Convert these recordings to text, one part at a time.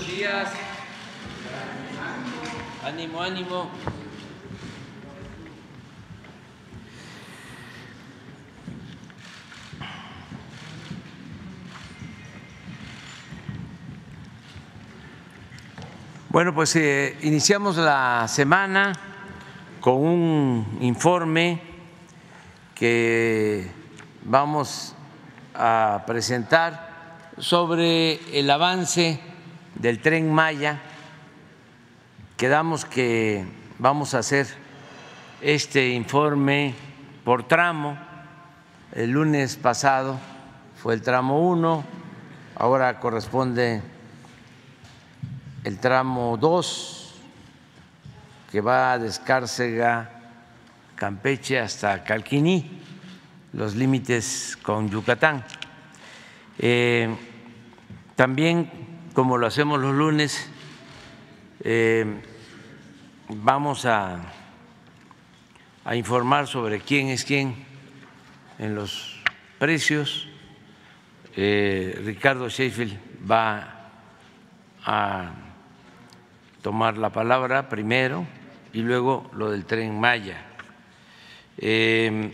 Días. Ánimo, ánimo. Bueno, pues eh, iniciamos la semana con un informe que vamos a presentar sobre el avance del tren Maya. Quedamos que vamos a hacer este informe por tramo. El lunes pasado fue el tramo 1, ahora corresponde el tramo 2, que va a Descárcega, Campeche hasta Calquiní, los límites con Yucatán. Eh, también, como lo hacemos los lunes, eh, vamos a, a informar sobre quién es quién en los precios. Eh, Ricardo Sheffield va a tomar la palabra primero y luego lo del tren Maya. Eh,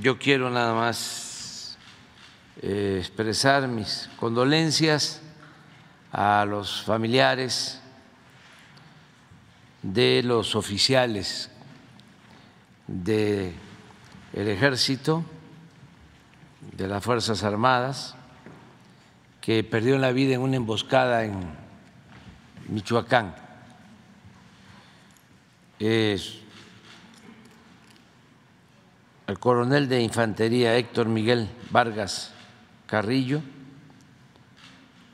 yo quiero nada más expresar mis condolencias a los familiares de los oficiales del ejército, de las Fuerzas Armadas, que perdió la vida en una emboscada en Michoacán. Es el coronel de infantería Héctor Miguel Vargas Carrillo,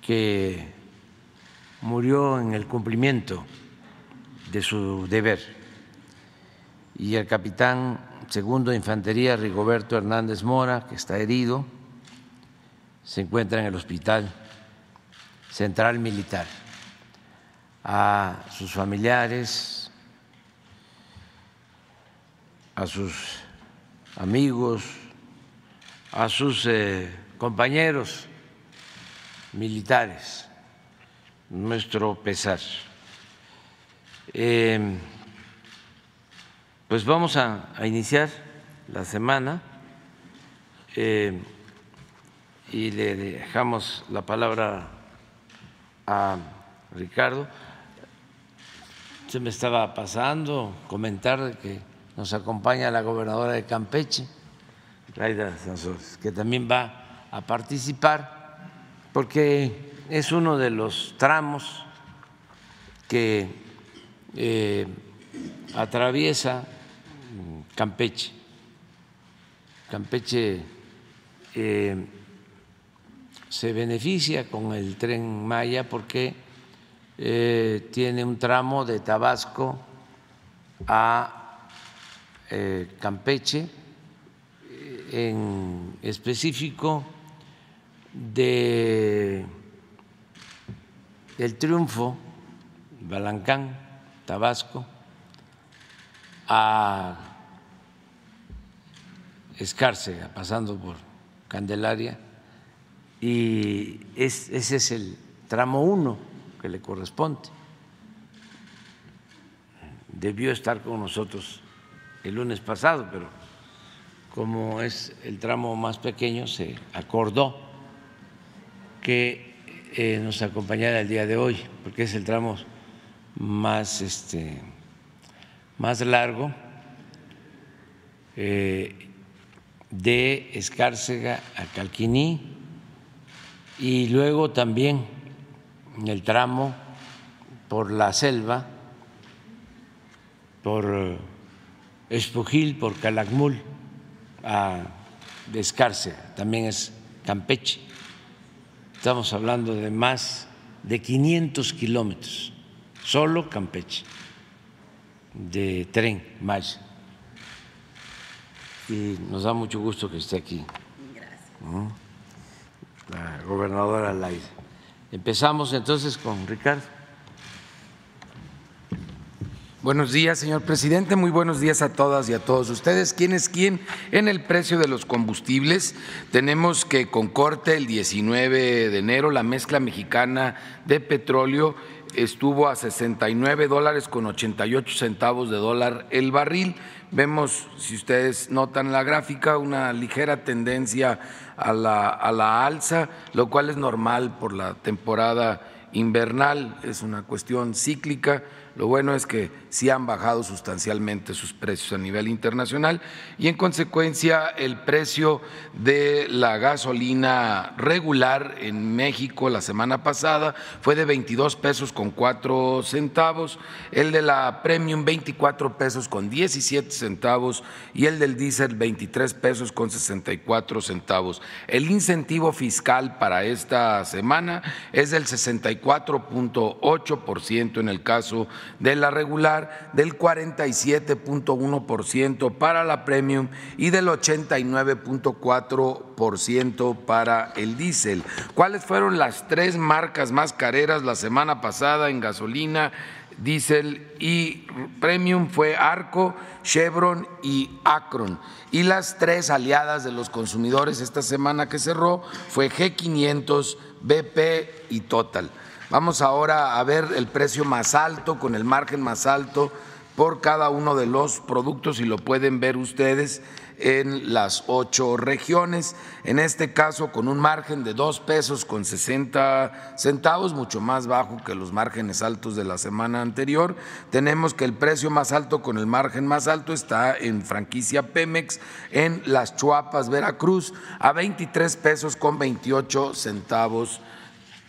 que murió en el cumplimiento de su deber, y el capitán segundo de infantería Rigoberto Hernández Mora, que está herido se encuentra en el Hospital Central Militar. A sus familiares, a sus amigos, a sus eh, compañeros militares, nuestro pesar. Eh, pues vamos a, iniciar la semana. Eh, y le dejamos la palabra a Ricardo. Se me estaba pasando comentar que nos acompaña la gobernadora de Campeche, Raida Sanzores, que también va a participar porque es uno de los tramos que eh, atraviesa Campeche. Campeche eh, se beneficia con el tren Maya porque eh, tiene un tramo de Tabasco a Campeche, en específico de el triunfo, Balancán, Tabasco, a Escárcega, pasando por Candelaria y ese es el tramo uno que le corresponde. Debió estar con nosotros el lunes pasado, pero como es el tramo más pequeño, se acordó que eh, nos acompañara el día de hoy, porque es el tramo más, este, más largo eh, de Escárcega a Calquiní y luego también en el tramo por la selva, por Espujil, por Calakmul, a Descarce, también es Campeche. Estamos hablando de más de 500 kilómetros, solo Campeche, de tren Maya. Y nos da mucho gusto que esté aquí. Gracias la gobernadora Laida. Empezamos entonces con Ricardo. Buenos días, señor presidente. Muy buenos días a todas y a todos ustedes. ¿Quién es quién en el precio de los combustibles? Tenemos que con corte el 19 de enero la mezcla mexicana de petróleo estuvo a 69 dólares con 88 centavos de dólar el barril. Vemos, si ustedes notan la gráfica, una ligera tendencia a la, a la alza, lo cual es normal por la temporada invernal, es una cuestión cíclica lo bueno es que sí han bajado sustancialmente sus precios a nivel internacional y en consecuencia el precio de la gasolina regular en México la semana pasada fue de 22 pesos con 4 centavos, el de la premium 24 pesos con 17 centavos y el del diésel 23 pesos con 64 centavos. El incentivo fiscal para esta semana es del 64.8% en el caso de la regular, del 47.1% para la premium y del 89.4% para el diésel. ¿Cuáles fueron las tres marcas más careras la semana pasada en gasolina? Diesel y Premium fue Arco, Chevron y Acron. Y las tres aliadas de los consumidores esta semana que cerró fue G500, BP y Total. Vamos ahora a ver el precio más alto, con el margen más alto por cada uno de los productos y lo pueden ver ustedes en las ocho regiones. En este caso, con un margen de dos pesos con 60 centavos, mucho más bajo que los márgenes altos de la semana anterior. Tenemos que el precio más alto con el margen más alto está en franquicia Pemex en las Chuapas, Veracruz, a 23 pesos con 28 centavos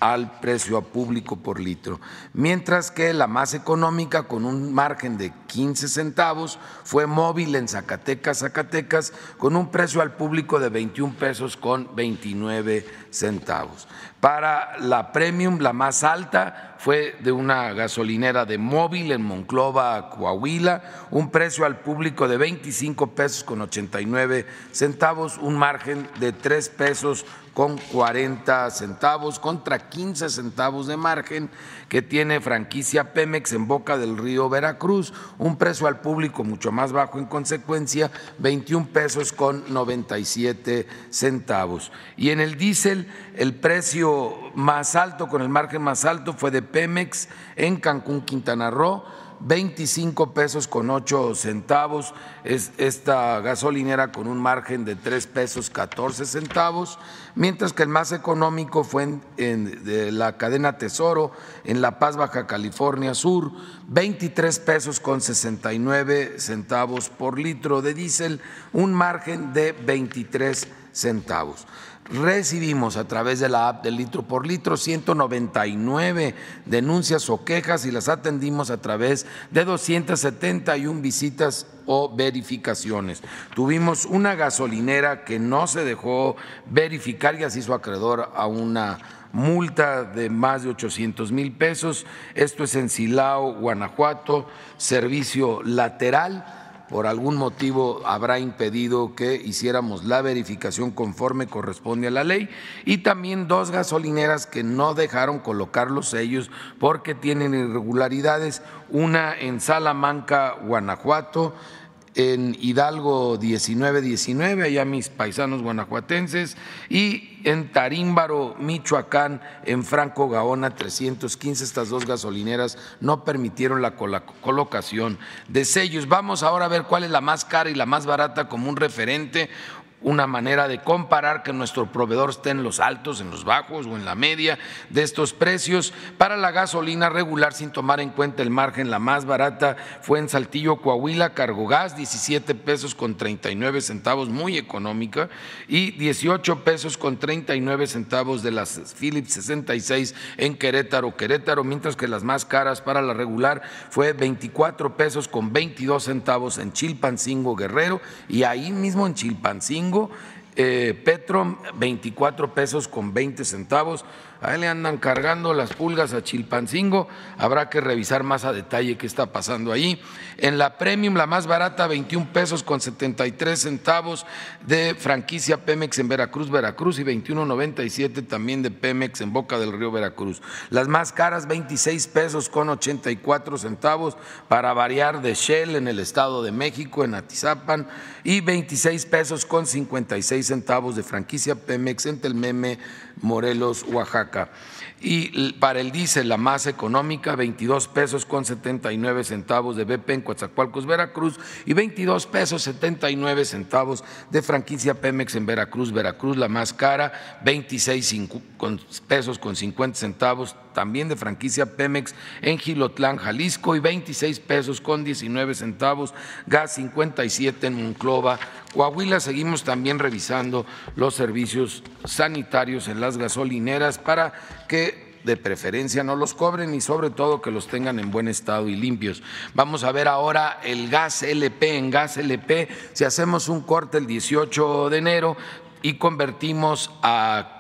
al precio a público por litro, mientras que la más económica, con un margen de 15 centavos, fue móvil en Zacatecas, Zacatecas, con un precio al público de 21 pesos con 29 centavos. Para la premium, la más alta fue de una gasolinera de móvil en Monclova, Coahuila, un precio al público de 25 pesos con 89 centavos, un margen de 3 pesos con 40 centavos contra 15 centavos de margen que tiene franquicia Pemex en Boca del Río Veracruz, un precio al público mucho más bajo en consecuencia, 21 pesos con 97 centavos. Y en el diésel, el precio más alto, con el margen más alto, fue de Pemex en Cancún, Quintana Roo 25 pesos con 8 centavos, es esta gasolinera con un margen de 3 pesos 14 centavos, mientras que el más económico fue en, de la cadena Tesoro en La Paz, Baja California Sur, 23 pesos con 69 centavos por litro de diésel, un margen de 23 centavos recibimos a través de la app de litro por litro 199 denuncias o quejas y las atendimos a través de 271 visitas o verificaciones. Tuvimos una gasolinera que no se dejó verificar y así hizo acreedor a una multa de más de 800 mil pesos. Esto es en Silao, Guanajuato, servicio lateral por algún motivo habrá impedido que hiciéramos la verificación conforme corresponde a la ley. Y también dos gasolineras que no dejaron colocar los sellos porque tienen irregularidades, una en Salamanca, Guanajuato, en Hidalgo 1919, allá mis paisanos guanajuatenses, y en Tarímbaro, Michoacán, en Franco Gaona 315. Estas dos gasolineras no permitieron la colocación de sellos. Vamos ahora a ver cuál es la más cara y la más barata como un referente una manera de comparar que nuestro proveedor esté en los altos, en los bajos o en la media de estos precios. Para la gasolina regular, sin tomar en cuenta el margen, la más barata fue en Saltillo, Coahuila, Cargogas, 17 pesos con 39 centavos, muy económica, y 18 pesos con 39 centavos de las Philips 66 en Querétaro, Querétaro, mientras que las más caras para la regular fue 24 pesos con 22 centavos en Chilpancingo, Guerrero, y ahí mismo en Chilpancingo eh, Petro 24 pesos con 20 centavos. A él le andan cargando las pulgas a Chilpancingo. Habrá que revisar más a detalle qué está pasando ahí. En la Premium, la más barata, 21 pesos con 73 centavos de franquicia Pemex en Veracruz, Veracruz y 21.97 también de Pemex en Boca del Río, Veracruz. Las más caras, 26 pesos con 84 centavos para variar de Shell en el Estado de México, en Atizapan, y 26 pesos con 56 centavos de franquicia Pemex en Telmeme, Morelos, Oaxaca. Y para el diésel, la más económica, 22 pesos con 79 centavos de BP en Coatzacoalcos, Veracruz, y 22 pesos 79 centavos de franquicia Pemex en Veracruz, Veracruz, la más cara, 26 pesos con 50 centavos también de franquicia Pemex en Gilotlán, Jalisco, y 26 pesos con 19 centavos, gas 57 en Monclova, Coahuila. Seguimos también revisando los servicios sanitarios en las gasolineras para que de preferencia no los cobren y sobre todo que los tengan en buen estado y limpios. Vamos a ver ahora el gas LP. En gas LP, si hacemos un corte el 18 de enero y convertimos a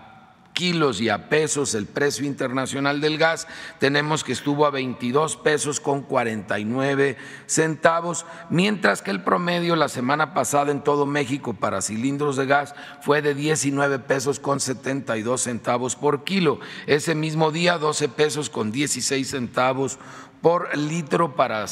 kilos y a pesos el precio internacional del gas, tenemos que estuvo a 22 pesos con 49 centavos, mientras que el promedio la semana pasada en todo México para cilindros de gas fue de 19 pesos con 72 centavos por kilo. Ese mismo día 12 pesos con 16 centavos por litro para,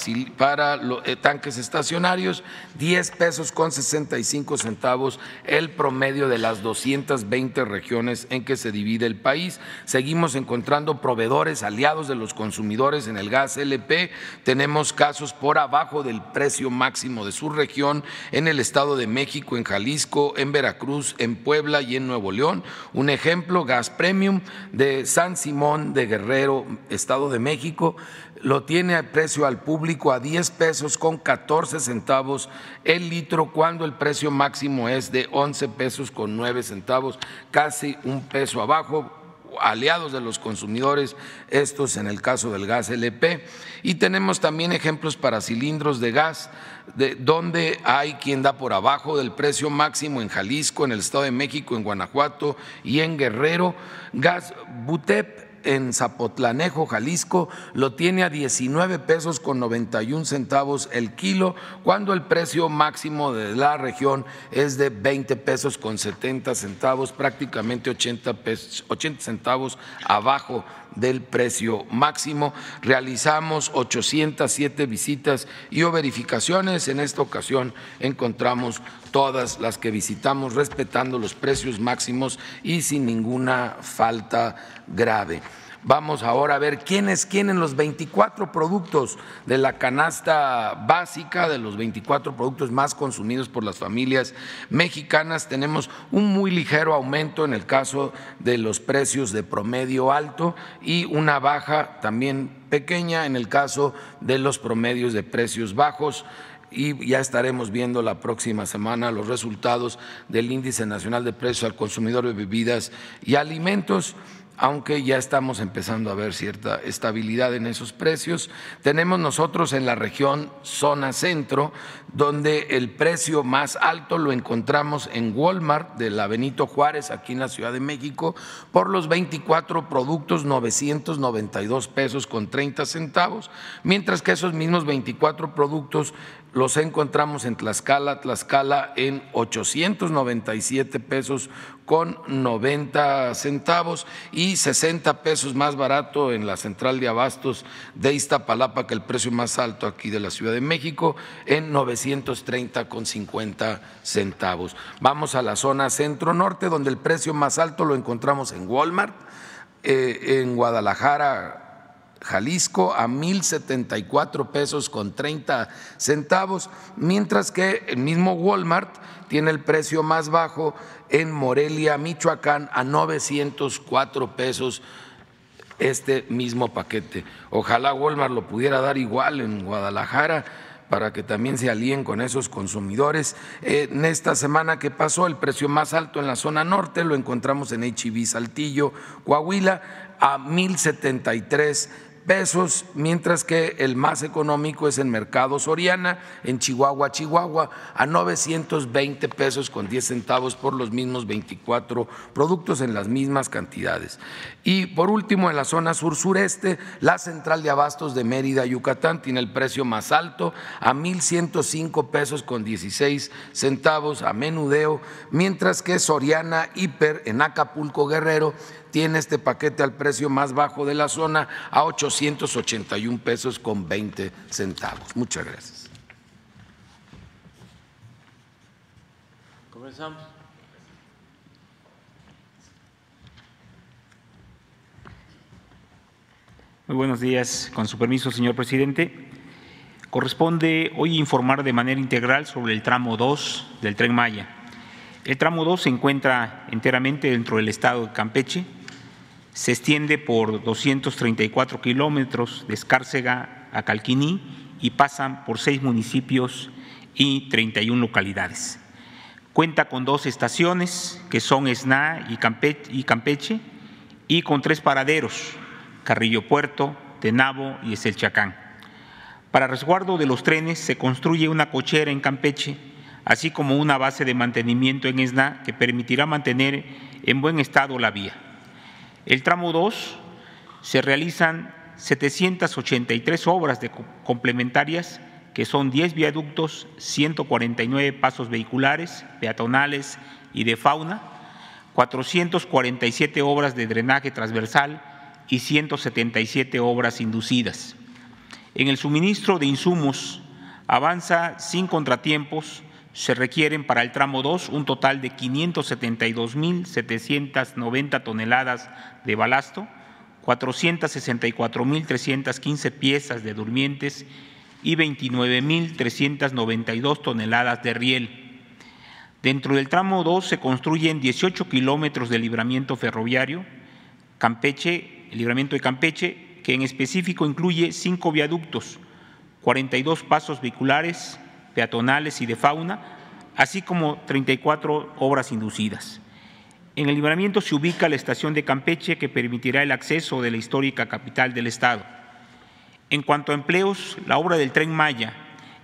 los eh, tanques estacionarios, 10 pesos con 65 centavos el promedio de las 220 regiones en que se divide el país. Seguimos encontrando proveedores aliados de los consumidores en el gas LP. Tenemos casos por abajo del precio máximo de su región en el Estado de México, en Jalisco, en Veracruz, en Puebla y en Nuevo León. Un ejemplo, gas premium de San Simón de Guerrero, Estado de México lo tiene a precio al público a 10 pesos con 14 centavos el litro, cuando el precio máximo es de 11 pesos con 9 centavos, casi un peso abajo, aliados de los consumidores, estos en el caso del gas LP. Y tenemos también ejemplos para cilindros de gas, de donde hay quien da por abajo del precio máximo en Jalisco, en el Estado de México, en Guanajuato y en Guerrero. Gas Butep en Zapotlanejo, Jalisco, lo tiene a 19 pesos con 91 centavos el kilo, cuando el precio máximo de la región es de 20 pesos con 70 centavos, prácticamente 80, pesos, 80 centavos abajo del precio máximo. Realizamos 807 visitas y o verificaciones. En esta ocasión encontramos todas las que visitamos respetando los precios máximos y sin ninguna falta grave. Vamos ahora a ver quiénes quieren los 24 productos de la canasta básica, de los 24 productos más consumidos por las familias mexicanas. Tenemos un muy ligero aumento en el caso de los precios de promedio alto y una baja también pequeña en el caso de los promedios de precios bajos y ya estaremos viendo la próxima semana los resultados del Índice Nacional de Precios al Consumidor de Bebidas y Alimentos aunque ya estamos empezando a ver cierta estabilidad en esos precios. Tenemos nosotros en la región zona centro, donde el precio más alto lo encontramos en Walmart de la Benito Juárez, aquí en la Ciudad de México, por los 24 productos 992 pesos con 30 centavos, mientras que esos mismos 24 productos los encontramos en Tlaxcala, Tlaxcala en 897 pesos con 90 centavos y 60 pesos más barato en la central de abastos de Iztapalapa, que el precio más alto aquí de la Ciudad de México, en 930 con 50 centavos. Vamos a la zona centro-norte, donde el precio más alto lo encontramos en Walmart, eh, en Guadalajara, Jalisco a 1.074 pesos con 30 centavos, mientras que el mismo Walmart tiene el precio más bajo en Morelia, Michoacán, a 904 pesos este mismo paquete. Ojalá Walmart lo pudiera dar igual en Guadalajara para que también se alíen con esos consumidores. En esta semana que pasó, el precio más alto en la zona norte lo encontramos en HB Saltillo, Coahuila, a 1.073 pesos, mientras que el más económico es en Mercado Soriana, en Chihuahua, Chihuahua, a 920 pesos con 10 centavos por los mismos 24 productos en las mismas cantidades. Y por último, en la zona sur-sureste, la central de abastos de Mérida, Yucatán, tiene el precio más alto a 1.105 pesos con 16 centavos a menudeo, mientras que Soriana Hiper en Acapulco, Guerrero, tiene este paquete al precio más bajo de la zona a 881 pesos con 20 centavos. Muchas gracias. Comenzamos. Muy buenos días, con su permiso, señor presidente. Corresponde hoy informar de manera integral sobre el tramo 2 del tren Maya. El tramo 2 se encuentra enteramente dentro del estado de Campeche, se extiende por 234 kilómetros de Escárcega a Calquiní y pasan por seis municipios y 31 localidades. Cuenta con dos estaciones que son Esná y Campeche y con tres paraderos, Carrillo Puerto, Tenabo y Eselchacán. Para resguardo de los trenes se construye una cochera en Campeche, así como una base de mantenimiento en Esná que permitirá mantener en buen estado la vía. El tramo 2 se realizan 783 obras de complementarias, que son 10 viaductos, 149 pasos vehiculares, peatonales y de fauna, 447 obras de drenaje transversal y 177 obras inducidas. En el suministro de insumos avanza sin contratiempos se requieren para el tramo 2 un total de 572.790 toneladas de balasto, 464.315 piezas de durmientes y 29.392 toneladas de riel. Dentro del tramo 2 se construyen 18 kilómetros de libramiento ferroviario, Campeche, el libramiento de Campeche, que en específico incluye cinco viaductos, 42 pasos vehiculares, peatonales y de fauna, así como 34 obras inducidas. En el libramiento se ubica la estación de Campeche que permitirá el acceso de la histórica capital del Estado. En cuanto a empleos, la obra del tren Maya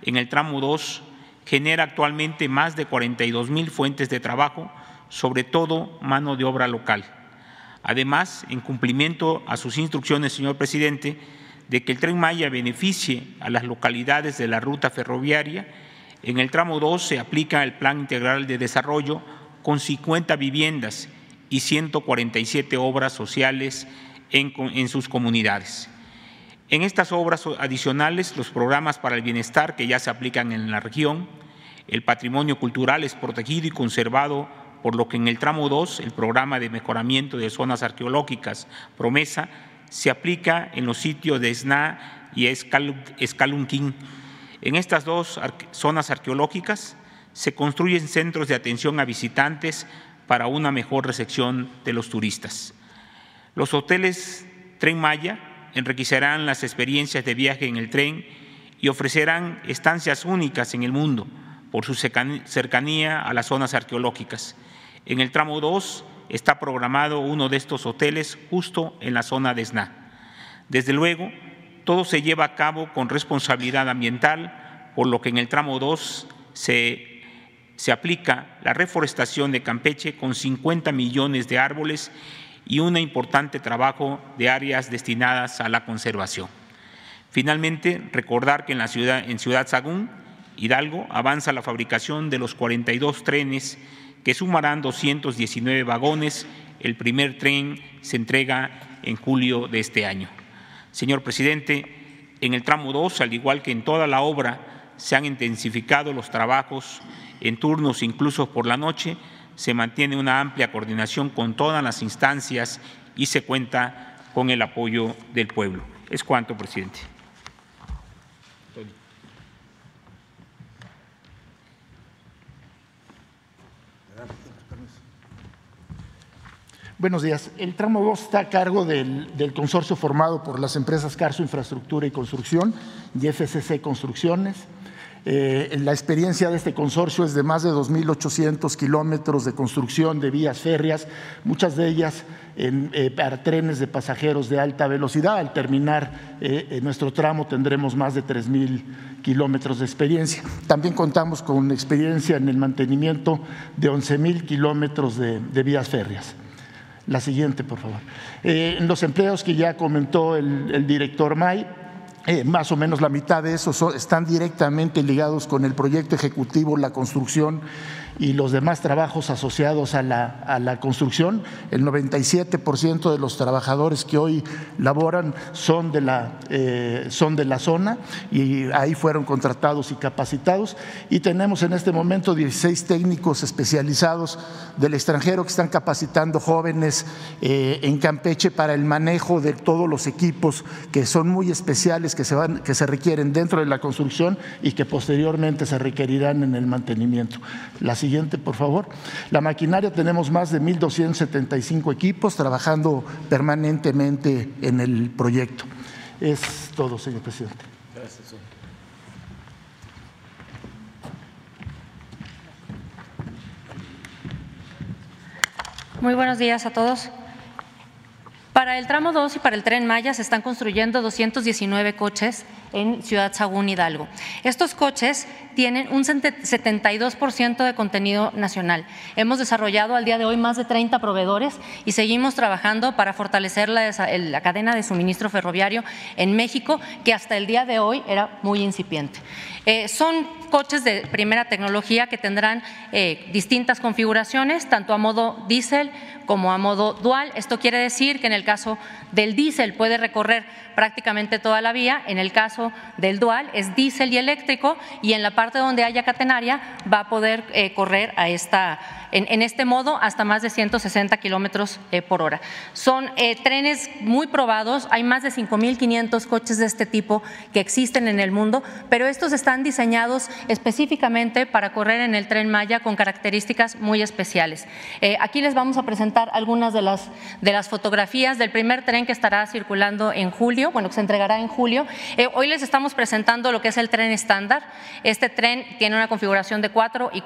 en el tramo 2 genera actualmente más de 42 mil fuentes de trabajo, sobre todo mano de obra local. Además, en cumplimiento a sus instrucciones, señor presidente, de que el tren Maya beneficie a las localidades de la ruta ferroviaria. En el tramo 2 se aplica el Plan Integral de Desarrollo con 50 viviendas y 147 obras sociales en, sus comunidades. En estas obras adicionales, los programas para el bienestar que ya se aplican en la región, el patrimonio cultural es protegido y conservado, por lo que en el tramo 2, el programa de mejoramiento de zonas arqueológicas Promesa se aplica en los sitios de Esna y Escalunquín. En estas dos zonas arqueológicas se construyen centros de atención a visitantes para una mejor recepción de los turistas. Los hoteles Tren Maya enriquecerán las experiencias de viaje en el tren y ofrecerán estancias únicas en el mundo por su cercanía a las zonas arqueológicas. En el tramo 2 está programado uno de estos hoteles justo en la zona de Esna. Desde luego, todo se lleva a cabo con responsabilidad ambiental, por lo que en el tramo 2 se, se aplica la reforestación de Campeche con 50 millones de árboles y un importante trabajo de áreas destinadas a la conservación. Finalmente, recordar que en la ciudad, en Ciudad Sagún, Hidalgo, avanza la fabricación de los 42 trenes que sumarán 219 vagones. El primer tren se entrega en julio de este año. Señor presidente, en el tramo 2, al igual que en toda la obra, se han intensificado los trabajos en turnos incluso por la noche, se mantiene una amplia coordinación con todas las instancias y se cuenta con el apoyo del pueblo. Es cuanto, presidente. Buenos días. El tramo 2 está a cargo del, consorcio formado por las empresas Carso Infraestructura y Construcción y FCC Construcciones. Eh, la experiencia de este consorcio es de más de 2.800 kilómetros de construcción de vías férreas, muchas de ellas eh, para trenes de pasajeros de alta velocidad. Al terminar en nuestro tramo tendremos más de 3.000 kilómetros de experiencia. También contamos con experiencia en el mantenimiento de 11.000 kilómetros de, vías férreas. La siguiente, por favor. en los empleos que ya comentó el, el director May, eh, más o menos la mitad de esos están directamente ligados con el proyecto ejecutivo, la construcción y los demás trabajos asociados a la, a la construcción. El 97% de los trabajadores que hoy laboran son de, la, eh, son de la zona y ahí fueron contratados y capacitados. Y tenemos en este momento 16 técnicos especializados del extranjero que están capacitando jóvenes eh, en Campeche para el manejo de todos los equipos que son muy especiales, que se, van, que se requieren dentro de la construcción y que posteriormente se requerirán en el mantenimiento. La por favor. La maquinaria tenemos más de 1.275 equipos trabajando permanentemente en el proyecto. Es todo, señor presidente. Gracias. Muy buenos días a todos. Para el tramo 2 y para el tren Maya se están construyendo 219 coches en Ciudad Sagún Hidalgo. Estos coches tienen un 72% de contenido nacional. Hemos desarrollado al día de hoy más de 30 proveedores y seguimos trabajando para fortalecer la, cadena de suministro ferroviario en México, que hasta el día de hoy era muy incipiente. Eh, son coches de primera tecnología que tendrán eh, distintas configuraciones, tanto a modo diésel como a modo dual. Esto quiere decir que en el caso del diésel puede recorrer prácticamente toda la vía, en el caso del dual es diésel y eléctrico y en la parte donde haya catenaria va a poder eh, correr a esta en, este modo hasta más de 160 kilómetros eh, por hora. Son eh, trenes muy probados, hay más de 5.500 coches de este tipo que existen en el mundo, pero estos están diseñados específicamente para correr en el tren Maya con características muy especiales. Eh, aquí les vamos a presentar algunas de las, de las fotografías del primer tren que estará circulando en julio, bueno, que se entregará en julio. hoy les estamos presentando lo que es el tren estándar. Este tren tiene una configuración de cuatro y,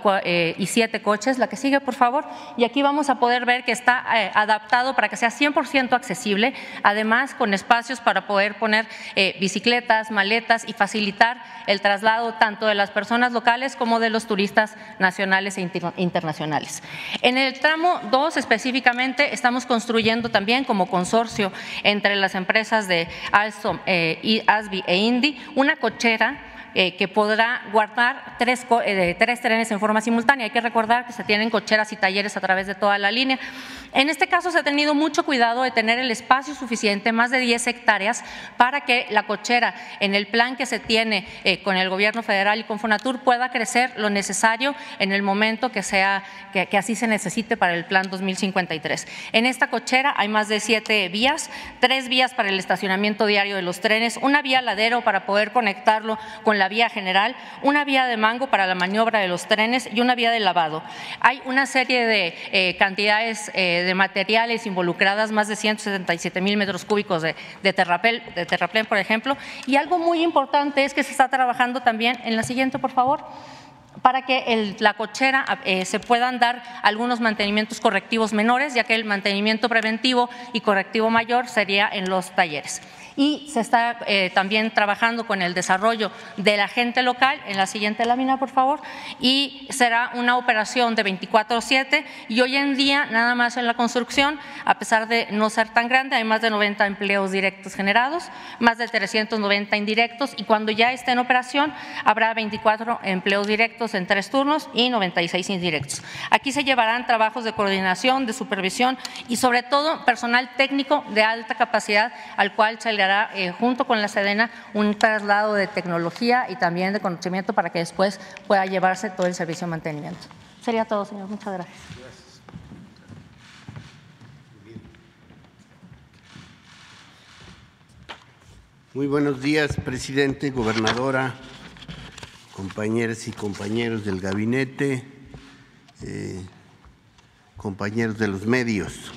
y siete coches. La que sigue por favor. Y aquí vamos a poder ver que está eh, adaptado para que sea 100% accesible, además con espacios para poder poner eh, bicicletas, maletas y facilitar el traslado tanto de las personas locales como de los turistas nacionales e internacionales. En el tramo 2 específicamente estamos construyendo también como consorcio entre las empresas de Alstom, eh, ASBI e Indy una cochera eh, que podrá guardar tres, eh, tres trenes en forma simultánea. Hay que recordar que se tienen cocheras y talleres a través de toda la línea. En este caso se ha tenido mucho cuidado de tener el espacio suficiente, más de 10 hectáreas, para que la cochera, en el plan que se tiene eh, con el gobierno federal y con Fonatur, pueda crecer lo necesario en el momento que, sea, que, que así se necesite para el plan 2053. En esta cochera hay más de siete vías, tres vías para el estacionamiento diario de los trenes, una vía ladero para poder conectarlo con la vía general, una vía de mango para la maniobra de los trenes y una vía de lavado. Hay una serie de eh, cantidades eh, de materiales involucradas, más de 177 mil metros cúbicos de, de, terrapel, de terraplén, por ejemplo. Y algo muy importante es que se está trabajando también, en la siguiente, por favor, para que la cochera eh, se puedan dar algunos mantenimientos correctivos menores, ya que el mantenimiento preventivo y correctivo mayor sería en los talleres y se está eh, también trabajando con el desarrollo de la gente local, en la siguiente lámina por favor, y será una operación de 24/7 y hoy en día nada más en la construcción, a pesar de no ser tan grande, hay más de 90 empleos directos generados, más de 390 indirectos y cuando ya esté en operación habrá 24 empleos directos en tres turnos y 96 indirectos. Aquí se llevarán trabajos de coordinación, de supervisión y sobre todo personal técnico de alta capacidad al cual se le hará eh, junto con la Sedena un traslado de tecnología y también de conocimiento para que después pueda llevarse todo el servicio de mantenimiento. Sería todo, señor. Muchas gracias. Muy buenos días, presidente, gobernadora, compañeras y compañeros del gabinete, eh, compañeros de los medios.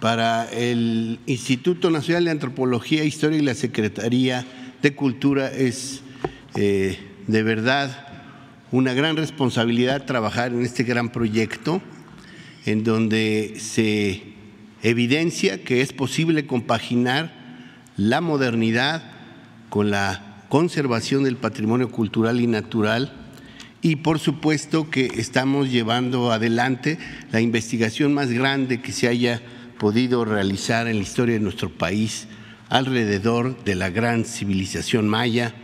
Para el Instituto Nacional de Antropología Historia y la Secretaría de Cultura es eh, de verdad una gran responsabilidad trabajar en este gran proyecto en donde se evidencia que es posible compaginar la modernidad con la conservación del patrimonio cultural y natural. Y por supuesto que estamos llevando adelante la investigación más grande que se haya podido realizar en la historia de nuestro país alrededor de la gran civilización maya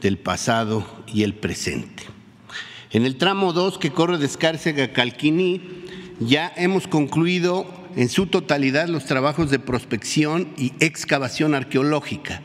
del pasado y el presente. En el tramo 2 que corre de Escárcega a Calquiní ya hemos concluido en su totalidad los trabajos de prospección y excavación arqueológica.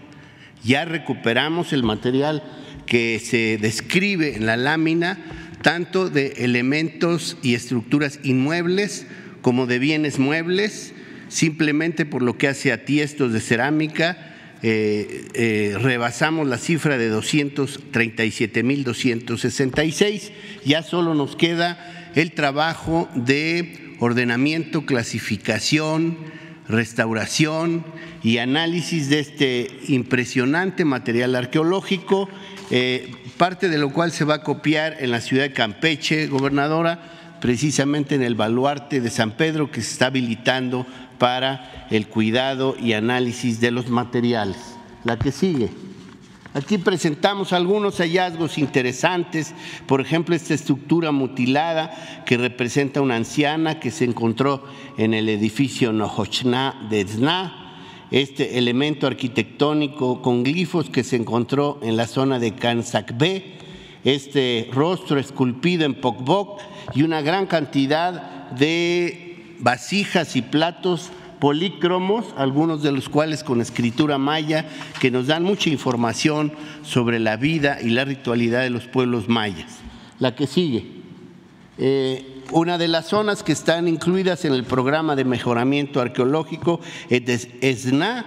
Ya recuperamos el material que se describe en la lámina, tanto de elementos y estructuras inmuebles como de bienes muebles, simplemente por lo que hace a tiestos de cerámica, eh, eh, rebasamos la cifra de 237.266. Ya solo nos queda el trabajo de ordenamiento, clasificación, restauración y análisis de este impresionante material arqueológico, eh, parte de lo cual se va a copiar en la ciudad de Campeche, gobernadora, precisamente en el baluarte de San Pedro que se está habilitando para el cuidado y análisis de los materiales. La que sigue. Aquí presentamos algunos hallazgos interesantes, por ejemplo, esta estructura mutilada que representa una anciana que se encontró en el edificio Nohochna de Zna, este elemento arquitectónico con glifos que se encontró en la zona de Kansakbe, este rostro esculpido en Pokbok y una gran cantidad de vasijas y platos polícromos, algunos de los cuales con escritura maya, que nos dan mucha información sobre la vida y la ritualidad de los pueblos mayas. La que sigue. Eh, una de las zonas que están incluidas en el programa de mejoramiento arqueológico es ESNA.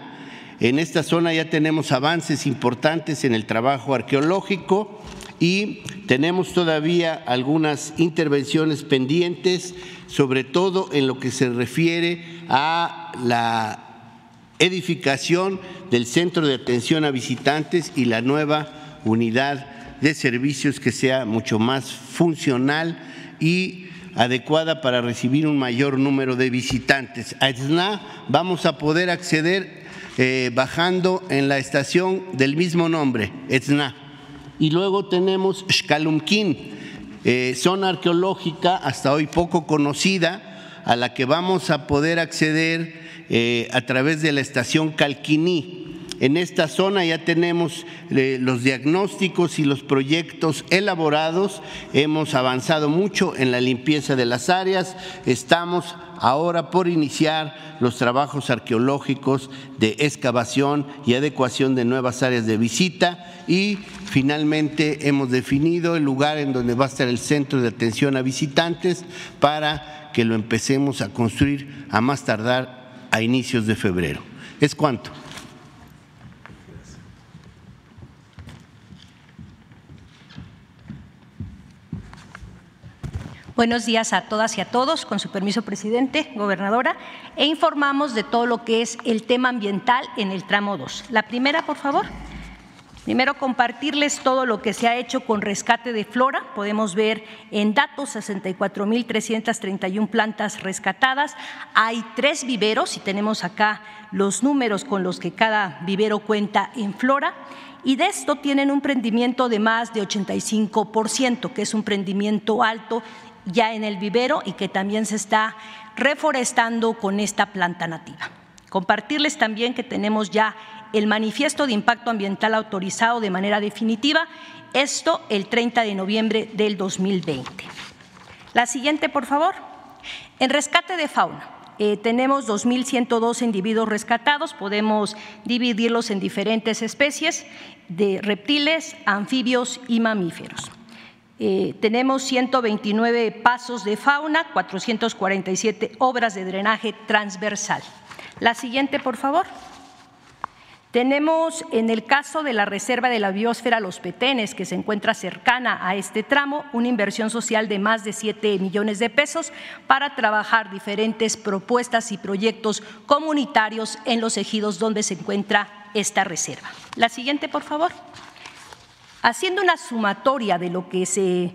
En esta zona ya tenemos avances importantes en el trabajo arqueológico y tenemos todavía algunas intervenciones pendientes sobre todo en lo que se refiere a la edificación del centro de atención a visitantes y la nueva unidad de servicios que sea mucho más funcional y adecuada para recibir un mayor número de visitantes. A ETSNA vamos a poder acceder eh, bajando en la estación del mismo nombre, ETSNA. Y luego tenemos Xcalumquín, eh, zona arqueológica hasta hoy poco conocida, a la que vamos a poder acceder eh, a través de la estación Calquiní. En esta zona ya tenemos eh, los diagnósticos y los proyectos elaborados, hemos avanzado mucho en la limpieza de las áreas, estamos ahora por iniciar los trabajos arqueológicos de excavación y adecuación de nuevas áreas de visita y finalmente hemos definido el lugar en donde va a estar el centro de atención a visitantes para que lo empecemos a construir a más tardar a inicios de febrero. ¿Es cuánto? Buenos días a todas y a todos, con su permiso, presidente, gobernadora, e informamos de todo lo que es el tema ambiental en el tramo 2. La primera, por favor. Primero, compartirles todo lo que se ha hecho con rescate de flora. Podemos ver en datos 64.331 plantas rescatadas. Hay tres viveros y tenemos acá los números con los que cada vivero cuenta en flora. Y de esto tienen un prendimiento de más de 85%, que es un prendimiento alto ya en el vivero y que también se está reforestando con esta planta nativa. Compartirles también que tenemos ya el manifiesto de impacto ambiental autorizado de manera definitiva, esto el 30 de noviembre del 2020. La siguiente, por favor. En rescate de fauna. Eh, tenemos 2.102 individuos rescatados, podemos dividirlos en diferentes especies de reptiles, anfibios y mamíferos. Eh, tenemos 129 pasos de fauna, 447 obras de drenaje transversal. La siguiente, por favor. Tenemos en el caso de la Reserva de la Biosfera Los Petenes, que se encuentra cercana a este tramo, una inversión social de más de 7 millones de pesos para trabajar diferentes propuestas y proyectos comunitarios en los ejidos donde se encuentra esta reserva. La siguiente, por favor. Haciendo una sumatoria de lo que se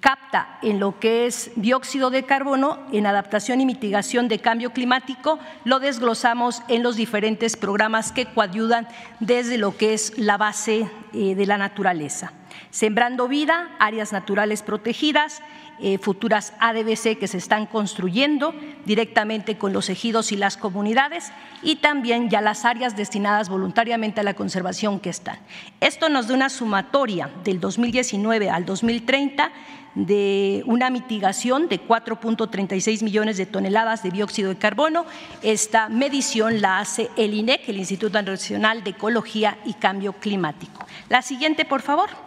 capta en lo que es dióxido de carbono en adaptación y mitigación de cambio climático, lo desglosamos en los diferentes programas que coayudan desde lo que es la base eh, de la naturaleza. Sembrando vida, áreas naturales protegidas, eh, futuras ADBC que se están construyendo directamente con los ejidos y las comunidades y también ya las áreas destinadas voluntariamente a la conservación que están. Esto nos da una sumatoria del 2019 al 2030 de una mitigación de 4.36 millones de toneladas de dióxido de carbono. Esta medición la hace el INEC, el Instituto Nacional de Ecología y Cambio Climático. La siguiente, por favor.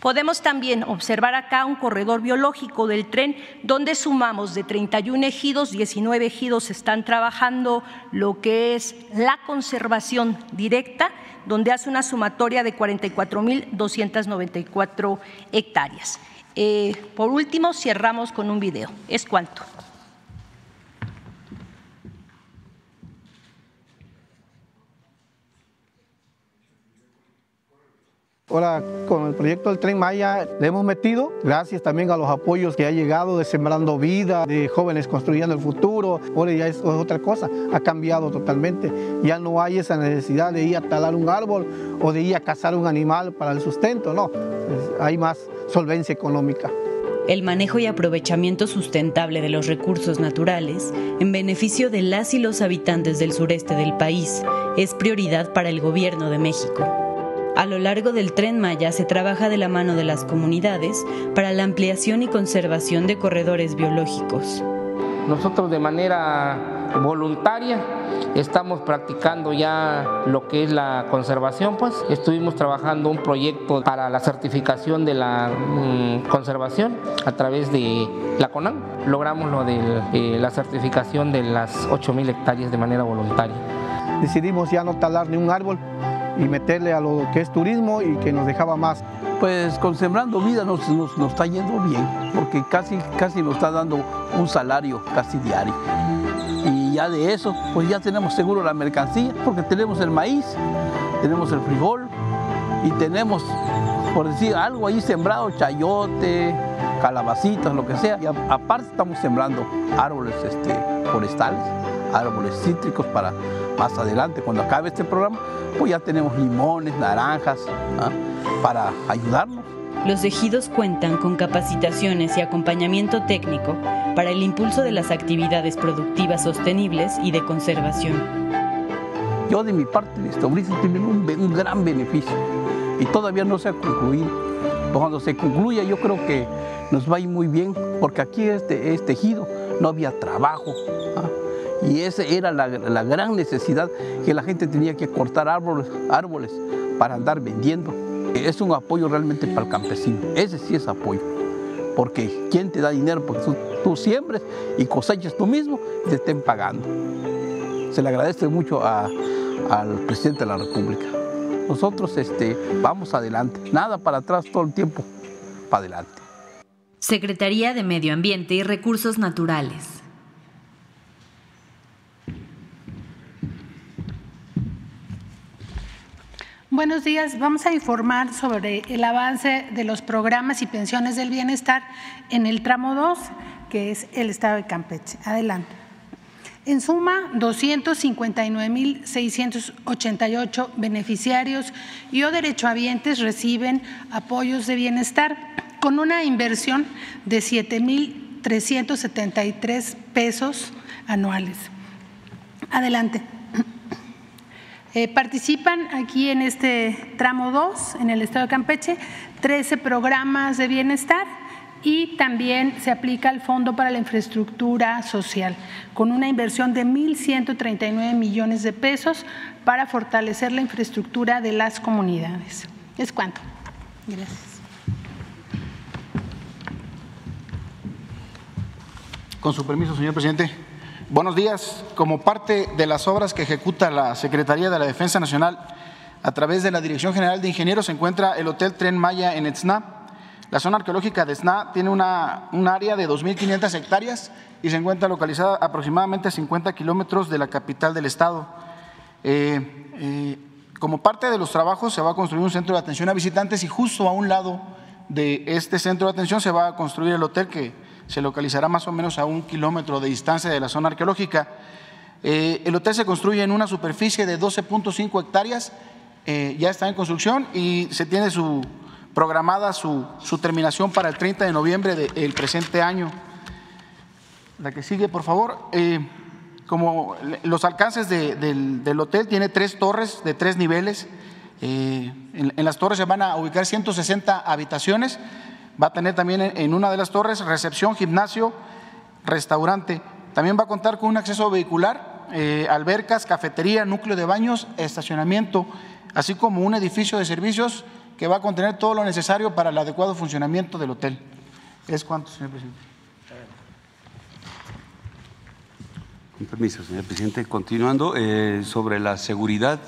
Podemos también observar acá un corredor biológico del tren donde sumamos de 31 ejidos, 19 ejidos están trabajando lo que es la conservación directa, donde hace una sumatoria de 44.294 hectáreas. Eh, por último, cerramos con un video. ¿Es cuánto? Ahora con el proyecto del Tren Maya le hemos metido, gracias también a los apoyos que ha llegado de Sembrando Vida, de Jóvenes Construyendo el Futuro, ahora ya es, otra cosa, ha cambiado totalmente. Ya no hay esa necesidad de ir a talar un árbol o de ir a cazar un animal para el sustento, no, hay más solvencia económica. El manejo y aprovechamiento sustentable de los recursos naturales en beneficio de las y los habitantes del sureste del país es prioridad para el Gobierno de México. A lo largo del tren Maya se trabaja de la mano de las comunidades para la ampliación y conservación de corredores biológicos. Nosotros de manera voluntaria estamos practicando ya lo que es la conservación, pues estuvimos trabajando un proyecto para la certificación de la mm, conservación a través de la CONAM. Logramos lo de eh, la certificación de las 8.000 hectáreas de manera voluntaria. Decidimos ya no talar ni un árbol y meterle a lo que es turismo y que nos dejaba más. Pues con Sembrando Vida nos, nos, nos, está yendo bien, porque casi, casi nos está dando un salario casi diario. Y ya de eso, pues ya tenemos seguro la mercancía, porque tenemos el maíz, tenemos el frijol y tenemos, por decir algo ahí sembrado, chayote, calabacitas, lo que sea. Y aparte estamos sembrando árboles este, forestales, árboles cítricos para más adelante, cuando acabe este programa, pues ya tenemos limones, naranjas, ¿ah? para ayudarnos. Los ejidos cuentan con capacitaciones y acompañamiento técnico para el impulso de las actividades productivas sostenibles y de conservación. Yo de mi parte, este ahorita tiene un, un gran beneficio y todavía no se ha concluido. Cuando se concluya yo creo que nos va a ir muy bien porque aquí este, este ejido no había trabajo. ¿ah? Y esa era la, la, gran necesidad que la gente tenía que cortar árboles, árboles para andar vendiendo. Es un apoyo realmente para el campesino. Ese sí es apoyo. Porque ¿quién te da dinero? Porque tú, tú siembres y cosechas tú mismo y te estén pagando. Se le agradece mucho al presidente de la República. Nosotros este, vamos adelante. Nada para atrás todo el tiempo. Para adelante. Secretaría de Medio Ambiente y Recursos Naturales. Buenos días. Vamos a informar sobre el avance de los programas y pensiones del bienestar en el tramo 2, que es el Estado de Campeche. Adelante. En suma, 259.688 beneficiarios y o derechohabientes reciben apoyos de bienestar con una inversión de 7.373 pesos anuales. Adelante. Eh, participan aquí en este tramo 2, en el estado de Campeche, 13 programas de bienestar y también se aplica el Fondo para la Infraestructura Social, con una inversión de 1.139 millones de pesos para fortalecer la infraestructura de las comunidades. ¿Es cuánto? Gracias. Con su permiso, señor presidente. Buenos días. Como parte de las obras que ejecuta la Secretaría de la Defensa Nacional a través de la Dirección General de Ingenieros se encuentra el Hotel Tren Maya en Etzna. La zona arqueológica de Etzna tiene una, un área de 2.500 hectáreas y se encuentra localizada aproximadamente a 50 kilómetros de la capital del estado. Eh, eh, Como parte de los trabajos se va a construir un centro de atención a visitantes y justo a un lado de este centro de atención se va a construir el hotel que se localizará más o menos a un kilómetro de distancia de la zona arqueológica. Eh, el hotel se construye en una superficie de 12.5 hectáreas, eh, ya está en construcción y se tiene su, programada su, terminación para el 30 de noviembre del presente año. La que sigue, por favor. Eh, como los alcances del, hotel, tiene tres torres de tres niveles. En, las torres se van a ubicar 160 habitaciones. Va a tener también en, una de las torres recepción, gimnasio, restaurante. También va a contar con un acceso vehicular, eh, albercas, cafetería, núcleo de baños, estacionamiento, así como un edificio de servicios que va a contener todo lo necesario para el adecuado funcionamiento del hotel. ¿Es cuánto, señor presidente? Con permiso, señor presidente. Continuando eh, sobre la seguridad.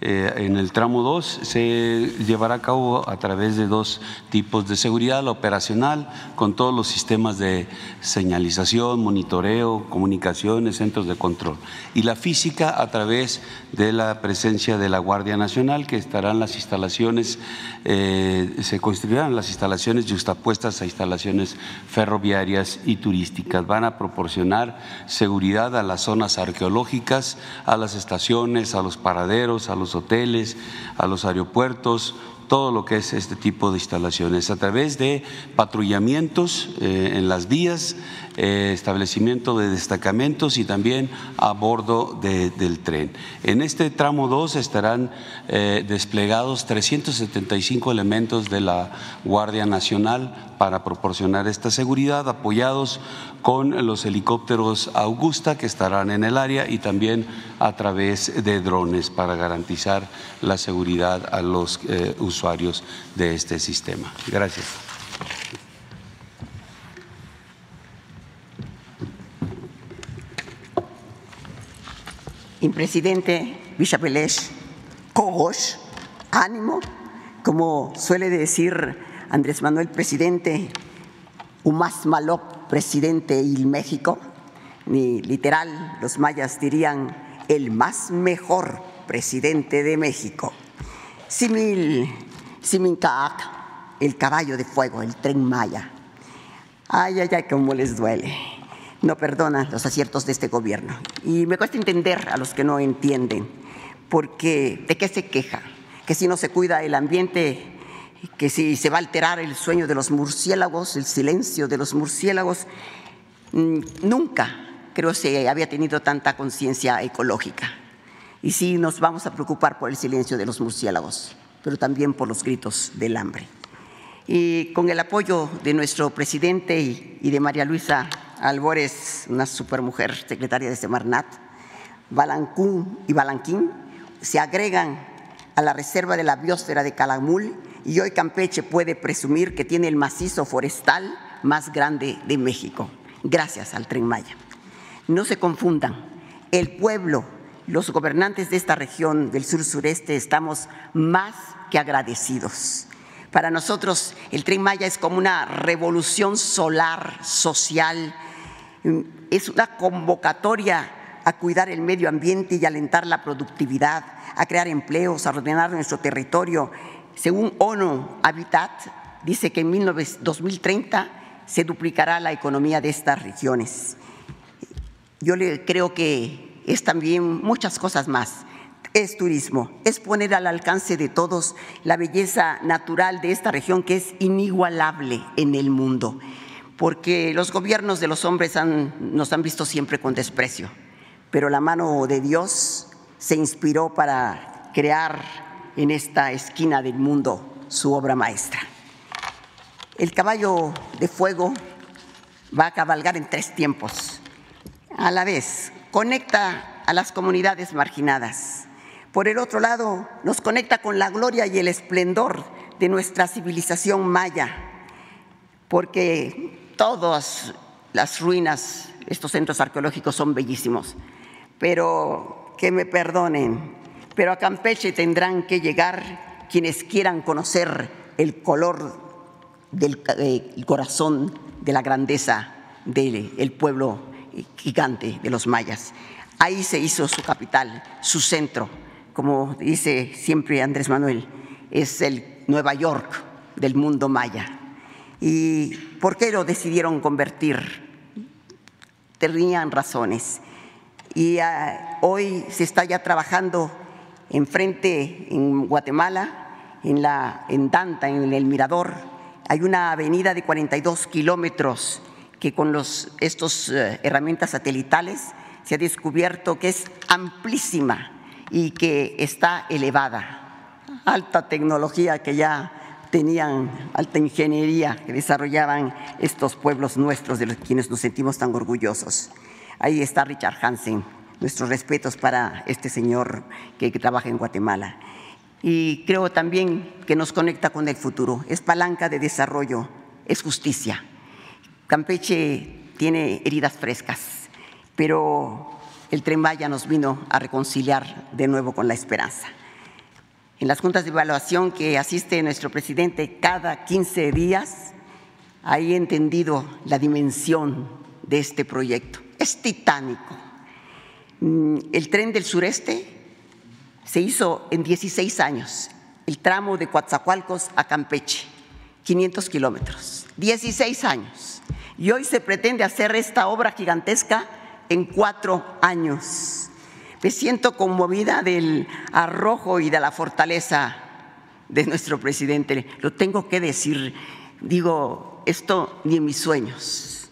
Eh, en el tramo 2 se llevará a cabo a través de dos tipos de seguridad, la operacional, con todos los sistemas de señalización, monitoreo, comunicaciones, centros de control, y la física a través de la presencia de la Guardia Nacional, que estarán las instalaciones, eh, se construirán las instalaciones justapuestas a instalaciones ferroviarias y turísticas. Van a proporcionar seguridad a las zonas arqueológicas, a las estaciones, a los paraderos, a los hoteles, a los aeropuertos, todo lo que es este tipo de instalaciones, a través de patrullamientos eh, en las vías, establecimiento de destacamentos y también a bordo del tren. En este tramo 2 estarán eh, desplegados 375 elementos de la Guardia Nacional para proporcionar esta seguridad, apoyados con los helicópteros Augusta que estarán en el área y también a través de drones para garantizar la seguridad a los eh, usuarios de este sistema. Gracias. Presidente Villapelés, Cogos, ánimo, como suele decir Andrés Manuel, presidente, un más malo presidente y México, ni literal, los mayas dirían el más mejor presidente de México. Simil, Simincac, el caballo de fuego, el tren maya. Ay, ay, ay, cómo les duele. No perdonan los aciertos de este gobierno. Y me cuesta entender a los que no entienden, porque ¿de qué se queja? Que si no se cuida el ambiente que si se va a alterar el sueño de los murciélagos, el silencio de los murciélagos, mm, nunca creo se había tenido tanta conciencia ecológica. Y sí nos vamos a preocupar por el silencio de los murciélagos, pero también por los gritos del hambre. Y con el apoyo de nuestro presidente y de María Luisa Albores, una supermujer secretaria de Semarnat, Balancún y Balanquín, se agregan a la reserva de la biosfera de Calamul y hoy Campeche puede presumir que tiene el macizo forestal más grande de México, gracias al tren Maya. No se confundan, el pueblo, los gobernantes de esta región del sur-sureste estamos más que agradecidos. Para nosotros el tren Maya es como una revolución solar, social, es una convocatoria a cuidar el medio ambiente y alentar la productividad, a crear empleos, a ordenar nuestro territorio según ONU Habitat, dice que en 2030 se duplicará la economía de estas regiones. Yo creo que es también muchas cosas más. Es turismo, es poner al alcance de todos la belleza natural de esta región que es inigualable en el mundo, porque los gobiernos de los hombres nos han visto siempre con desprecio, pero la mano de Dios se inspiró para crear en esta esquina del mundo su obra maestra. El caballo de fuego va a cabalgar en tres tiempos. A la vez, conecta a las comunidades marginadas. Por el otro lado, nos conecta con la gloria y el esplendor de nuestra civilización maya, porque todas las ruinas, estos centros arqueológicos son bellísimos, pero que me perdonen, pero a Campeche tendrán que llegar quienes quieran conocer el color del eh, corazón de la grandeza del pueblo gigante de los mayas. Ahí se hizo su capital, su centro, como dice siempre Andrés Manuel, es el Nueva York del mundo maya. ¿Y por qué lo decidieron convertir? Tenían razones. Y ah, hoy se está ya trabajando enfrente en Guatemala, en, la, en Danta, en el Mirador. Hay una avenida de 42 kilómetros que con estas eh, herramientas satelitales se ha descubierto que es amplísima y que está elevada. Alta tecnología que ya tenían, alta ingeniería que desarrollaban estos pueblos nuestros de los quienes nos sentimos tan orgullosos. Ahí está Richard Hansen. Nuestros respetos para este señor que, trabaja en Guatemala. Y creo también que nos conecta con el futuro. Es palanca de desarrollo, es justicia. Campeche tiene heridas frescas, pero el tren Maya nos vino a reconciliar de nuevo con la esperanza. En las juntas de evaluación que asiste nuestro presidente cada 15 días, he entendido la dimensión de este proyecto. Es titánico. Mm, el tren del sureste se hizo en 16 años, el tramo de Coatzacoalcos a Campeche, 500 kilómetros, 16 años. Y hoy se pretende hacer esta obra gigantesca en cuatro años. Me siento conmovida del arrojo y de la fortaleza de nuestro presidente. Lo tengo que decir, digo, esto ni en mis sueños.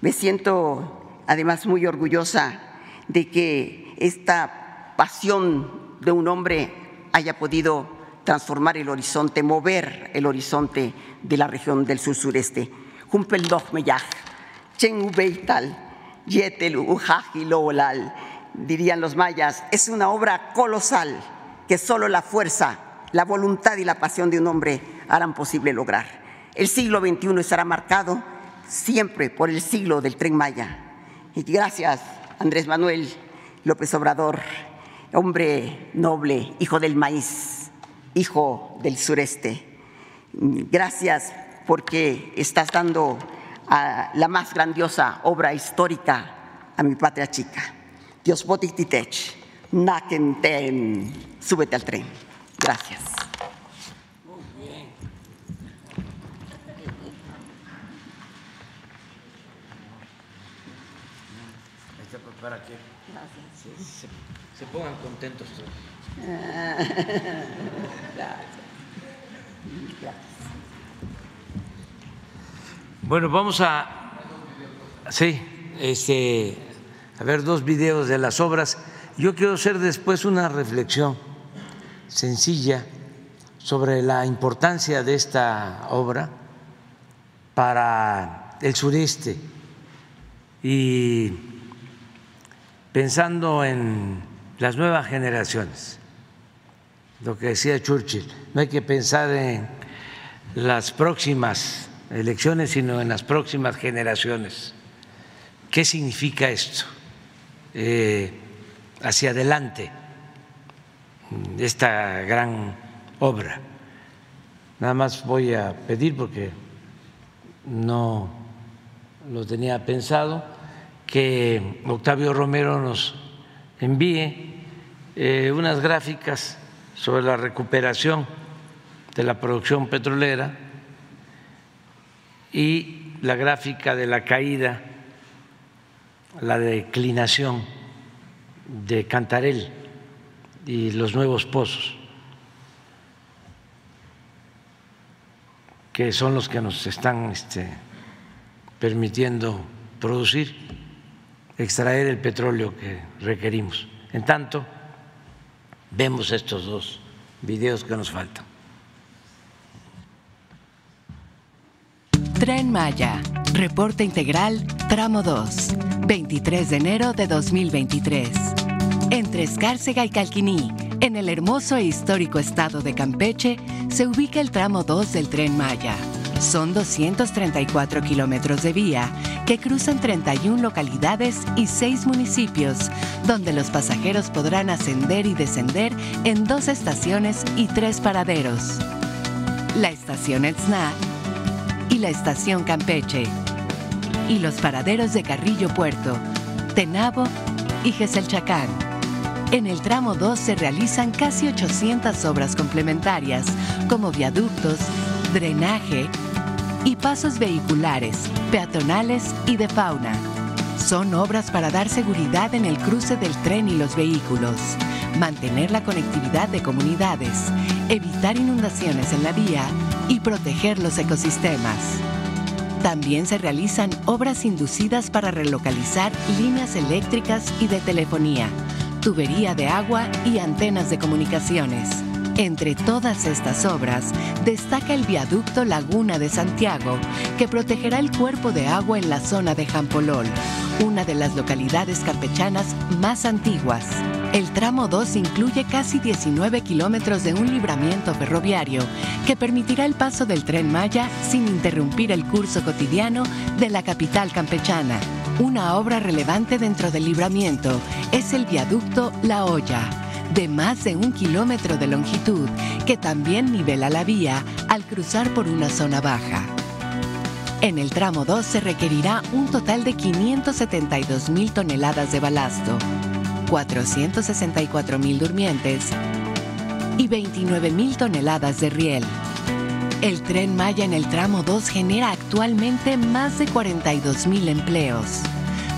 Me siento además muy orgullosa de que esta pasión de un hombre haya podido transformar el horizonte, mover el horizonte de la región del sur sureste. Chen Yetel dirían los mayas, es una obra colosal que solo la fuerza, la voluntad y la pasión de un hombre harán posible lograr. El siglo XXI estará marcado siempre por el siglo del tren Maya. Y gracias, Andrés Manuel López Obrador, hombre noble, hijo del maíz, hijo del sureste. Gracias porque estás dando la más grandiosa obra histórica a mi patria chica. Dios titech, nakenten, súbete al tren. Gracias. para que se, se, pongan contentos todos. Gracias. Bueno, vamos a, sí, este, a ver dos videos de las obras. Yo quiero hacer después una reflexión sencilla sobre la importancia de esta obra para el sureste y pensando en las nuevas generaciones, lo que decía Churchill, no hay que pensar en las próximas elecciones, sino en las próximas generaciones. ¿Qué significa esto? Eh, hacia adelante, esta gran obra. Nada más voy a pedir, porque no lo tenía pensado, que Octavio Romero nos envíe eh, unas gráficas sobre la recuperación de la producción petrolera y la gráfica de la caída, la declinación de Cantarel y los nuevos pozos, que son los que nos están este, permitiendo producir, extraer el petróleo que requerimos. En tanto, vemos estos dos videos que nos faltan. Tren Maya, reporte integral, tramo 2, 23 de enero de 2023. Entre Escárcega y Calquiní, en el hermoso e histórico estado de Campeche, se ubica el tramo 2 del Tren Maya. Son 234 kilómetros de vía que cruzan 31 localidades y 6 municipios, donde los pasajeros podrán ascender y descender en dos estaciones y tres paraderos. La estación Etzna y la estación Campeche. Y los paraderos de Carrillo Puerto, Tenabo y Geselchacán. En el tramo 2 se realizan casi 800 obras complementarias, como viaductos, drenaje y pasos vehiculares, peatonales y de fauna. Son obras para dar seguridad en el cruce del tren y los vehículos, mantener la conectividad de comunidades, evitar inundaciones en la vía y proteger los ecosistemas. También se realizan obras inducidas para relocalizar líneas eléctricas y de telefonía, tubería de agua y antenas de comunicaciones. Entre todas estas obras, destaca el viaducto Laguna de Santiago, que protegerá el cuerpo de agua en la zona de Jampolol, una de las localidades campechanas más antiguas. El tramo 2 incluye casi 19 kilómetros de un libramiento ferroviario que permitirá el paso del tren Maya sin interrumpir el curso cotidiano de la capital campechana. Una obra relevante dentro del libramiento es el viaducto La Hoya, de más de un kilómetro de longitud, que también nivela la vía al cruzar por una zona baja. En el tramo 2 se requerirá un total de 572 mil toneladas de balasto, 464 mil durmientes y 29 mil toneladas de riel. El tren Maya en el tramo 2 genera actualmente más de 42 mil empleos.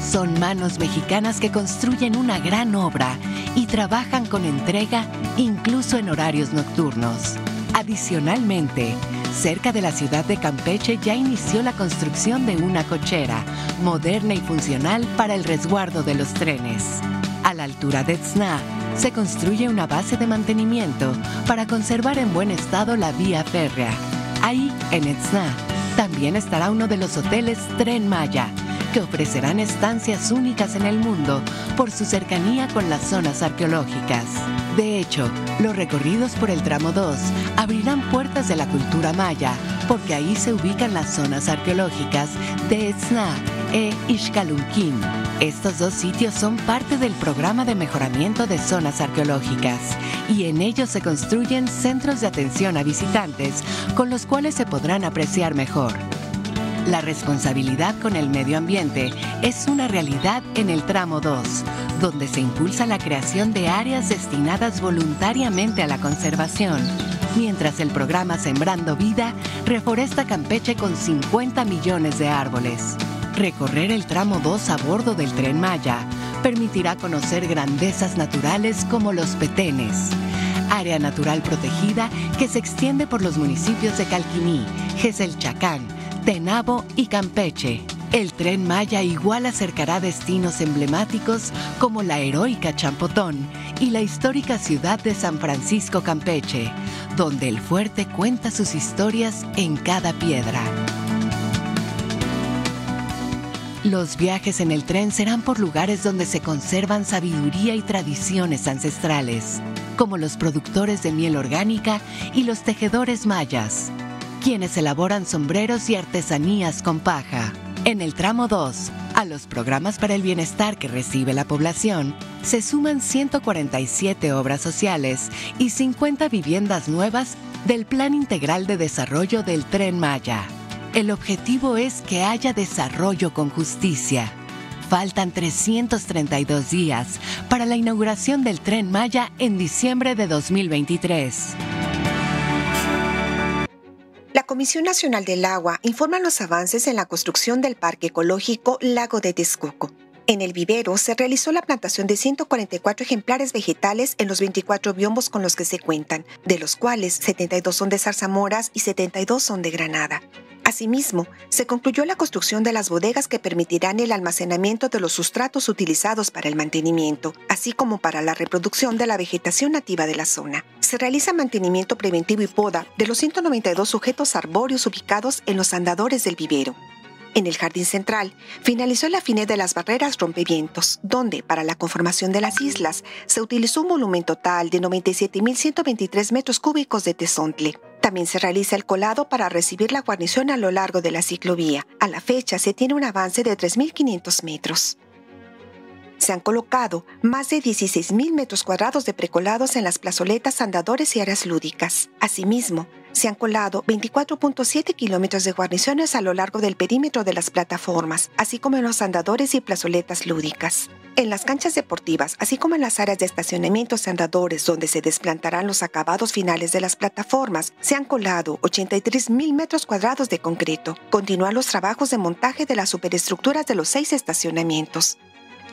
Son manos mexicanas que construyen una gran obra y trabajan con entrega incluso en horarios nocturnos. Adicionalmente, cerca de la ciudad de Campeche ya inició la construcción de una cochera, moderna y funcional para el resguardo de los trenes. A la altura de Tzna, se construye una base de mantenimiento para conservar en buen estado la vía férrea. Ahí, en Etzna, también estará uno de los hoteles Tren Maya, que ofrecerán estancias únicas en el mundo por su cercanía con las zonas arqueológicas. De hecho, los recorridos por el tramo 2 abrirán puertas de la cultura maya, porque ahí se ubican las zonas arqueológicas de Etzna e Ixcalunquín. Estos dos sitios son parte del programa de mejoramiento de zonas arqueológicas y en ellos se construyen centros de atención a visitantes con los cuales se podrán apreciar mejor. La responsabilidad con el medio ambiente es una realidad en el tramo 2, donde se impulsa la creación de áreas destinadas voluntariamente a la conservación, mientras el programa Sembrando Vida reforesta Campeche con 50 millones de árboles. Recorrer el tramo 2 a bordo del tren Maya permitirá conocer grandezas naturales como los petenes, área natural protegida que se extiende por los municipios de Calquiní, Geselchacán, Tenabo y Campeche. El tren Maya igual acercará destinos emblemáticos como la heroica Champotón y la histórica ciudad de San Francisco Campeche, donde el fuerte cuenta sus historias en cada piedra. Los viajes en el tren serán por lugares donde se conservan sabiduría y tradiciones ancestrales, como los productores de miel orgánica y los tejedores mayas, quienes elaboran sombreros y artesanías con paja. En el tramo 2, a los programas para el bienestar que recibe la población, se suman 147 obras sociales y 50 viviendas nuevas del Plan Integral de Desarrollo del Tren Maya. El objetivo es que haya desarrollo con justicia. Faltan 332 días para la inauguración del tren Maya en diciembre de 2023. La Comisión Nacional del Agua informa los avances en la construcción del Parque Ecológico Lago de Texcoco. En el vivero se realizó la plantación de 144 ejemplares vegetales en los 24 biombos con los que se cuentan, de los cuales 72 son de zarzamoras y 72 son de granada. Asimismo, se concluyó la construcción de las bodegas que permitirán el almacenamiento de los sustratos utilizados para el mantenimiento, así como para la reproducción de la vegetación nativa de la zona. Se realiza mantenimiento preventivo y poda de los 192 sujetos arbóreos ubicados en los andadores del vivero. En el jardín central, finalizó el afiné de las barreras rompevientos, donde, para la conformación de las islas, se utilizó un volumen total de 97.123 metros cúbicos de tesontle. También se realiza el colado para recibir la guarnición a lo largo de la ciclovía. A la fecha se tiene un avance de 3.500 metros. Se han colocado más de 16 mil metros cuadrados de precolados en las plazoletas, andadores y áreas lúdicas. Asimismo, se han colado 24.7 kilómetros de guarniciones a lo largo del perímetro de las plataformas, así como en los andadores y plazoletas lúdicas. En las canchas deportivas, así como en las áreas de estacionamientos y andadores donde se desplantarán los acabados finales de las plataformas, se han colado 83 mil metros cuadrados de concreto. Continúan los trabajos de montaje de las superestructuras de los seis estacionamientos.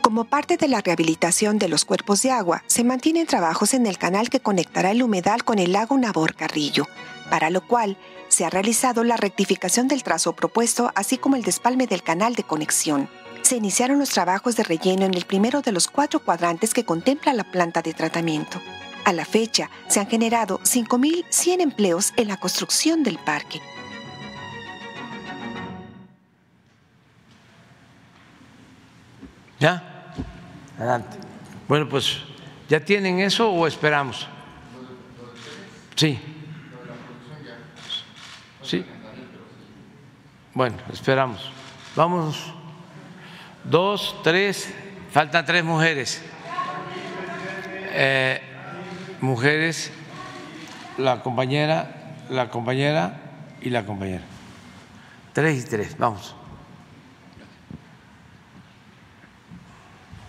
Como parte de la rehabilitación de los cuerpos de agua, se mantienen trabajos en el canal que conectará el humedal con el lago Nabor Carrillo, para lo cual se ha realizado la rectificación del trazo propuesto, así como el despalme del canal de conexión. Se iniciaron los trabajos de relleno en el primero de los cuatro cuadrantes que contempla la planta de tratamiento. A la fecha, se han generado 5.100 empleos en la construcción del parque. ¿Ya? Adelante. Bueno, pues, ¿ya tienen eso o esperamos? Sí. Sí. Bueno, esperamos. Vamos. Dos, tres. Faltan tres mujeres. Eh, mujeres, la compañera, la compañera y la compañera. Tres y tres. Vamos.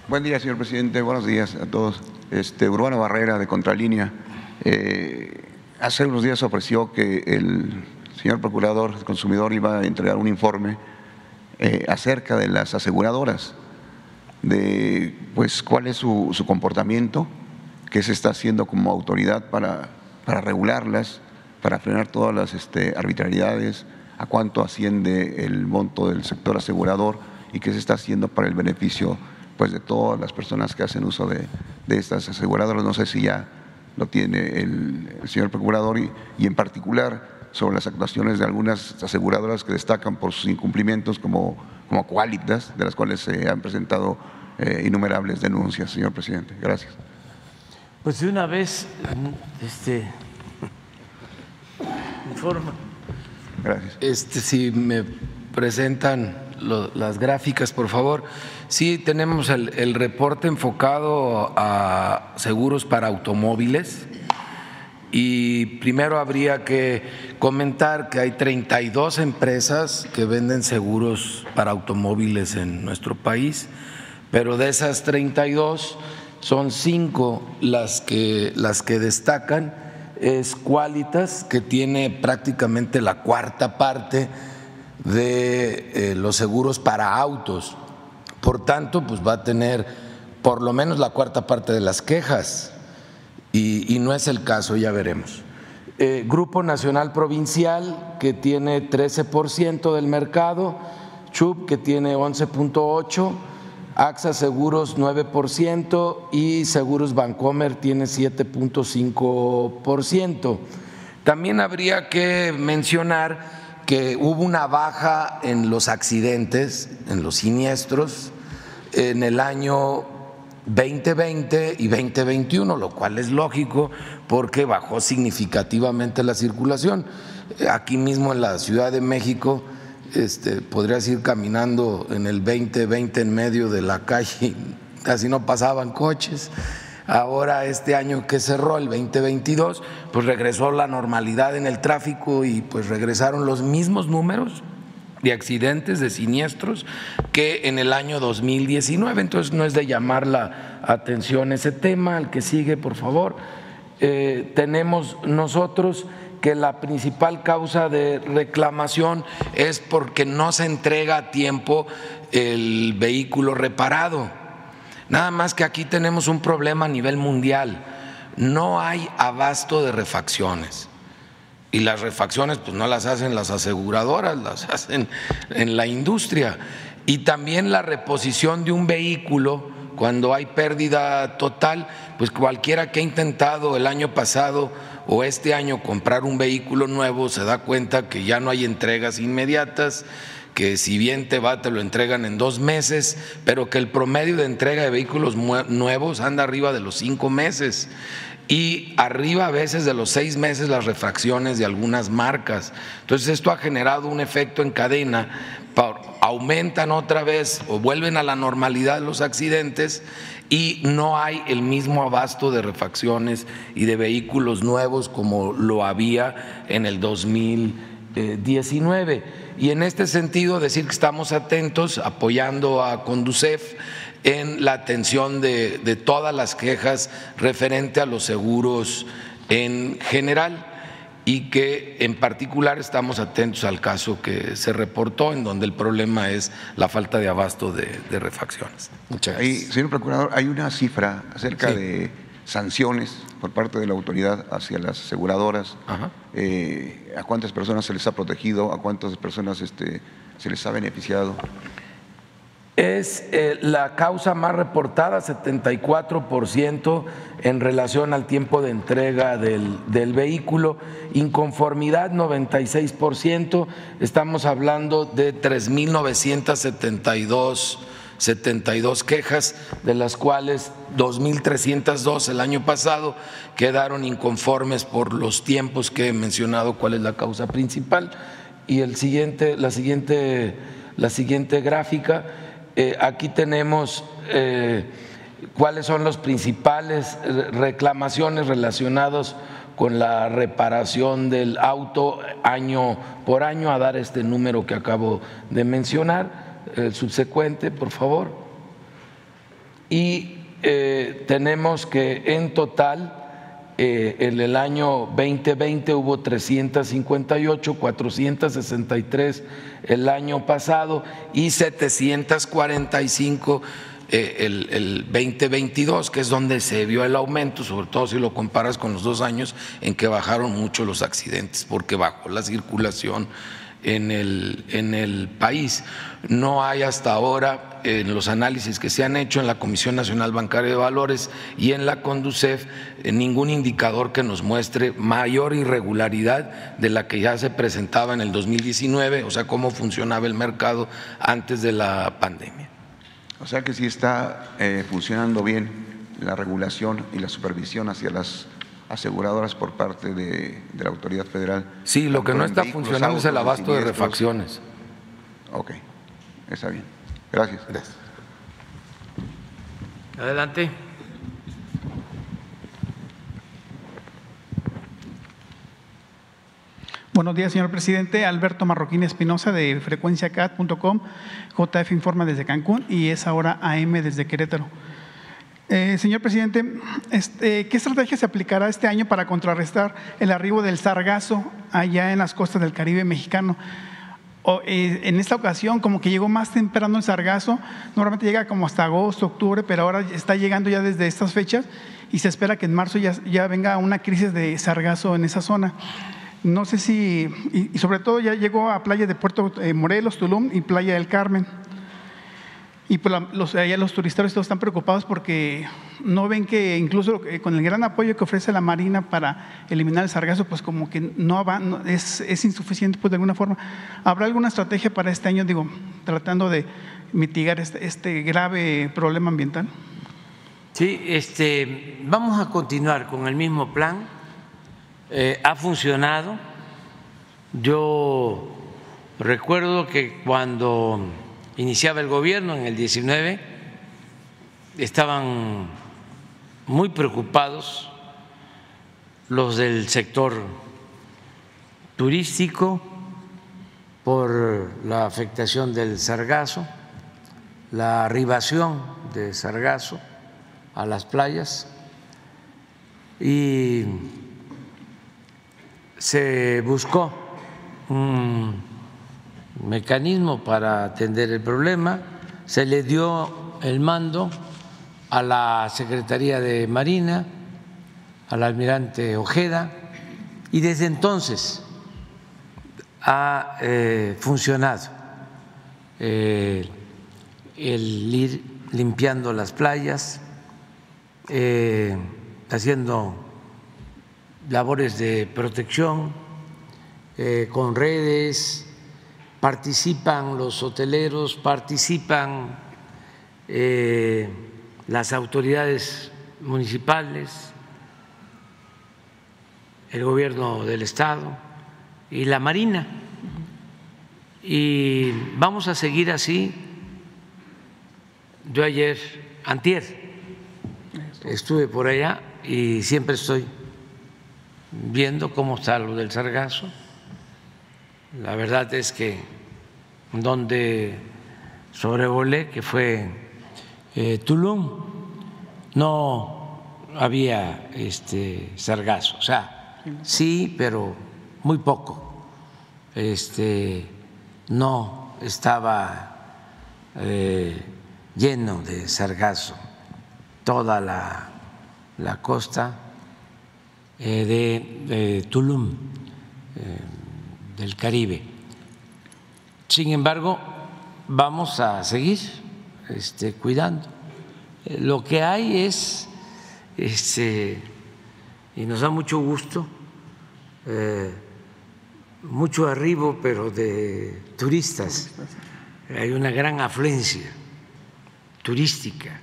Buen día, señor presidente. Buenos días a todos. Este, Urbano Barrera, de Contralínea. Eh, hace unos días ofreció que el señor procurador el consumidor iba a entregar un informe eh, acerca de las aseguradoras, de pues cuál es su, comportamiento, qué se está haciendo como autoridad para, para regularlas, para frenar todas las este, arbitrariedades, a cuánto asciende el monto del sector asegurador y qué se está haciendo para el beneficio pues, de todas las personas que hacen uso de, de estas aseguradoras. No sé si ya lo tiene el, señor procurador y en particular sobre las actuaciones de algunas aseguradoras que destacan por sus incumplimientos como, como Qualitas, de las cuales se han presentado eh, innumerables denuncias, señor presidente. Gracias. Pues de una vez, este, informa. Gracias. Este, si me presentan lo, las gráficas, por favor. Sí, tenemos el, el reporte enfocado a seguros para automóviles y primero habría que comentar que hay 32 empresas que venden seguros para automóviles en nuestro país, pero de esas 32 son cinco las que, las que destacan. Es Qualitas, que tiene prácticamente la cuarta parte de eh, los seguros para autos. Por tanto, pues va a tener por lo menos la cuarta parte de las quejas y, no es el caso, ya veremos. Eh, Grupo Nacional Provincial, que tiene 13% del mercado, CHUP, que tiene 11.8%, AXA Seguros 9% y Seguros Bancomer tiene 7.5%. También habría que mencionar que hubo una baja en los accidentes, en los siniestros, en el año 2020 y 2021, lo cual es lógico porque bajó significativamente la circulación. Aquí mismo en la Ciudad de México este, podrías ir caminando en el 2020 en medio de la calle, casi no pasaban coches. Ahora este año que cerró, el 2022, pues regresó la normalidad en el tráfico y pues regresaron los mismos números de accidentes, de siniestros, que en el año 2019. Entonces no es de llamar la atención ese tema, al que sigue, por favor. Eh, tenemos nosotros que la principal causa de reclamación es porque no se entrega a tiempo el vehículo reparado. Nada más que aquí tenemos un problema a nivel mundial. No hay abasto de refacciones y las refacciones pues no las hacen las aseguradoras, las hacen en la industria. Y también la reposición de un vehículo cuando hay pérdida total, pues cualquiera que ha intentado el año pasado o este año comprar un vehículo nuevo se da cuenta que ya no hay entregas inmediatas, que si bien te va te lo entregan en dos meses, pero que el promedio de entrega de vehículos nuevos anda arriba de los cinco meses y arriba a veces de los seis meses las refracciones de algunas marcas. Entonces esto ha generado un efecto en cadena aumentan otra vez o vuelven a la normalidad los accidentes y no hay el mismo abasto de refacciones y de vehículos nuevos como lo había en el 2019. Y en este sentido, decir que estamos atentos, apoyando a Conducef en la atención de, de todas las quejas referente a los seguros en general y que en particular estamos atentos al caso que se reportó, en donde el problema es la falta de abasto de, refacciones. Muchas gracias. señor Procurador, hay una cifra acerca de sanciones por parte de la autoridad hacia las aseguradoras. Eh, ¿A cuántas personas se les ha protegido? ¿A cuántas personas este, se les ha beneficiado? Es eh, la causa más reportada, 74% en relación al tiempo de entrega del, del vehículo, inconformidad 96%, estamos hablando de 3.972 72 quejas, de las cuales 2.302 el año pasado quedaron inconformes por los tiempos que he mencionado cuál es la causa principal. Y el siguiente, la, siguiente, la siguiente gráfica eh, aquí tenemos eh, cuáles son las principales eh, reclamaciones relacionadas con la reparación del auto año por año, a dar este número que acabo de mencionar. El subsecuente, por favor. Y tenemos que en total en el año 2020 hubo 358, 463 el año pasado y 745 eh, el, el 2022, que es donde se vio el aumento, sobre todo si lo comparas con los dos años en que bajaron mucho los accidentes, porque bajó la circulación en el, en el país. No hay hasta ahora, en los análisis que se han hecho en la Comisión Nacional Bancaria de Valores y en la Conducef, eh, ningún indicador que nos muestre mayor irregularidad de la que ya se presentaba en el 2019, o sea, cómo funcionaba el mercado antes de la pandemia. O sea que sí está eh, funcionando bien la regulación y la supervisión hacia las aseguradoras por parte de, la autoridad federal. Sí, lo que no está funcionando es el abasto de refacciones. Ok, está bien. Gracias. Gracias. Adelante. Buenos días, señor presidente. Alberto Marroquín Espinosa de frecuenciacat.com, JF Informa desde Cancún y es ahora AM desde Querétaro. Eh, señor presidente, este, ¿qué estrategia se aplicará este año para contrarrestar el arribo del sargazo allá en las costas del Caribe mexicano? Eh, en esta ocasión, como que llegó más temprano el sargazo, normalmente llega como hasta agosto, octubre, pero ahora está llegando ya desde estas fechas y se espera que en marzo ya, venga una crisis de sargazo en esa zona. No sé si, y, sobre todo ya llegó a playa de Puerto eh, Morelos, Tulum y playa del Carmen. Y pues los, allá los turistas todos están preocupados porque no ven que incluso con el gran apoyo que ofrece la Marina para eliminar el sargazo, pues como que no, va, es, es, insuficiente pues de alguna forma. ¿Habrá alguna estrategia para este año, digo, tratando de mitigar este, este grave problema ambiental? Sí, este, vamos a continuar con el mismo plan. Eh, ha funcionado. Yo recuerdo que cuando iniciaba el gobierno en el 19, estaban muy preocupados los del sector turístico por la afectación del sargazo, la arribación de sargazo a las playas y se buscó un mecanismo para atender el problema, se le dio el mando a la Secretaría de Marina, al almirante Ojeda, y desde entonces ha eh, funcionado eh, el ir limpiando las playas, eh, haciendo labores de protección con redes, participan los hoteleros, participan eh, las autoridades municipales, el gobierno del Estado y la Marina. Y vamos a seguir así. Yo ayer, antier, estuve por allá y siempre estoy viendo cómo está lo del sargazo. La verdad es que donde sobrevolé, que fue eh, Tulum, no había este sargazo, o sea, sí, pero muy poco. Este, no estaba eh, lleno de sargazo toda la, la costa eh, de, Tulum, del Caribe. Sin embargo, vamos a seguir este, cuidando. Eh, lo que hay es, este, y nos da mucho gusto, eh, mucho arribo, pero de turistas. Hay una gran afluencia turística.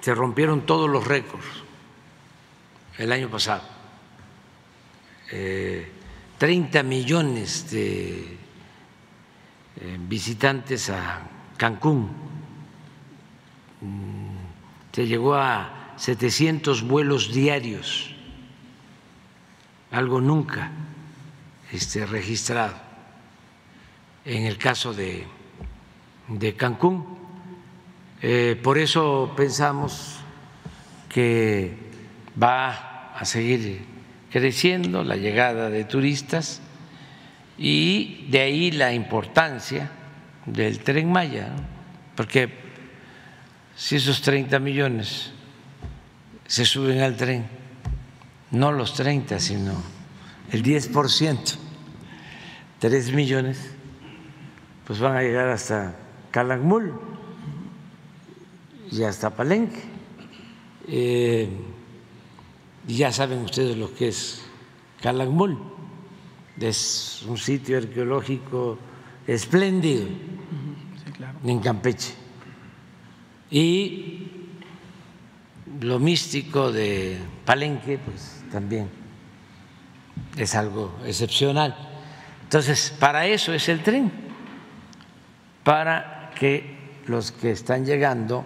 Se rompieron todos los récords el año pasado. 30 eh, millones de visitantes a Cancún. Mm, se llegó a 700 vuelos diarios, algo nunca este, registrado. En el caso de, de Cancún. Eh, por eso pensamos que va a seguir creciendo la llegada de turistas y de ahí la importancia del tren Maya, porque si esos 30 millones se suben al tren, no los 30, sino el 10%, 3 millones, pues van a llegar hasta Calakmul y hasta Palenque. Eh, y ya saben ustedes lo que es Calakmul, es un sitio arqueológico espléndido en Campeche. Y lo místico de Palenque, pues también es algo excepcional. Entonces, para eso es el tren, para que los que están llegando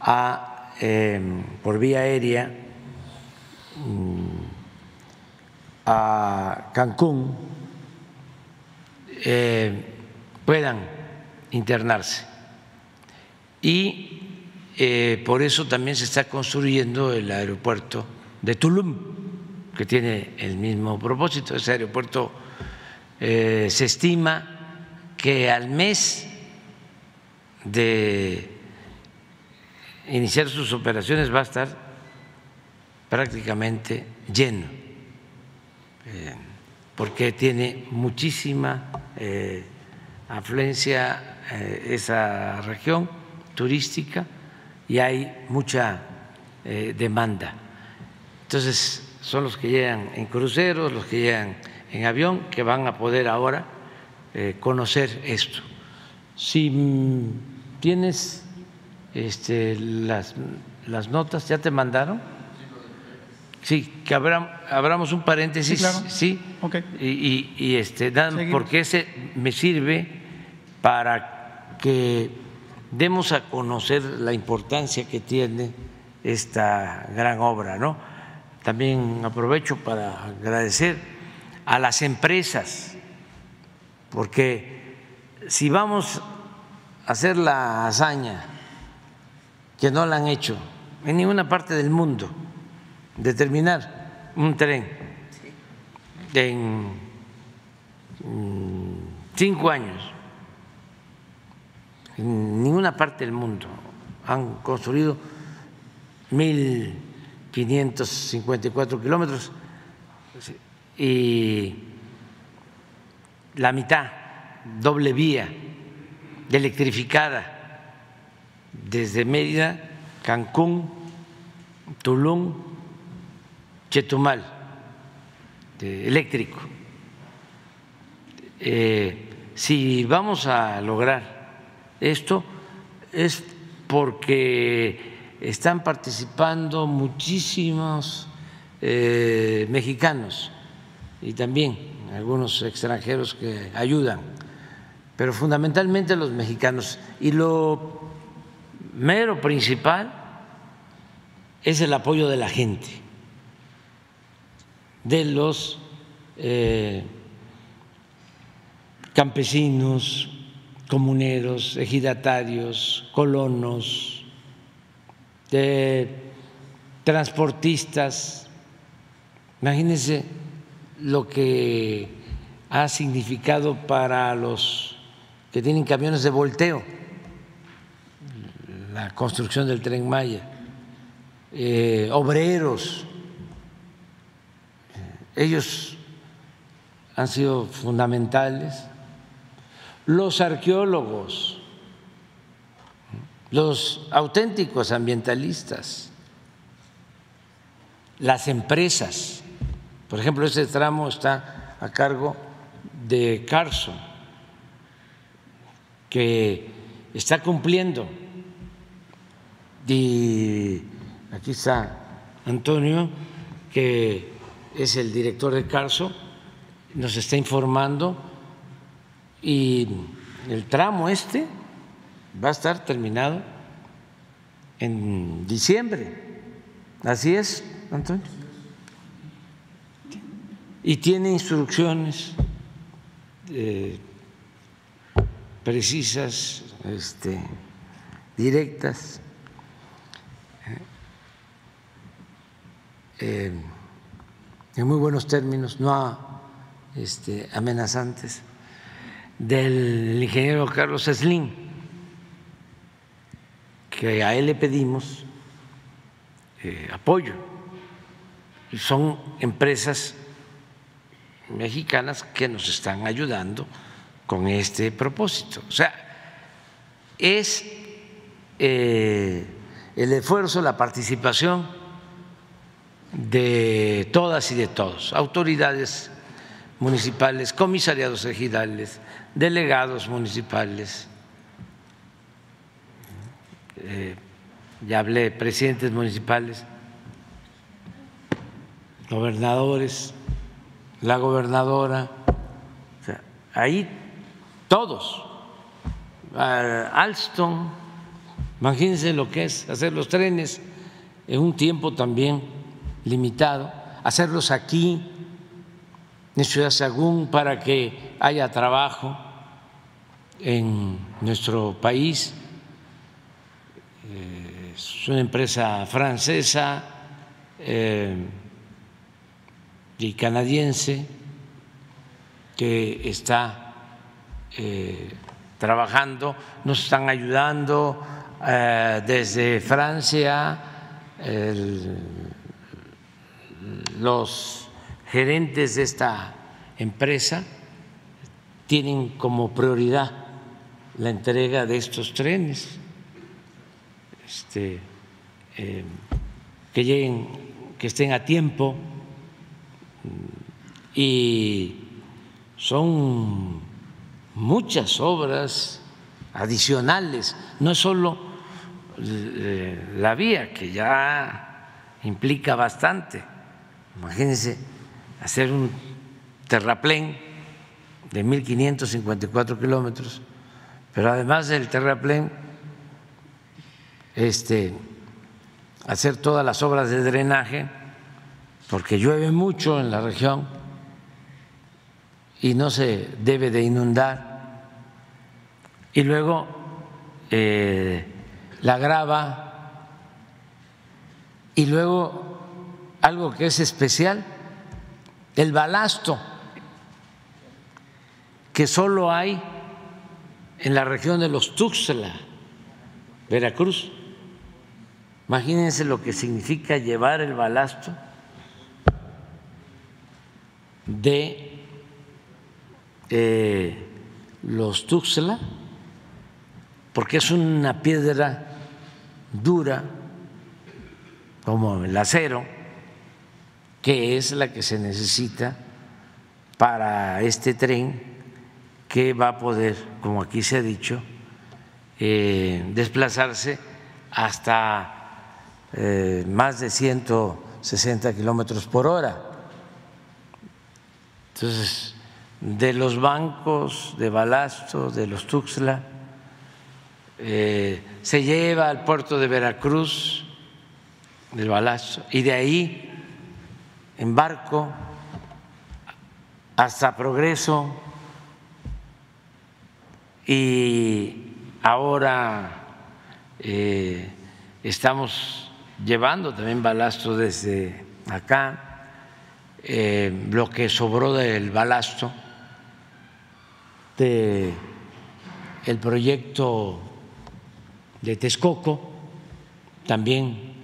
a, em, por vía aérea a Cancún eh, puedan internarse. Y eh, por eso también se está construyendo el aeropuerto de Tulum, que tiene el mismo propósito. Ese aeropuerto eh, se estima que al mes de iniciar sus operaciones va a estar prácticamente lleno, eh, porque tiene muchísima afluencia eh, esa región turística y hay mucha eh, demanda. Entonces, son los que llegan en cruceros, los que llegan en avión, que van a poder ahora eh, conocer esto. Si mm, tienes este, las, las notas, ¿ya te mandaron? Sí, que abramos un paréntesis, sí, y, y, este, porque ese me sirve para que demos a conocer la importancia que tiene esta gran obra, ¿no? También aprovecho para agradecer a las empresas, porque si vamos a hacer la hazaña que no la han hecho en ninguna parte del mundo, de terminar un tren en cinco años, en ninguna parte del mundo han construido 1.554 kilómetros y la mitad doble vía electrificada desde Mérida, Cancún, Tulum, Chetumal, eléctrico. Eh, si vamos a lograr esto es porque están participando muchísimos eh, mexicanos y también algunos extranjeros que ayudan pero fundamentalmente los mexicanos. Y lo mero principal es el apoyo de la gente, de los eh, campesinos, comuneros, ejidatarios, colonos, de transportistas. Imagínense lo que ha significado para los que tienen camiones de volteo. La construcción del tren Maya, eh, obreros, ellos han sido fundamentales, los arqueólogos, los auténticos ambientalistas, las empresas. Por ejemplo, ese tramo está a cargo de Carson, que está cumpliendo. Y aquí está Antonio, que es el director de Carso, nos está informando y el tramo este va a estar terminado en diciembre. Así es, Antonio. Y tiene instrucciones eh, precisas, este, directas. Eh, en muy buenos términos, no este, amenazantes, del ingeniero Carlos Slim, que a él le pedimos eh, apoyo. Son empresas mexicanas que nos están ayudando con este propósito. O sea, es eh, el esfuerzo, la participación de todas y de todos, autoridades municipales, comisariados ejidales, delegados municipales, eh, ya hablé, presidentes municipales, gobernadores, la gobernadora, ahí todos, Alstom, imagínense lo que es hacer los trenes en un tiempo también limitado, hacerlos aquí en Ciudad Sagún para que haya trabajo en nuestro país. Eh, es una empresa francesa eh, y canadiense que está eh, trabajando, nos están ayudando desde Francia. Los gerentes de esta empresa tienen como prioridad la entrega de estos trenes, este, eh, que lleguen, que estén a tiempo. Y son muchas obras adicionales, no es solo eh, la vía que ya implica bastante Imagínense hacer un terraplén de 1.554 kilómetros, pero además del terraplén, este, hacer todas las obras de drenaje, porque llueve mucho en la región y no se debe de inundar, y luego eh, la grava, y luego algo que es especial, el balasto, que solo hay en la región de los Tuxtla, Veracruz. Imagínense lo que significa llevar el balasto de eh, los Tuxtla, porque es una piedra dura como el acero que es la que se necesita para este tren que va a poder, como aquí se ha dicho, eh, desplazarse hasta eh, más de 160 kilómetros por hora. Entonces, de los bancos de Balasto, de los Tuxtla, eh, se lleva al puerto de Veracruz, del Balasto, y de ahí en barco hasta Progreso y ahora eh, estamos llevando también balasto desde acá, eh, lo que sobró del balasto de proyecto de Texcoco, también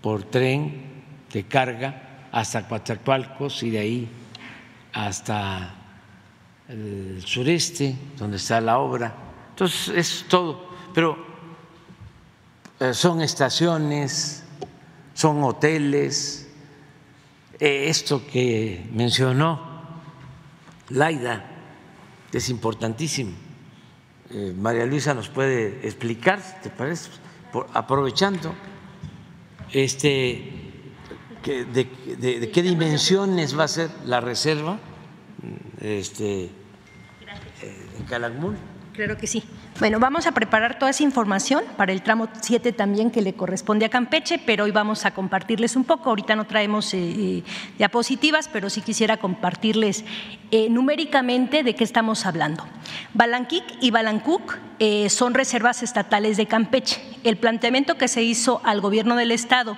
por tren de carga hasta Coatzacoalcos y de ahí hasta el sureste, donde está la obra. Entonces es todo, pero eh, son estaciones, son hoteles, eh, esto que mencionó Laida es importantísimo. Eh, María Luisa nos puede explicar, ¿te parece? aprovechando, este, de, qué dimensiones va a ser la reserva este, en Calakmul. Claro que sí. Bueno, vamos a preparar toda esa información para el tramo 7 también que le corresponde a Campeche, pero hoy vamos a compartirles un poco. Ahorita no traemos eh, eh, diapositivas, pero sí quisiera compartirles eh, numéricamente de qué estamos hablando. Balanquic y Balancuc son reservas estatales de Campeche. El planteamiento que se hizo al gobierno del estado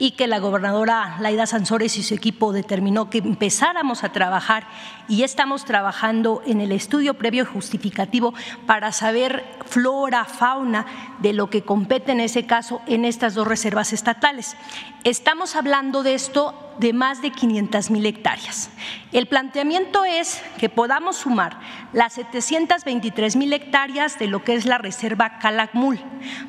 y que la gobernadora Laida Sansores y su equipo determinó que empezáramos a trabajar y estamos trabajando en el estudio previo justificativo para saber flora, fauna de lo que compete en ese caso en estas dos reservas estatales. Estamos hablando de esto de más de 500 mil hectáreas. El planteamiento es que podamos sumar las 723 mil hectáreas de lo que es la reserva Calakmul,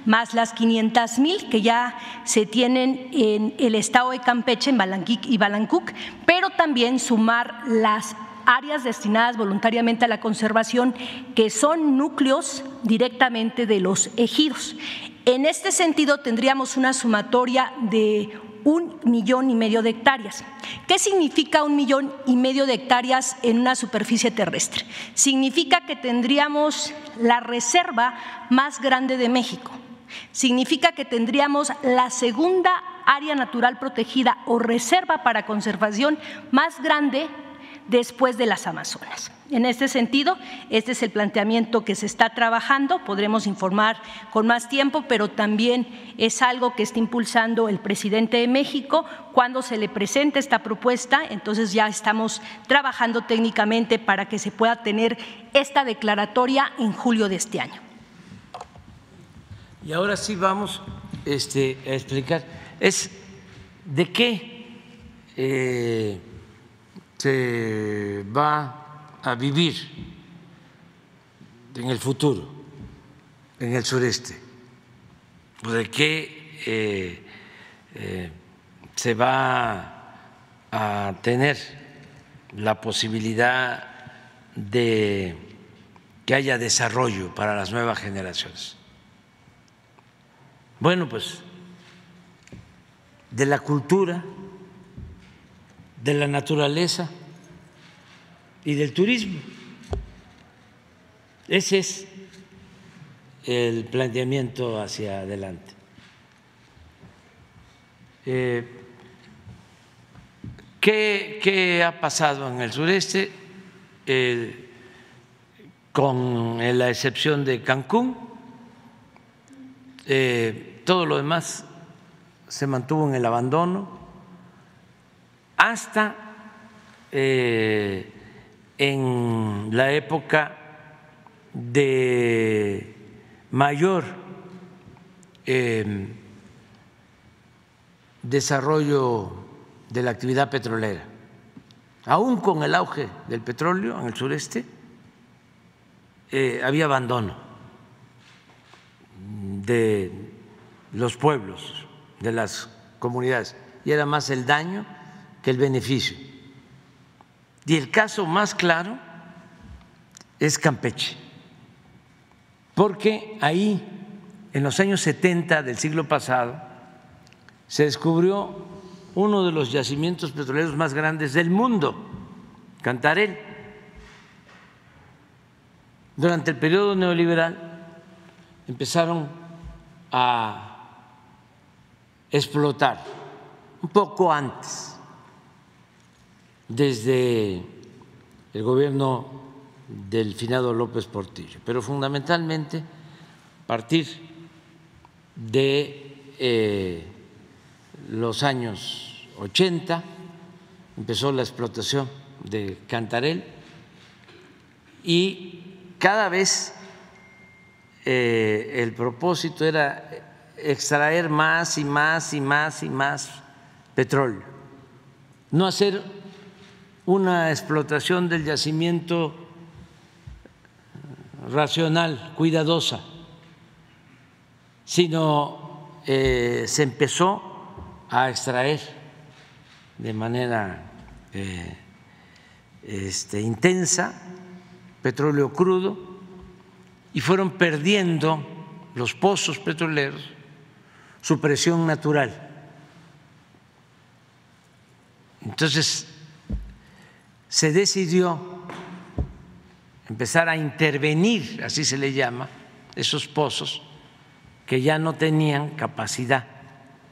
más las 500 mil que ya se tienen en el estado de Campeche, en Balanquic y Balancuc, pero también sumar las áreas destinadas voluntariamente a la conservación, que son núcleos directamente de los ejidos. En este sentido, tendríamos una sumatoria de un millón y medio de hectáreas. ¿Qué significa un millón y medio de hectáreas en una superficie terrestre? Significa que tendríamos la reserva más grande de México. Significa que tendríamos la segunda área natural protegida o reserva para conservación más grande después de las Amazonas. En este sentido, este es el planteamiento que se está trabajando, podremos informar con más tiempo, pero también es algo que está impulsando el presidente de México. Cuando se le presente esta propuesta, entonces ya estamos trabajando técnicamente para que se pueda tener esta declaratoria en julio de este año. Y ahora sí vamos este, a explicar, es de qué eh, se va a vivir en el futuro en el sureste, de qué eh, eh, se va a tener la posibilidad de que haya desarrollo para las nuevas generaciones. Bueno, pues de la cultura, de la naturaleza y del turismo. Ese es el planteamiento hacia adelante. Eh, ¿qué, ha pasado en el sureste? Eh, con la excepción de Cancún, eh, todo lo demás se mantuvo en el abandono hasta en la época de mayor eh, desarrollo de la actividad petrolera. Aún con el auge del petróleo en el sureste, eh, había abandono de los pueblos, de las comunidades, y era más el daño que el beneficio. Y el caso más claro es Campeche, porque ahí, en los años 70 del siglo pasado, se descubrió uno de los yacimientos petroleros más grandes del mundo, Cantarel, durante el periodo neoliberal empezaron a explotar un poco antes, desde el gobierno del finado López Portillo, pero fundamentalmente partir de eh, los años 80 empezó la explotación de Cantarel y cada vez eh, el propósito era extraer más y más y más y más petróleo, no hacer una explotación del yacimiento racional, cuidadosa, sino eh, se empezó a extraer de manera eh, este, intensa petróleo crudo y fueron perdiendo los pozos petroleros su presión natural. Entonces se decidió empezar a intervenir, así se le llama, esos pozos que ya no tenían capacidad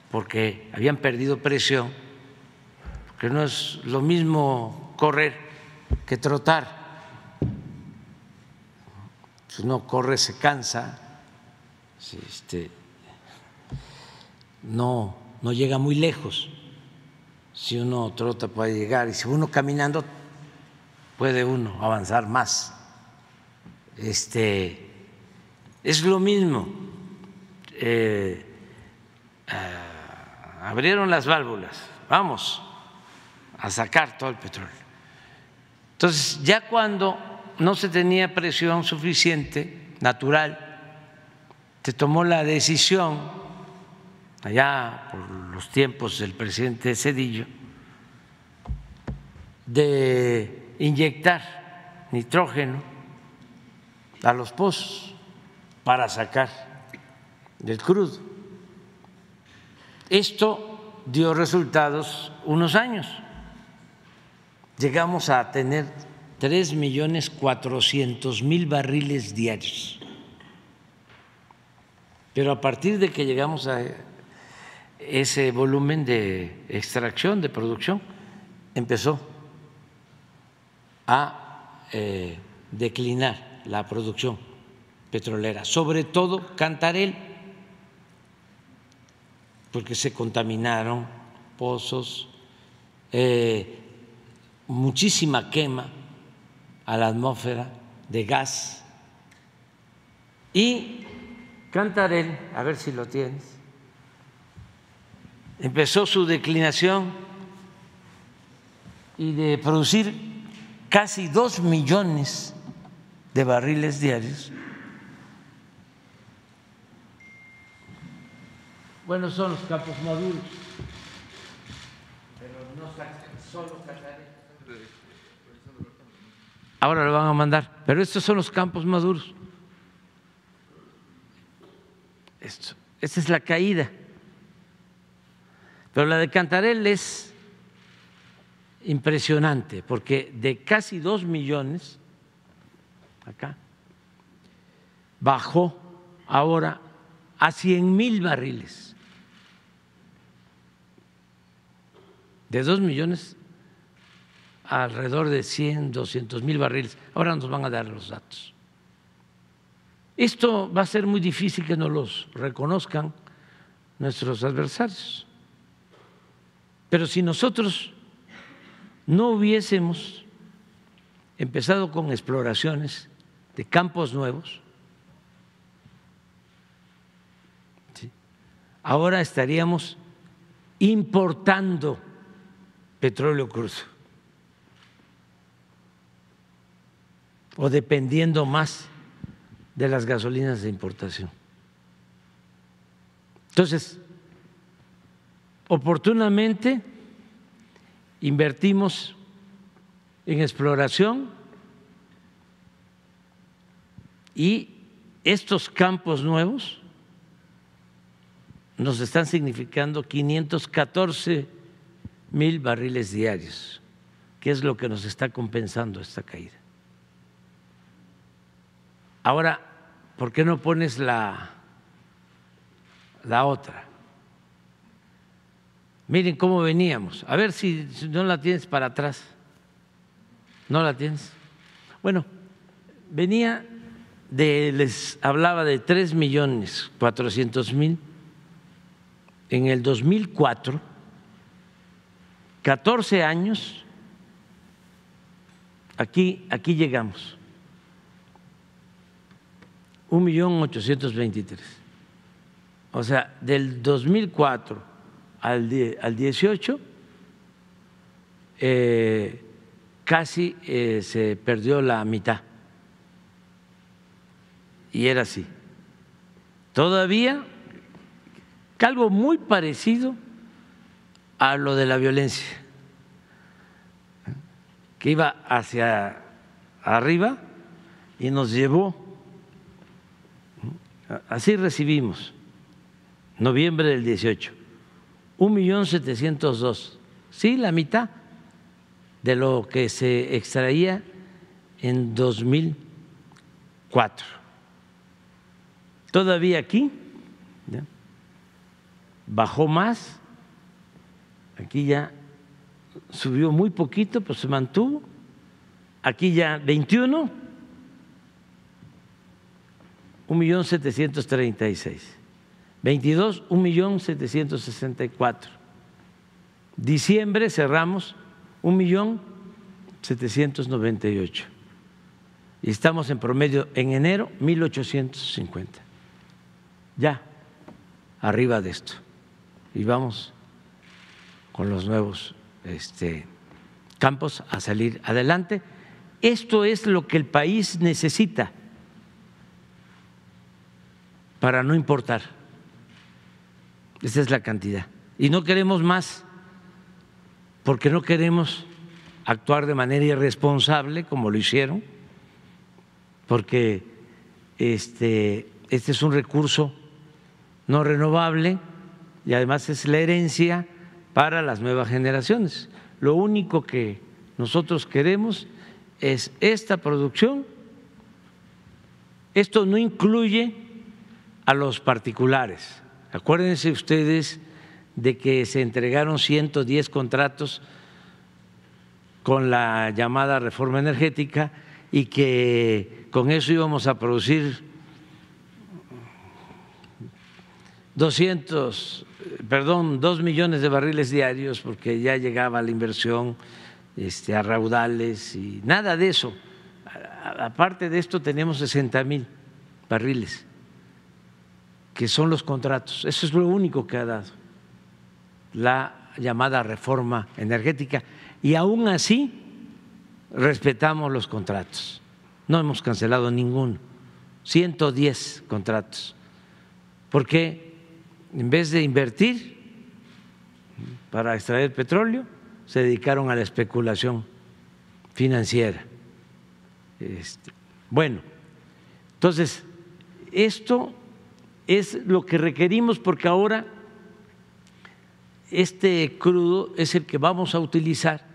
porque habían perdido presión, que no es lo mismo correr que trotar. Si uno corre se cansa, este, no, no llega muy lejos. Si uno trota puede llegar y si uno caminando puede uno avanzar más. Este, es lo mismo. Eh, ah, abrieron las válvulas, vamos a sacar todo el petróleo. Entonces, ya cuando no se tenía presión suficiente, natural, se tomó la decisión, allá por los tiempos del presidente Cedillo, de inyectar nitrógeno a los pozos para sacar del crudo. Esto dio resultados unos años. Llegamos a tener tres millones cuatrocientos mil barriles diarios. Pero a partir de que llegamos a ese volumen de extracción, de producción, empezó a eh, declinar la producción petrolera, sobre todo Cantarel, porque se contaminaron pozos, eh, muchísima quema a la atmósfera de gas. Y Cantarel, a ver si lo tienes, empezó su declinación y de producir casi dos millones de barriles diarios. Bueno, son los campos maduros, pero no solo Cantarel. Ahora lo van a mandar, pero estos son los campos maduros. Esto, esta es la caída. Pero la de Cantarel es impresionante, porque de casi dos millones, acá, bajó ahora a cien mil barriles. De dos millones a alrededor de 100, 200 mil barriles. Ahora nos van a dar los datos. Esto va a ser muy difícil que nos los reconozcan nuestros adversarios. Pero si nosotros no hubiésemos empezado con exploraciones de campos nuevos, ahora estaríamos importando petróleo crudo o dependiendo más de las gasolinas de importación. Entonces, oportunamente invertimos en exploración y estos campos nuevos nos están significando 514 mil barriles diarios, que es lo que nos está compensando esta caída. Ahora, ¿por qué no pones la, la otra? Miren cómo veníamos. A ver si no la tienes para atrás. ¿No la tienes? Bueno, venía de, les hablaba de 3 millones 400 mil en el 2004, 14 años, aquí, aquí llegamos, un millón 823. O sea, del 2004 al, al 18, eh, casi eh, se perdió la mitad. Y era así. Todavía algo muy parecido a lo de la violencia, que iba hacia arriba y nos llevó, así recibimos, noviembre del 18, un millón setecientos dos, sí, la mitad de lo que se extraía en 2004. Todavía aquí bajó más, aquí ya subió muy poquito, pues se mantuvo, aquí ya 21, un millón setecientos treinta y seis, 22, un millón setecientos sesenta y cuatro, diciembre cerramos un millón setecientos noventa y ocho y estamos en promedio en enero mil ochocientos cincuenta, ya arriba de esto y vamos con los nuevos este, campos a salir adelante. Esto es lo que el país necesita para no importar. Esa es la cantidad. Y no queremos más, porque no queremos actuar de manera irresponsable como lo hicieron, porque este, este es un recurso no renovable y además es la herencia para las nuevas generaciones. Lo único que nosotros queremos es esta producción. Esto no incluye a los particulares. Acuérdense ustedes de que se entregaron 110 contratos con la llamada reforma energética y que con eso íbamos a producir 200 perdón, dos millones de barriles diarios porque ya llegaba la inversión este, a raudales y nada de eso. Aparte de esto tenemos 60 mil barriles, que son los contratos. Eso es lo único que ha dado la llamada reforma energética. Y aún así respetamos los contratos. No hemos cancelado ninguno. 110 contratos. ¿Por qué? en vez de invertir para extraer petróleo, se dedicaron a la especulación financiera. Este, bueno, entonces, esto es lo que requerimos porque ahora este crudo es el que vamos a utilizar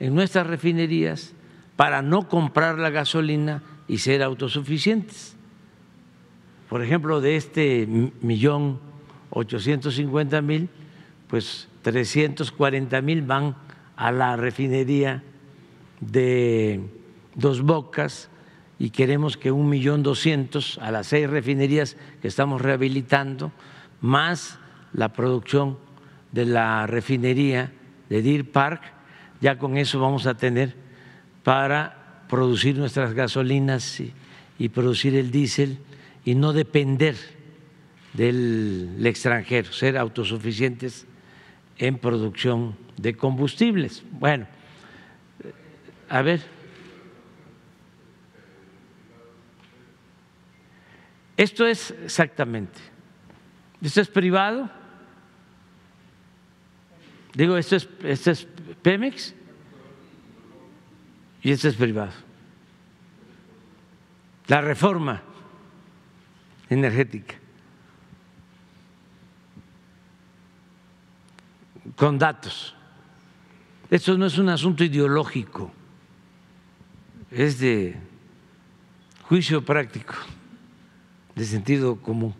en nuestras refinerías para no comprar la gasolina y ser autosuficientes. Por ejemplo, de este millón 850 mil, pues 340 mil van a la refinería de Dos Bocas y queremos que un millón doscientos a las seis refinerías que estamos rehabilitando, más la producción de la refinería de Deer Park, ya con eso vamos a tener para producir nuestras gasolinas y, producir el diésel y no depender del extranjero, ser autosuficientes en producción de combustibles. Bueno, a ver. Esto es exactamente. Esto es privado. Digo, esto es, esto es Pemex y esto es privado. La reforma energética. con datos. Esto no es un asunto ideológico, es de juicio práctico, de sentido común,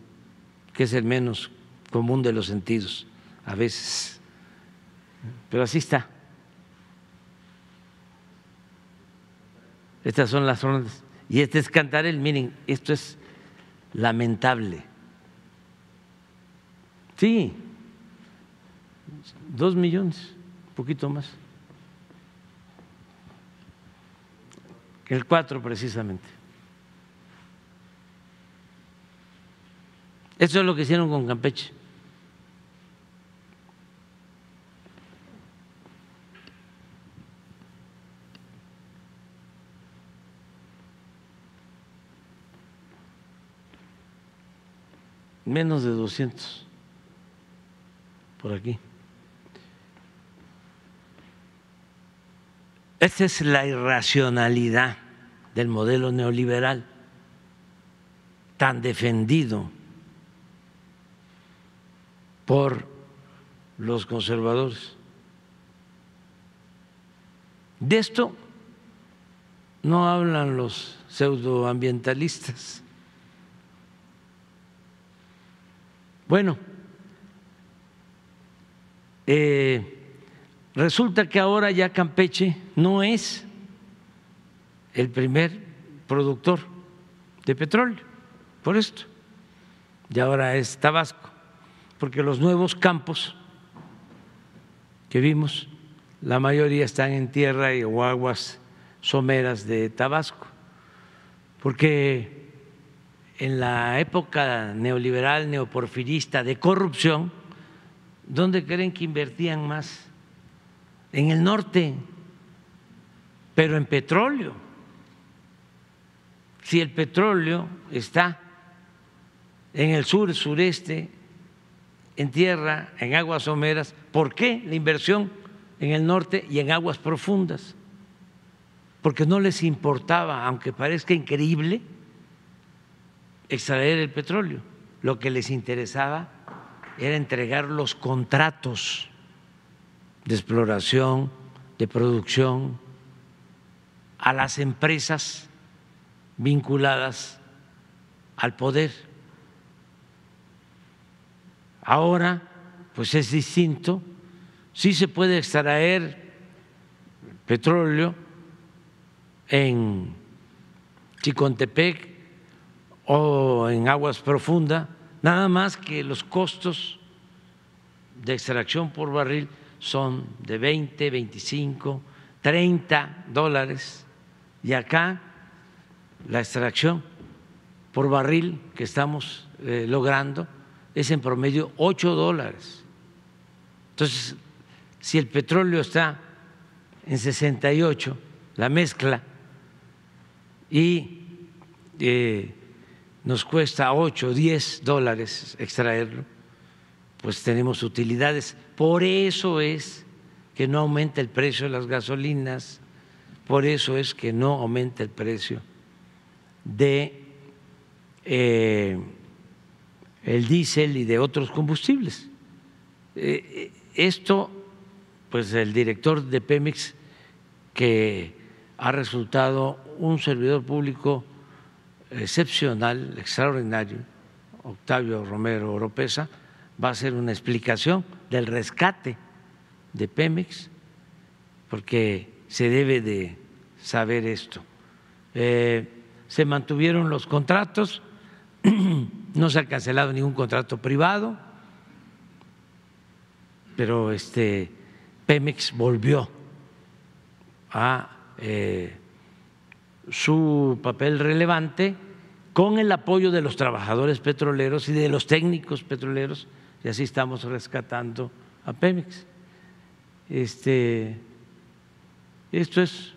que es el menos común de los sentidos a veces. Pero así está. Estas son las zonas. Y este es Cantarel, miren, esto es lamentable. Sí, dos millones, un poquito más. El cuatro precisamente. Eso es lo que hicieron con Campeche. menos de 200 por aquí. Esta es la irracionalidad del modelo neoliberal tan defendido por los conservadores. De esto no hablan los pseudoambientalistas. Bueno, eh, resulta que ahora ya Campeche no es el primer productor de petróleo, por esto, y ahora es Tabasco, porque los nuevos campos que vimos, la mayoría están en tierra y o aguas someras de Tabasco, porque en la época neoliberal, neoporfirista, de corrupción, ¿dónde creen que invertían más? En el norte, pero en petróleo. Si el petróleo está en el sur, sureste, en tierra, en aguas someras, ¿por qué la inversión en el norte y en aguas profundas? Porque no les importaba, aunque parezca increíble, extraer el petróleo. Lo que les interesaba era entregar los contratos de exploración, de producción a las empresas vinculadas al poder. Ahora, pues es distinto, sí se puede extraer petróleo en Chicontepec, o en aguas profundas, nada más que los costos de extracción por barril son de 20, 25, 30 dólares. Y acá la extracción por barril que estamos eh, logrando es en promedio 8 dólares. Entonces, si el petróleo está en 68, la mezcla, y eh, nos cuesta 8 o 10 dólares extraerlo, pues tenemos utilidades. Por eso es que no aumenta el precio de las gasolinas, por eso es que no aumenta el precio de eh, el diésel y de otros combustibles. Eh, esto, pues el director de Pemex, que ha resultado un servidor público excepcional, extraordinario, Octavio Romero Oropesa, va a hacer una explicación del rescate de Pemex, porque se debe de saber esto. Eh, se mantuvieron los contratos, no se ha cancelado ningún contrato privado, pero este Pemex volvió a eh, su papel relevante con el apoyo de los trabajadores petroleros y de los técnicos petroleros, y así estamos rescatando a Pemex. Este, esto es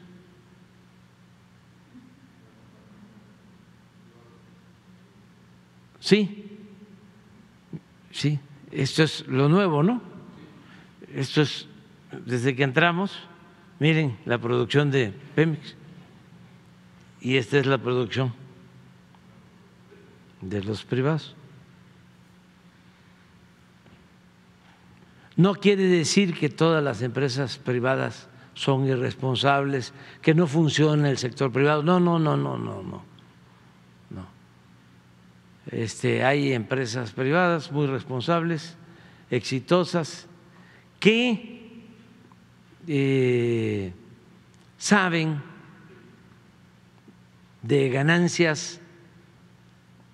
Sí, sí, esto es lo nuevo, ¿no? Esto es, desde que entramos, miren la producción de Pemex y esta es la producción de los privados. No quiere decir que todas las empresas privadas son irresponsables, que no funciona el sector privado. No, no, no, no, no, no. Este, hay empresas privadas muy responsables, exitosas, que eh, saben de ganancias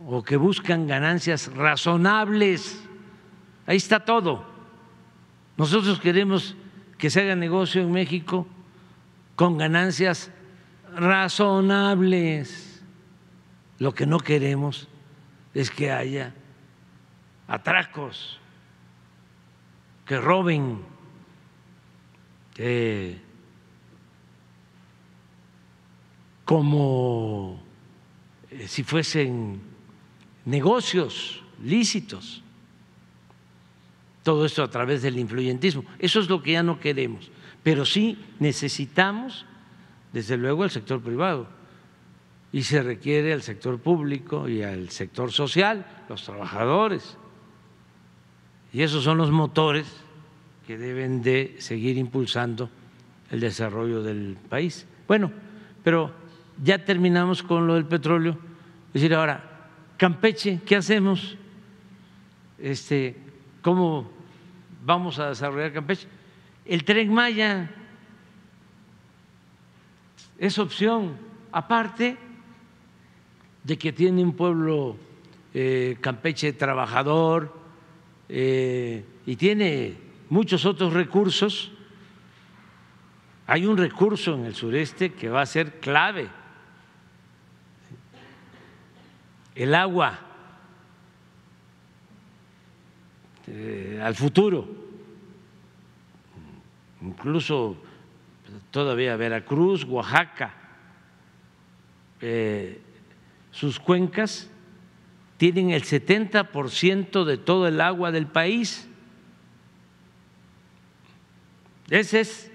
o que buscan ganancias razonables. Ahí está todo. Nosotros queremos que se haga negocio en México con ganancias razonables. Lo que no queremos es que haya atracos, que roben, que como eh, si fuesen negocios lícitos. Todo esto a través del influyentismo. Eso es lo que ya no queremos. Pero sí necesitamos, desde luego, el sector privado. Y se requiere al sector público y al sector social, los trabajadores. Y esos son los motores que deben de seguir impulsando el desarrollo del país. Bueno, pero ya terminamos con lo del petróleo. Es decir, ahora, Campeche, ¿qué hacemos? Este, ¿Cómo vamos a desarrollar Campeche? El tren Maya es opción, aparte de que tiene un pueblo eh, Campeche trabajador eh, y tiene muchos otros recursos. Hay un recurso en el sureste que va a ser clave el agua eh, al futuro, incluso todavía Veracruz, Oaxaca, sus cuencas tienen el 70% de todo el agua del país. Ese es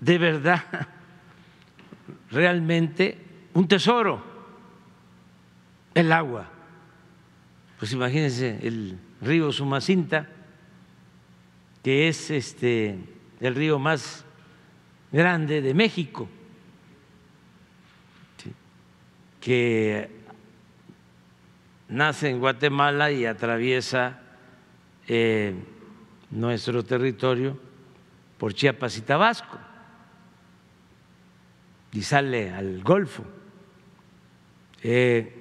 de verdad realmente un tesoro el agua. Pues imagínense el río Sumacinta, que es este el río más grande de México, que nace en Guatemala y atraviesa eh, nuestro territorio por Chiapas y Tabasco y sale al Golfo. Eh,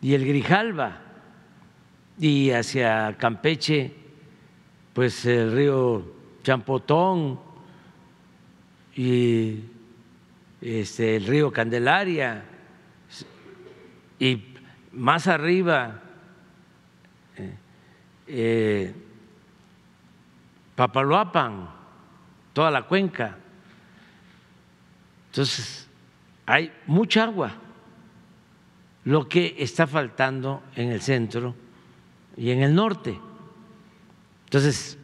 y el Grijalva y hacia Campeche, pues el río Champotón y este, el río Candelaria y más arriba eh, eh, Papaloapan, toda la cuenca. Entonces, hay mucha agua lo que está faltando en el centro y en el norte. Entonces,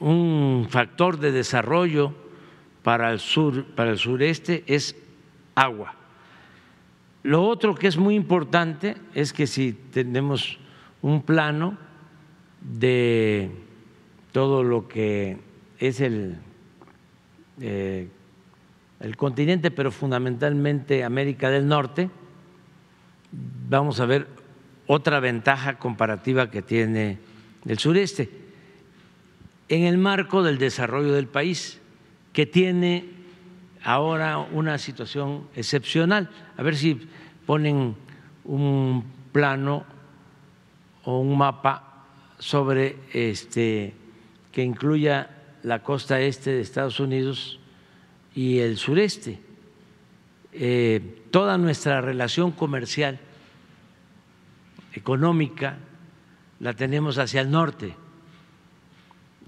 un factor de desarrollo para el sur, para el sureste es agua. Lo otro que es muy importante es que si tenemos un plano de todo lo que es el, eh, el continente, pero fundamentalmente América del Norte, vamos a ver otra ventaja comparativa que tiene el sureste. En el marco del desarrollo del país, que tiene ahora una situación excepcional. A ver si ponen un plano o un mapa sobre este que incluya la costa este de Estados Unidos y el sureste. Eh, toda nuestra relación comercial, económica, la tenemos hacia el norte,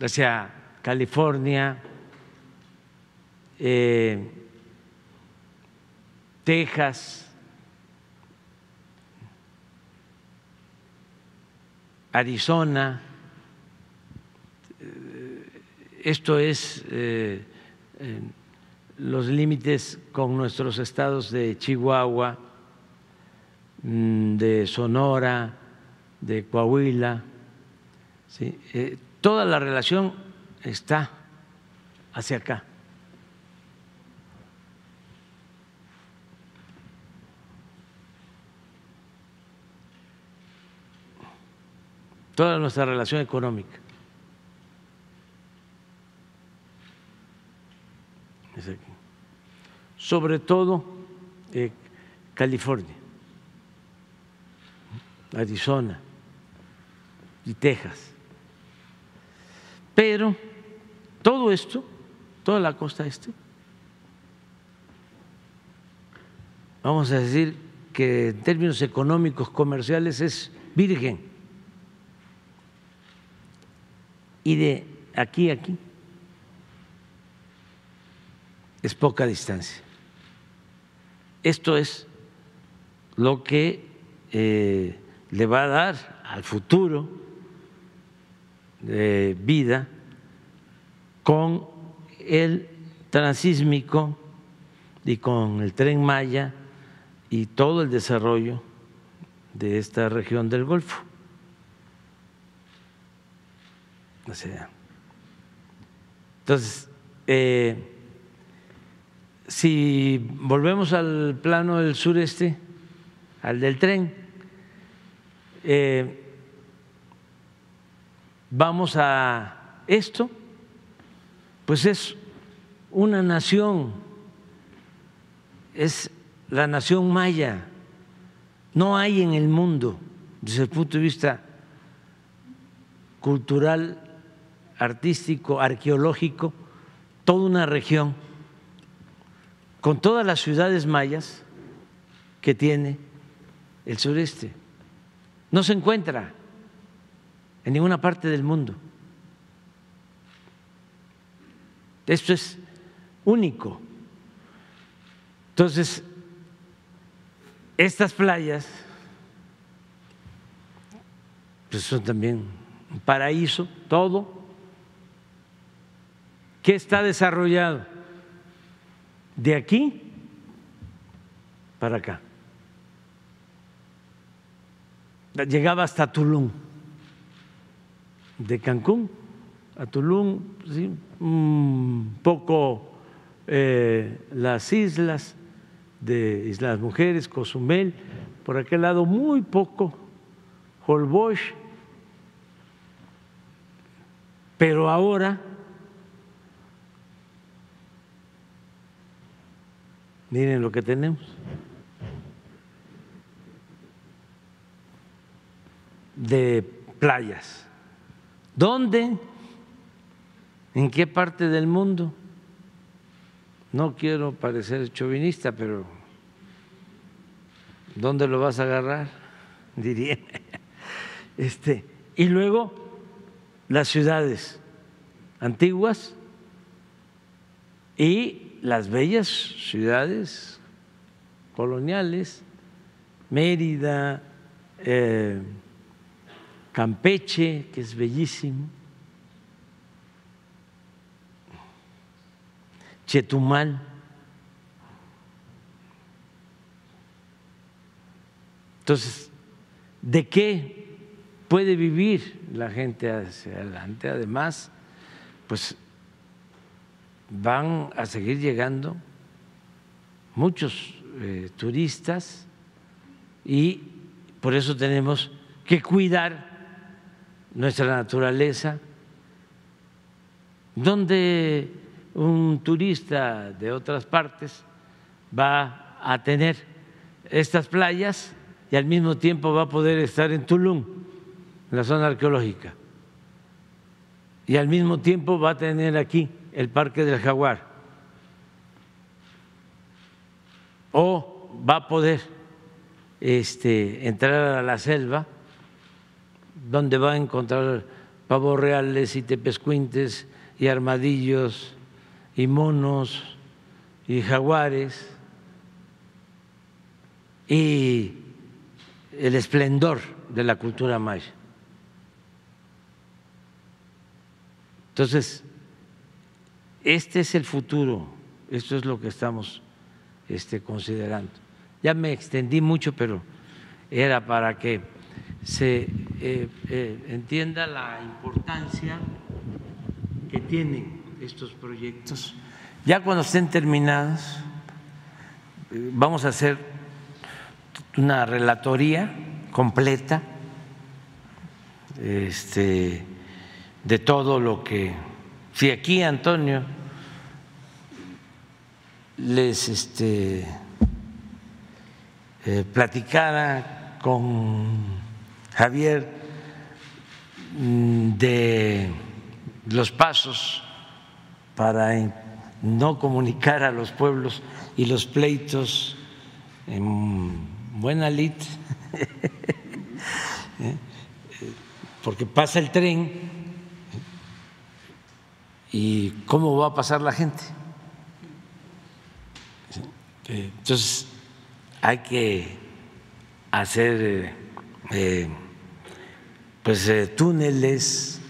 hacia California, eh, Texas, Arizona, eh, esto es los límites con nuestros estados de Chihuahua, mm, de Sonora, de Coahuila. Eh, toda la relación está hacia acá. Toda nuestra relación económica. Sobre todo eh, California, Arizona y Texas. Pero todo esto, toda la costa este, vamos a decir que en términos económicos, comerciales, es virgen. Y de aquí a aquí es poca distancia. Esto es lo que eh, le va a dar al futuro de vida con el transísmico y con el tren Maya y todo el desarrollo de esta región del Golfo. Entonces, eh, si volvemos al plano del sureste, al del tren, eh, vamos a esto, pues es una nación, es la nación maya. No hay en el mundo, desde el punto de vista cultural, artístico, arqueológico, toda una región con todas las ciudades mayas que tiene el sureste. No se encuentra en ninguna parte del mundo. Esto es único. Entonces, estas playas pues son también un paraíso, todo, que está desarrollado de aquí para acá. Llegaba hasta Tulum, de Cancún a Tulum, un poco eh, las islas de Islas Mujeres, Cozumel, por aquel lado muy poco, Holbox, pero ahora Miren lo que tenemos. De playas. ¿Dónde? ¿En qué parte del mundo? No quiero parecer chauvinista, pero ¿dónde lo vas a agarrar? Diría. Este, y luego las ciudades antiguas y las bellas ciudades coloniales, Mérida, eh, Campeche, que es bellísimo, Chetumal. Entonces, ¿de qué puede vivir la gente hacia adelante? Además, pues van a seguir llegando muchos eh, turistas y por eso tenemos que cuidar nuestra naturaleza. Donde un turista de otras partes va a tener estas playas y al mismo tiempo va a poder estar en Tulum, en la zona arqueológica, y al mismo tiempo va a tener aquí el Parque del Jaguar o va a poder este, entrar a la selva donde va a encontrar pavos reales y tepescuintes y armadillos y monos y jaguares y el esplendor de la cultura maya. Entonces, este es el futuro, esto es lo que estamos este, considerando. Ya me extendí mucho, pero era para que se eh, eh, entienda la importancia que tienen estos proyectos. Ya cuando estén terminados, eh, vamos a hacer una relatoría completa este, de todo lo que, si aquí Antonio les este, eh, platicara con Javier mm, de los pasos para no comunicar a los pueblos y los pleitos en buena lid, ¿eh? porque pasa el tren y cómo va a pasar la gente. Entonces, hay que hacer eh, pues eh, túneles,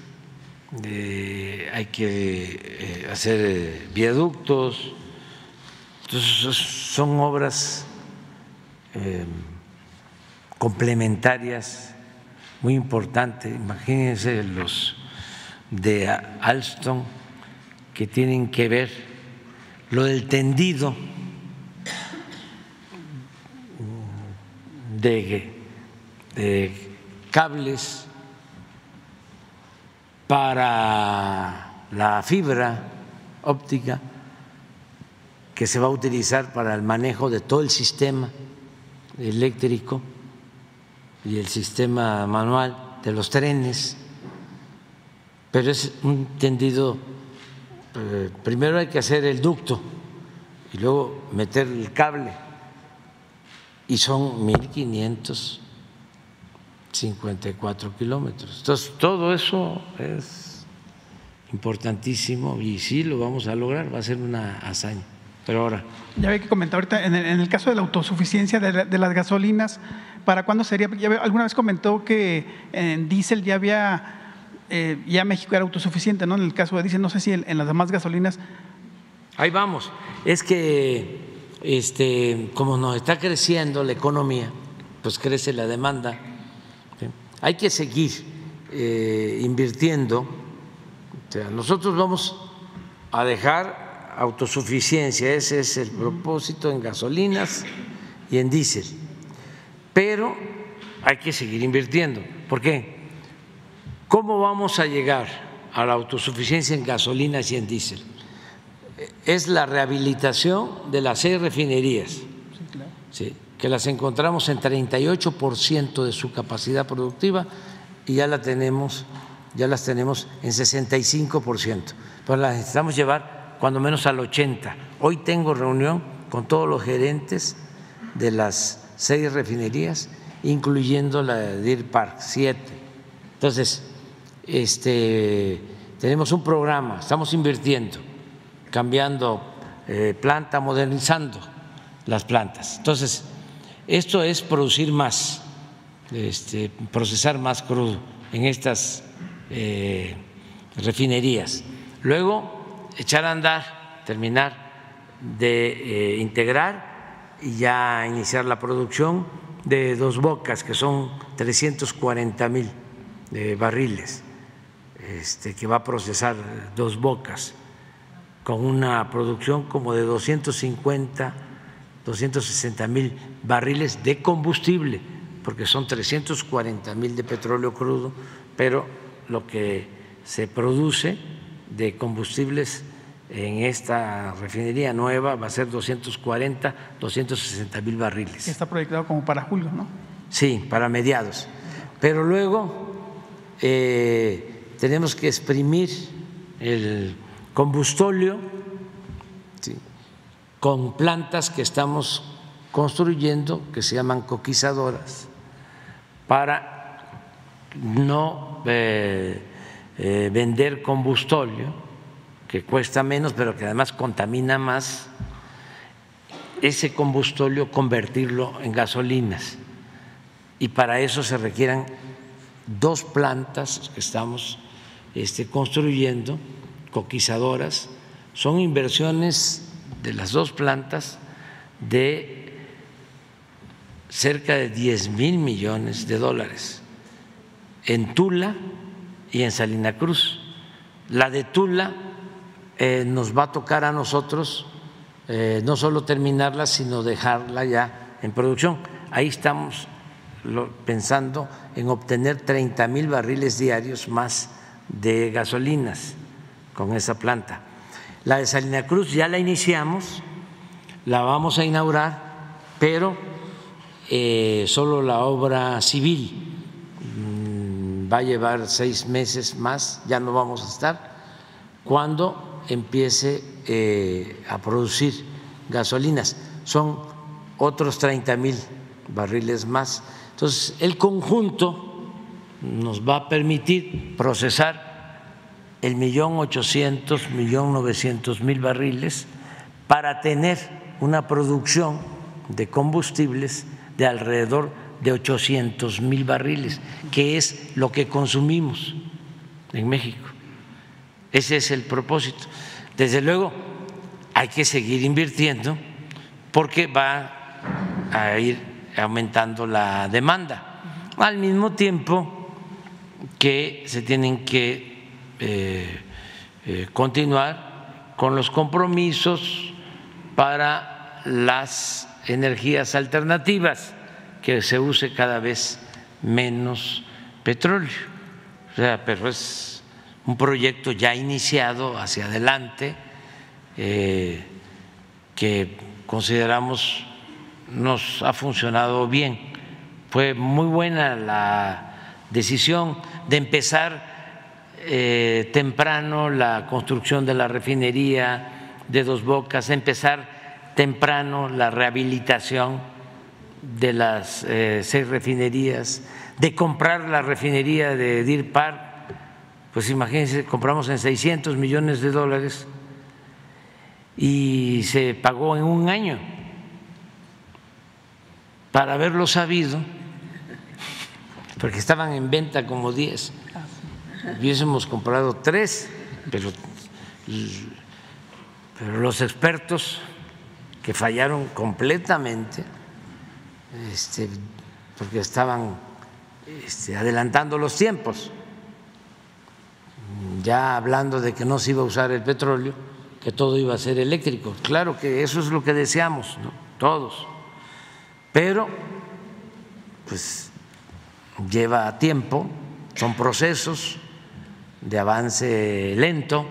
hay que hacer viaductos, entonces son obras complementarias muy importantes. Imagínense los de Alstom que tienen que ver lo del tendido de, cables para la fibra óptica que se va a utilizar para el manejo de todo el sistema eléctrico y el sistema manual de los trenes, pero es un tendido, eh, primero hay que hacer el ducto y luego meter el cable, y son 1.554 kilómetros. Entonces, todo eso es importantísimo y sí lo vamos a lograr, va a ser una hazaña. Pero ahora. Ya había que comentar ahorita, en el, caso de la autosuficiencia de, las gasolinas, ¿para cuándo sería? alguna vez comentó que en diésel ya había, eh, ya México era autosuficiente, ¿no? En el caso de diésel, no sé si en, las demás gasolinas. Ahí vamos. Es que, este, como nos está creciendo la economía, pues crece la demanda. Hay que seguir eh, invirtiendo. O sea, nosotros vamos a dejar autosuficiencia, ese es el propósito en gasolinas y en diésel. Pero hay que seguir invirtiendo. ¿Por qué? ¿Cómo vamos a llegar a la autosuficiencia en gasolinas y en diésel? Es la rehabilitación de las seis refinerías, que las encontramos en 38% de su capacidad productiva y ya la tenemos, ya las tenemos en 65%. Pero las necesitamos llevar cuando menos al 80. Hoy tengo reunión con todos los gerentes de las seis refinerías, incluyendo la de Deer Park, siete. Entonces, este, tenemos un programa, estamos invirtiendo, cambiando eh, planta, modernizando las plantas. Entonces, esto es producir más, este, procesar más crudo en estas eh, refinerías. Luego, echar a andar, terminar de eh, integrar y ya iniciar la producción de dos bocas, que son 340 mil eh, barriles, este, que va a procesar dos bocas, con una producción como de 250, 260 mil barriles de combustible, porque son 340 mil de petróleo crudo, pero lo que se produce de combustibles en esta refinería nueva va a ser 240, 260 mil barriles. Está proyectado como para julio, ¿no? Sí, para mediados. Pero luego eh, tenemos que exprimir el combustóleo con plantas que estamos construyendo que se llaman coquizadoras para no eh, eh, vender combustóleo que cuesta menos, pero que además contamina más, ese combustóleo convertirlo en gasolinas. Y para eso se requieran dos plantas que estamos este, construyendo, coquizadoras. Son inversiones de las dos plantas de cerca de 10 mil millones de dólares en Tula y en Salina Cruz. La de Tula eh, nos va a tocar a nosotros eh, no solo terminarla, sino dejarla ya en producción. Ahí estamos pensando en obtener 30 mil barriles diarios más de gasolinas con esa planta. La de Salina Cruz ya la iniciamos, la vamos a inaugurar, pero eh, solo la obra civil mm, va a llevar seis meses más, ya no vamos a estar, cuando empiece eh, a producir gasolinas. Son otros 30 mil barriles más. Entonces, el conjunto nos va a permitir procesar el millón ochocientos, millón novecientos mil barriles para tener una producción de combustibles de alrededor de 800 mil barriles, que es lo que consumimos en México. Ese es el propósito. Desde luego, hay que seguir invirtiendo porque va a ir aumentando la demanda. Al mismo tiempo que se tienen que eh, eh, continuar con los compromisos para las energías alternativas, que se use cada vez menos petróleo. O sea, pero es un proyecto ya iniciado hacia adelante eh, que consideramos nos ha funcionado bien. Fue muy buena la decisión de empezar eh, temprano la construcción de la refinería de Dos Bocas, empezar temprano la rehabilitación de las eh, seis refinerías, de comprar la refinería de Deer Park, pues imagínense, compramos en 600 millones de dólares y se pagó en un año. Para haberlo sabido, porque estaban en venta como 10. Hubiésemos comprado tres, pero, pero los expertos que fallaron completamente, este, porque estaban este, adelantando los tiempos, ya hablando de que no se iba a usar el petróleo, que todo iba a ser eléctrico. Claro que eso es lo que deseamos, ¿no? todos pero pues lleva tiempo, son procesos de avance lento.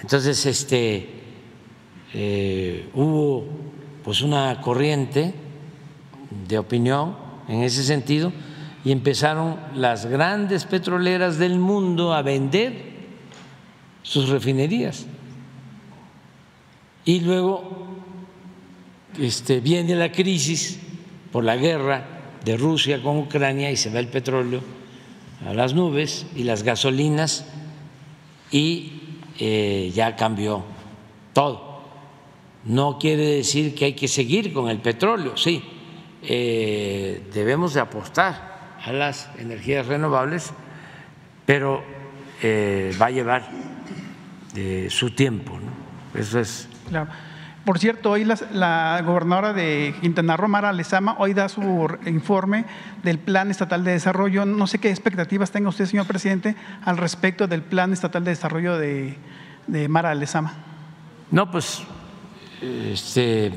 Entonces, este, eh, hubo pues una corriente de opinión en ese sentido y empezaron las grandes petroleras del mundo a vender sus refinerías. Y luego este, viene la crisis por la guerra de Rusia con Ucrania y se va el petróleo a las nubes y las gasolinas y eh, ya cambió todo. No quiere decir que hay que seguir con el petróleo, sí, eh, debemos de apostar a las energías renovables, pero eh, va a llevar su tiempo. Eso es. Claro. Por cierto, hoy la, gobernadora de Quintana Roo, Mara Lezama, hoy da su informe del Plan Estatal de Desarrollo. No sé qué expectativas tenga usted, señor presidente, al respecto del Plan Estatal de Desarrollo de, Mara Lezama. No, pues este,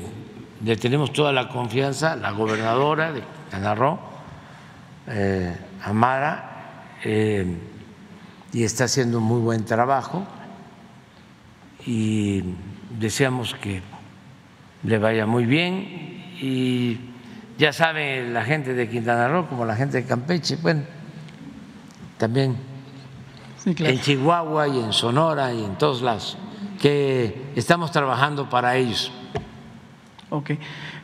le tenemos toda la confianza, la gobernadora de Quintana Roo, eh, eh, y está haciendo un muy buen trabajo. Y deseamos que le vaya muy bien y ya sabe la gente de Quintana Roo como la gente de Campeche, bueno, también en Chihuahua y en Sonora y en todos lados, que estamos trabajando para ellos. Ok.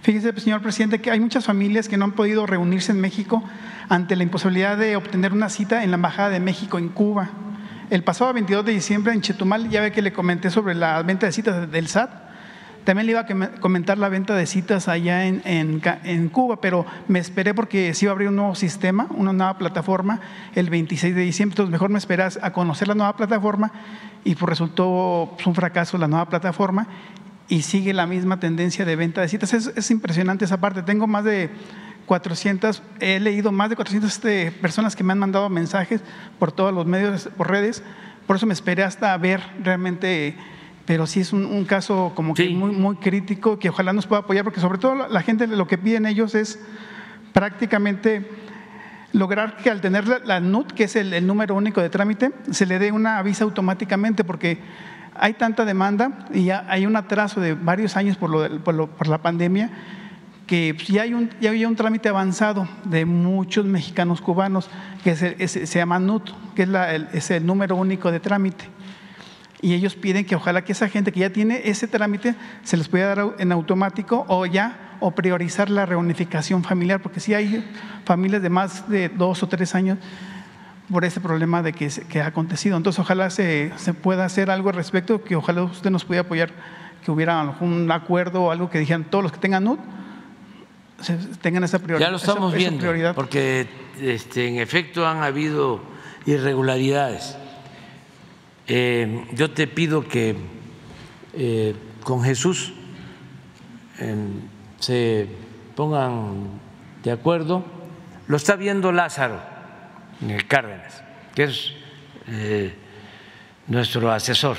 Fíjese, señor presidente, que hay muchas familias que no han podido reunirse en México ante la imposibilidad de obtener una cita en la Embajada de México en Cuba. El pasado 22 de diciembre en Chetumal, ya ve que le comenté sobre la venta de citas del SAT también le iba a comentar la venta de citas allá en, Cuba, pero me esperé porque se iba a abrir un nuevo sistema, una nueva plataforma el 26 de diciembre. Entonces, mejor me esperas a conocer la nueva plataforma y pues resultó pues, un fracaso la nueva plataforma y sigue la misma tendencia de venta de citas. Es, impresionante esa parte. Tengo más de 400, he leído más de 400 este, personas que me han mandado mensajes por todos los medios, por redes. Por eso me esperé hasta ver realmente pero sí es un, caso como que muy, muy crítico que ojalá nos pueda apoyar, porque sobre todo la gente lo que piden ellos es prácticamente lograr que al tener la, NUT, que es el, número único de trámite, se le dé una visa automáticamente porque hay tanta demanda y ya hay un atraso de varios años por, por, la pandemia que ya, hay un, ya había un trámite avanzado de muchos mexicanos cubanos que se llama NUT, que es, es el número único de trámite y ellos piden que ojalá que esa gente que ya tiene ese trámite se les pueda dar en automático o ya o priorizar la reunificación familiar, porque si hay familias de más de dos o tres años por ese problema de que, que ha acontecido. Entonces, ojalá se, se, pueda hacer algo al respecto, que ojalá usted nos pudiera apoyar, que hubiera un acuerdo o algo que dijeran todos los que tengan NUT tengan esa prioridad. Ya lo estamos viendo, porque este, en efecto han habido irregularidades eh, yo te pido que eh, con Jesús se pongan de acuerdo. Lo está viendo Lázaro Cárdenas, que es eh, nuestro asesor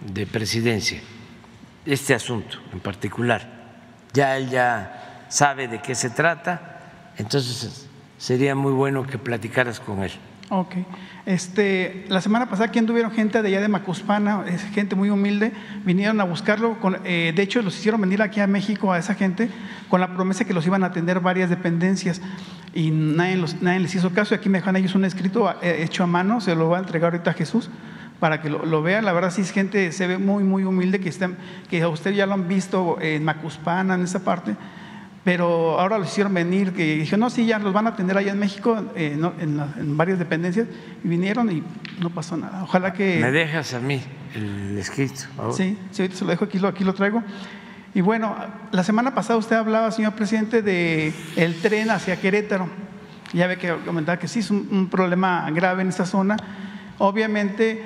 de presidencia, este asunto en particular. Ya él ya sabe de qué se trata, entonces sería muy bueno que platicaras con él. Ok. Este, la semana pasada aquí anduvieron gente de allá de Macuspana, gente muy humilde, vinieron a buscarlo. Eh, de hecho, los hicieron venir aquí a México a esa gente con la promesa que los iban a atender varias dependencias y nadie, les hizo caso. Y aquí me dejan ellos un escrito eh, hecho a mano, se lo va a entregar ahorita a Jesús para que lo, vean. La verdad, sí es gente, se ve muy, muy humilde, que, están, que ustedes ya lo han visto en Macuspana, en esa parte pero ahora los hicieron venir, que dije, no, sí, ya los van a atender allá en México, eh, en, varias dependencias, y vinieron y no pasó nada. Ojalá que... ¿Me dejas a mí el escrito? Sí, sí, ahorita se lo dejo aquí, lo, aquí lo traigo. Y bueno, la semana pasada usted hablaba, señor presidente, de el tren hacia Querétaro. Ya ve que comentaba que sí es un problema grave en esta zona. Obviamente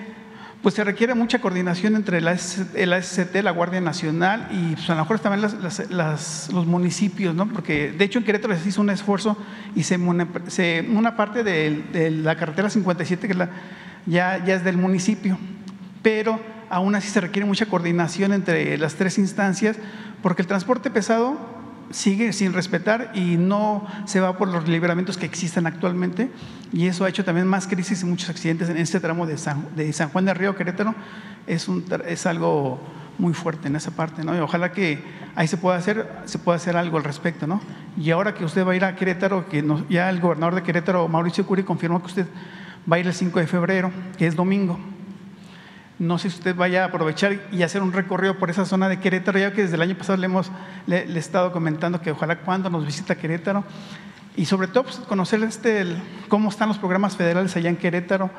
pues se requiere mucha coordinación entre la, el ASCT, la Guardia Nacional y pues, a lo mejor también los municipios, ¿no? porque de hecho en Querétaro se hizo un esfuerzo y se, una parte de, la carretera 57 que ya, ya es del municipio, pero aún así se requiere mucha coordinación entre las tres instancias porque el transporte pesado sigue sin respetar y no se va por los libramientos que existen actualmente y eso ha hecho también más crisis y muchos accidentes en este tramo de San, Juan del Río Querétaro es, un, es algo muy fuerte en esa parte, ¿no? Y ojalá que ahí se pueda hacer, se pueda hacer algo al respecto, ¿no? Y ahora que usted va a ir a Querétaro, que ya el gobernador de Querétaro, Mauricio Curi, confirmó que usted va a ir el 5 de febrero, que es domingo. No sé si usted vaya a aprovechar y hacer un recorrido por esa zona de Querétaro, ya que desde el año pasado le hemos le, estado comentando que ojalá cuando nos visita Querétaro y sobre todo pues, conocer este, cómo están los programas federales allá en Querétaro,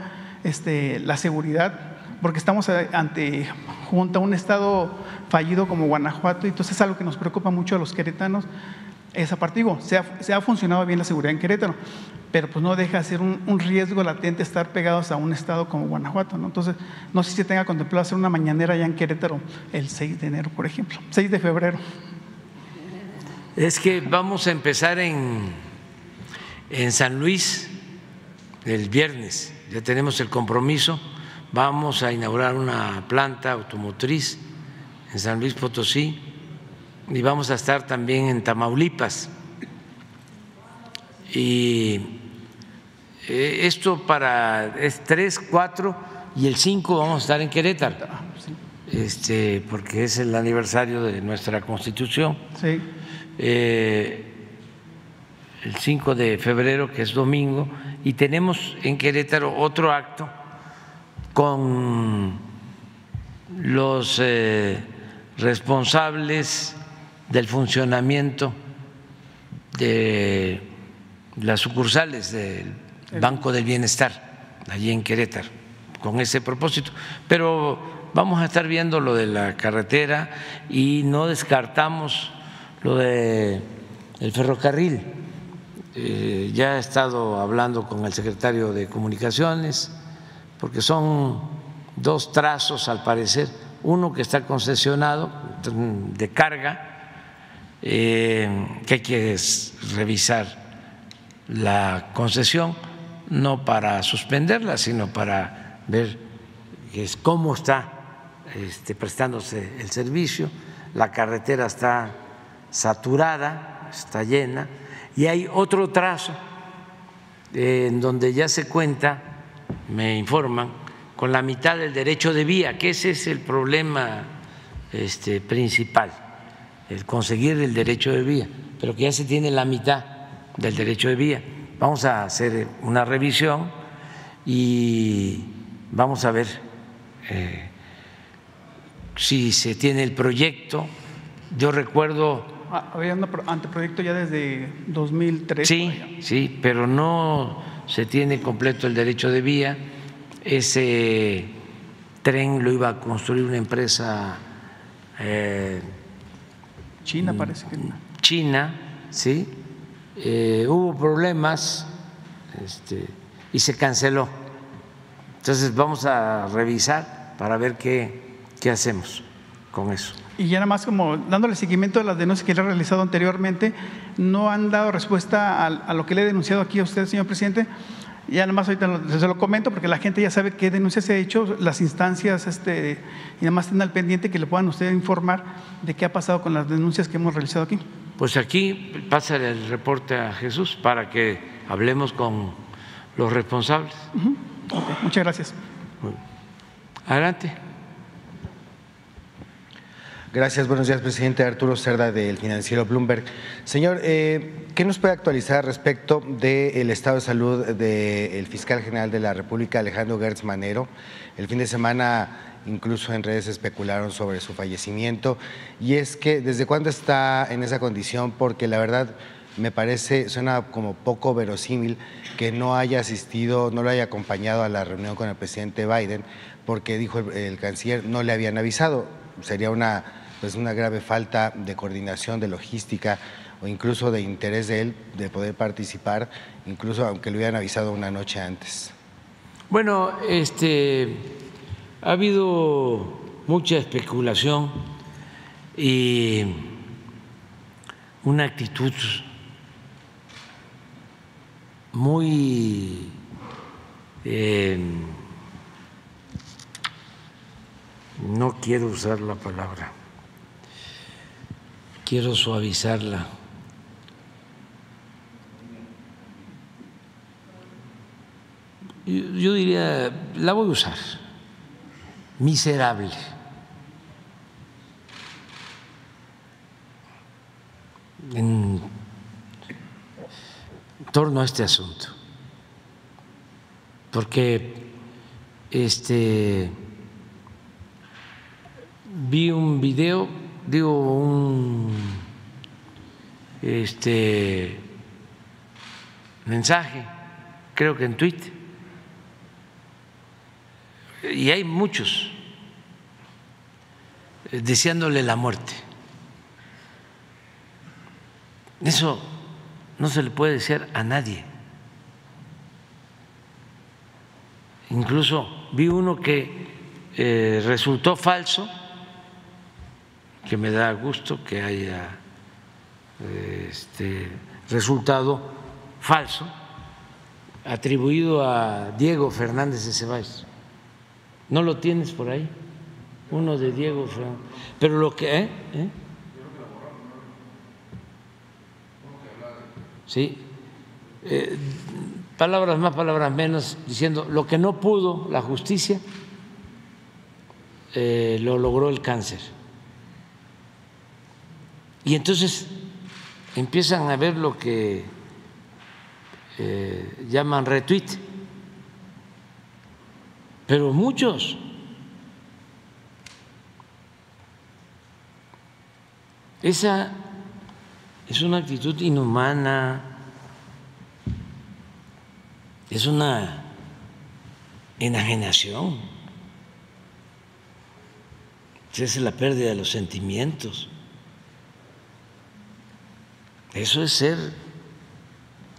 este, la seguridad, porque estamos ante junto a un estado fallido como Guanajuato y entonces es algo que nos preocupa mucho a los queretanos esa parte. Digo, se ha, funcionado bien la seguridad en Querétaro, pero pues no deja de ser un, riesgo latente estar pegados a un estado como Guanajuato. ¿no? Entonces, no sé si tenga contemplado hacer una mañanera allá en Querétaro el 6 de enero, por ejemplo, 6 de febrero. Es que vamos a empezar en, en San Luis el viernes, ya tenemos el compromiso, vamos a inaugurar una planta automotriz en San Luis Potosí y vamos a estar también en Tamaulipas. Y esto para es 3, 4 y el 5 vamos a estar en Querétaro, este, porque es el aniversario de nuestra constitución. Sí. Eh, el 5 de febrero, que es domingo, y tenemos en Querétaro otro acto con los eh, responsables del funcionamiento de las sucursales del Banco del Bienestar, allí en Querétaro, con ese propósito. Pero vamos a estar viendo lo de la carretera y no descartamos lo de el ferrocarril. Eh, ya he estado hablando con el secretario de Comunicaciones, porque son dos trazos al parecer, uno que está concesionado de carga eh, que hay que revisar la concesión, no para suspenderla, sino para ver cómo está este, prestándose el servicio. La carretera está saturada, está llena. Y hay otro trazo eh, en donde ya se cuenta, me informan, con la mitad del derecho de vía, que ese es el problema este, principal, el conseguir el derecho de vía, pero que ya se tiene la mitad del derecho de vía. Vamos a hacer una revisión y vamos a ver eh, si se tiene el proyecto. Yo recuerdo Ah, Había un anteproyecto ya desde 2003. Sí, sí, pero no se tiene completo el derecho de vía. Ese tren lo iba a construir una empresa eh, China parece que china, sí. Eh, hubo problemas este, y se canceló. Entonces vamos a revisar para ver qué, qué hacemos con eso. Y ya nada más como dándole seguimiento a las denuncias que le he realizado anteriormente, no han dado respuesta a, a lo que le he denunciado aquí a usted, señor presidente. Ya nada más ahorita se lo comento porque la gente ya sabe qué denuncia se ha hecho, las instancias, este, y nada más estén al pendiente que le puedan usted informar de qué ha pasado con las denuncias que hemos realizado aquí. Pues aquí pasa el reporte a Jesús para que hablemos con los responsables. Muchas gracias. Adelante. Gracias, buenos días, presidente Arturo Cerda del financiero Bloomberg. Señor, eh, ¿qué nos puede actualizar respecto del estado de salud del fiscal general de la República, Alejandro Gertz Manero? El fin de semana incluso en redes especularon sobre su fallecimiento y es que desde cuándo está en esa condición porque la verdad me parece, suena como poco verosímil que no haya asistido, no lo haya acompañado a la reunión con el presidente Biden porque dijo el canciller no le habían avisado. Sería una, pues una grave falta de coordinación, de logística o incluso de interés de él de poder participar, incluso aunque lo hubieran avisado una noche antes. Bueno, este, ha habido mucha especulación y una actitud muy eh, no quiero usar la palabra, quiero suavizarla. Yo, diría, la voy a usar, miserable. En torno a este asunto, porque este vi un video, digo un este mensaje, creo que en Twitter, y hay muchos eh, deseándole la muerte. Eso no se le puede decir a nadie. Incluso vi uno que eh, resultó falso, que me da gusto que haya eh, este, resultado falso, atribuido a Diego Fernández de Ceballos. ¿No lo tienes por ahí? Uno de Diego Fernández. Pero lo que... ¿eh? ¿Eh? ¿sí? Eh, palabras más, palabras menos, diciendo lo que no pudo la justicia, lo logró el cáncer. Y entonces empiezan a ver lo que eh, llaman retweet, pero muchos. Esa es una actitud inhumana, es una enajenación, es la pérdida de los sentimientos. Eso es ser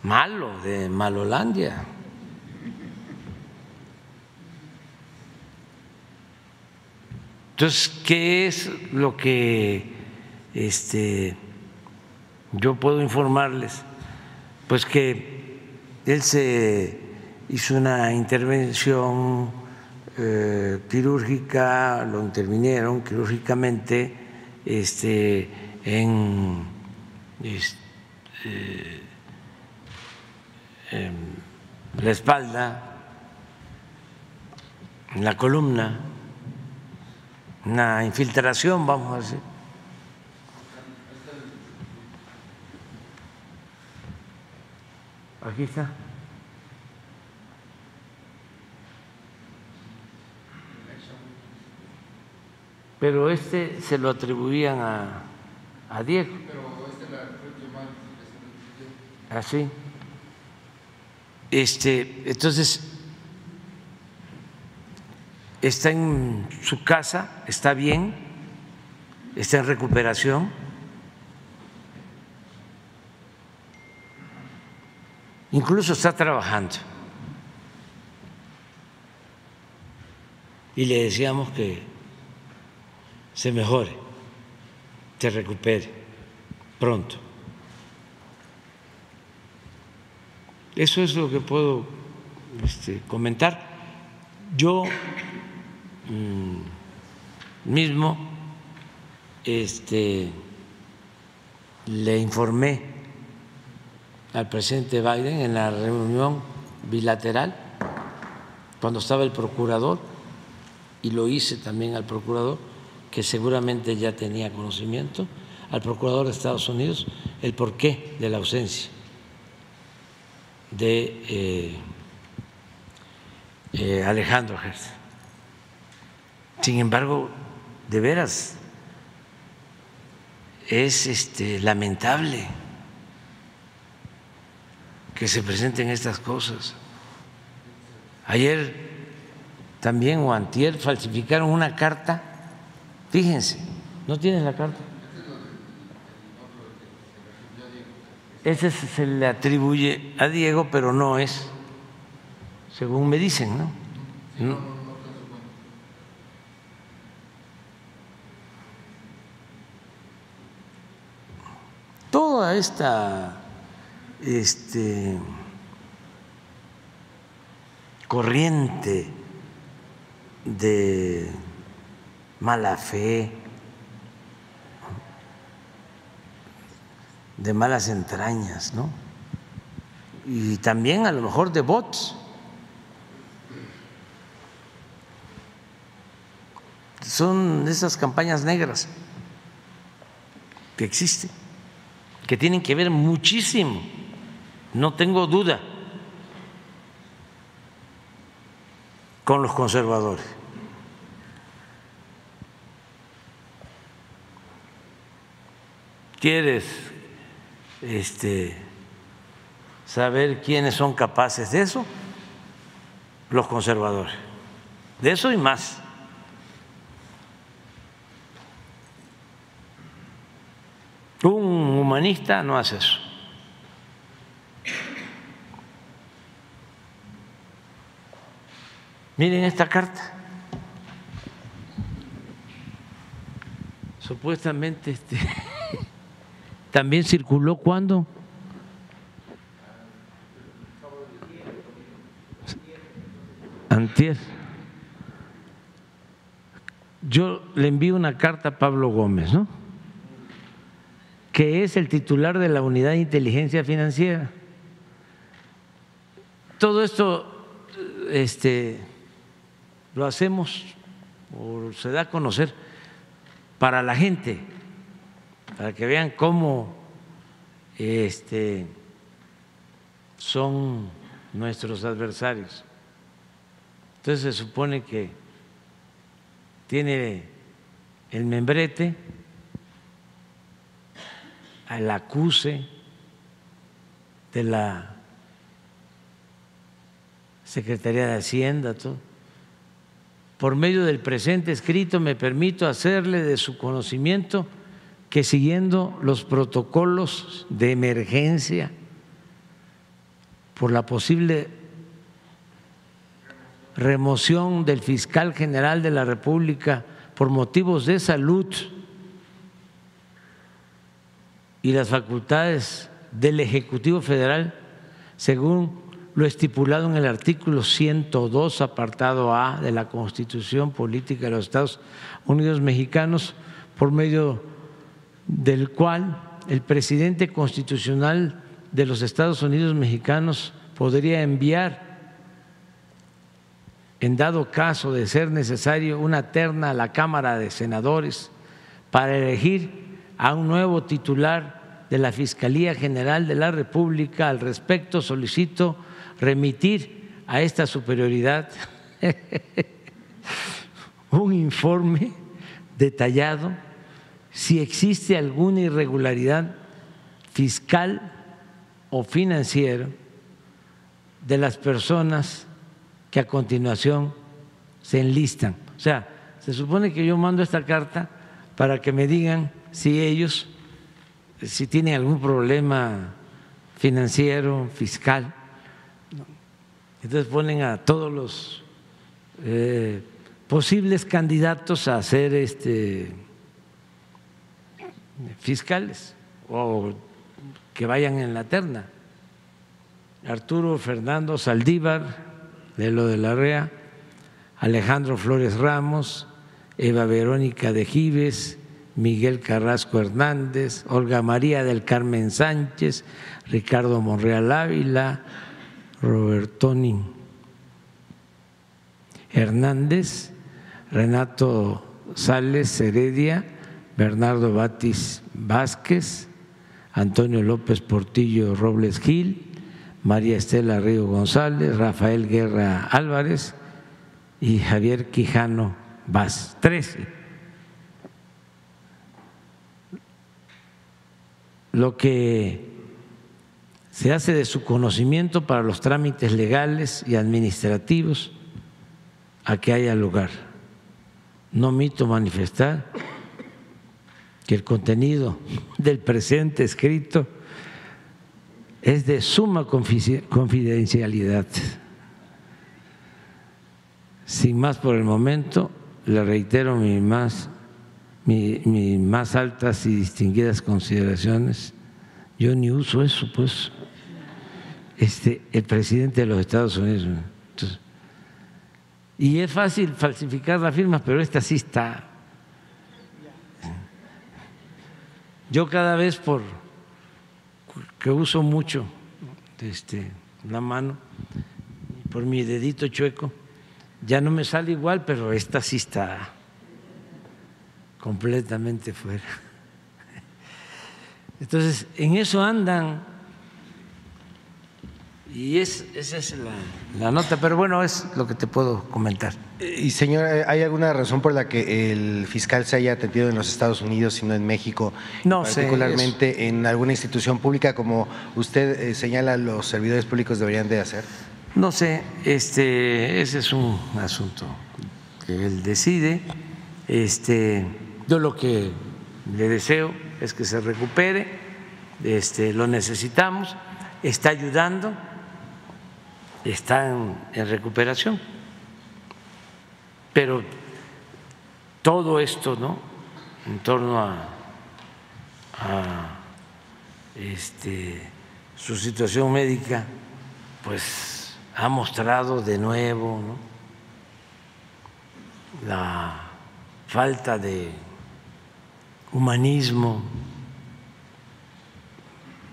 malo de Malolandia. Entonces, ¿qué es lo que este, yo puedo informarles? Pues que él se hizo una intervención eh, quirúrgica, lo intervinieron quirúrgicamente este, en, este, en la espalda, en la columna, una infiltración, vamos a decir. Aquí está. Pero este se lo atribuían a, a Diego. Así. Este, entonces, está en su casa, está bien, está en recuperación. Incluso está trabajando. Y le decíamos que se mejore, se recupere pronto. Eso es lo que puedo este, comentar. Yo mm, mismo este, le informé al presidente Biden en la reunión bilateral, cuando estaba el procurador, y lo hice también al procurador, que seguramente ya tenía conocimiento, al procurador de Estados Unidos, el porqué de la ausencia de eh, eh, Alejandro Gertz. Sin embargo, de veras, es este, lamentable que se presenten estas cosas. Ayer también o antier falsificaron una carta, fíjense, ¿no tienes la carta? Ese se le atribuye a Diego, pero no es, según me dicen, ¿no? Toda esta este, corriente de mala fe, de malas entrañas, ¿no? Y también a lo mejor de bots. Son esas campañas negras que existen, que tienen que ver muchísimo, no tengo duda, con los conservadores. ¿Quieres este, saber quiénes son capaces de eso, los conservadores, de eso y más. Un humanista no hace eso. Miren esta carta. Supuestamente este también circuló cuando antier. Yo le envío una carta a Pablo Gómez no que es el titular de la unidad de inteligencia financiera. Todo esto este lo hacemos o se da a conocer para la gente para que vean cómo este, son nuestros adversarios. Entonces se supone que tiene el membrete al acuse de la Secretaría de Hacienda, todo. Por medio del presente escrito me permito hacerle de su conocimiento que siguiendo los protocolos de emergencia por la posible remoción del fiscal general de la República por motivos de salud y las facultades del Ejecutivo Federal, según lo estipulado en el artículo 102, apartado A de la Constitución Política de los Estados Unidos Mexicanos, por medio del cual el presidente constitucional de los Estados Unidos mexicanos podría enviar, en dado caso de ser necesario, una terna a la Cámara de Senadores para elegir a un nuevo titular de la Fiscalía General de la República. Al respecto, solicito remitir a esta superioridad un informe detallado si existe alguna irregularidad fiscal o financiera de las personas que a continuación se enlistan. O sea, se supone que yo mando esta carta para que me digan si ellos, si tienen algún problema financiero, fiscal. Entonces ponen a todos los eh, posibles candidatos a ser este, fiscales o que vayan en la terna. Arturo Fernando Saldívar, de lo de la REA, Alejandro Flores Ramos, Eva Verónica de Gives, Miguel Carrasco Hernández, Olga María del Carmen Sánchez, Ricardo Monreal Ávila, Robertoni Hernández, Renato Sales Heredia, Bernardo Batis Vázquez, Antonio López Portillo Robles Gil, María Estela Río González, Rafael Guerra Álvarez y Javier Quijano Vaz. Trece. Lo que se hace de su conocimiento para los trámites legales y administrativos a que haya lugar. No omito manifestar que el contenido del presente escrito es de suma confidencialidad. Sin más por el momento, le reitero mis más, mis más altas y distinguidas consideraciones. Yo ni uso eso, pues. Este, el presidente de los Estados Unidos. y es fácil falsificar las firmas, pero esta sí está. Yo cada vez por que uso mucho este, la mano, por mi dedito chueco, ya no me sale igual, pero esta sí está completamente fuera. Entonces, en eso andan y es, esa es la, nota, pero bueno, es lo que te puedo comentar. Y señor, ¿hay alguna razón por la que el fiscal se haya atendido en los Estados Unidos y no en México? No particularmente en alguna institución pública como usted eh, señala los servidores públicos deberían de hacer. No sé, este, ese es un asunto que él decide. Este, yo lo que le deseo es que se recupere, este, lo necesitamos, está ayudando están en recuperación. Pero todo esto, ¿no? En torno a, este, su situación médica, pues ha mostrado de nuevo la falta de humanismo,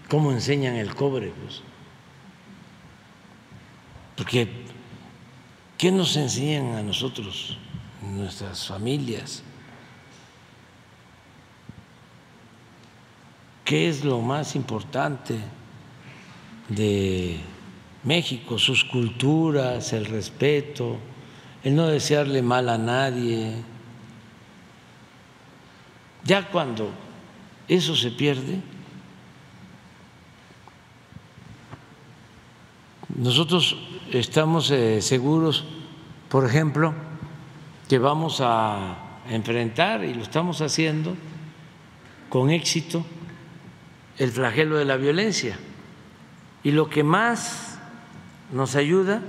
cómo enseñan el cobre, pues porque, ¿qué nos enseñan a nosotros, nuestras familias? ¿Qué es lo más importante de México? Sus culturas, el respeto, el no desearle mal a nadie. Ya cuando eso se pierde, nosotros estamos eh, seguros, por ejemplo, que vamos a enfrentar, y lo estamos haciendo con éxito, el flagelo de la violencia. Y lo que más nos ayuda,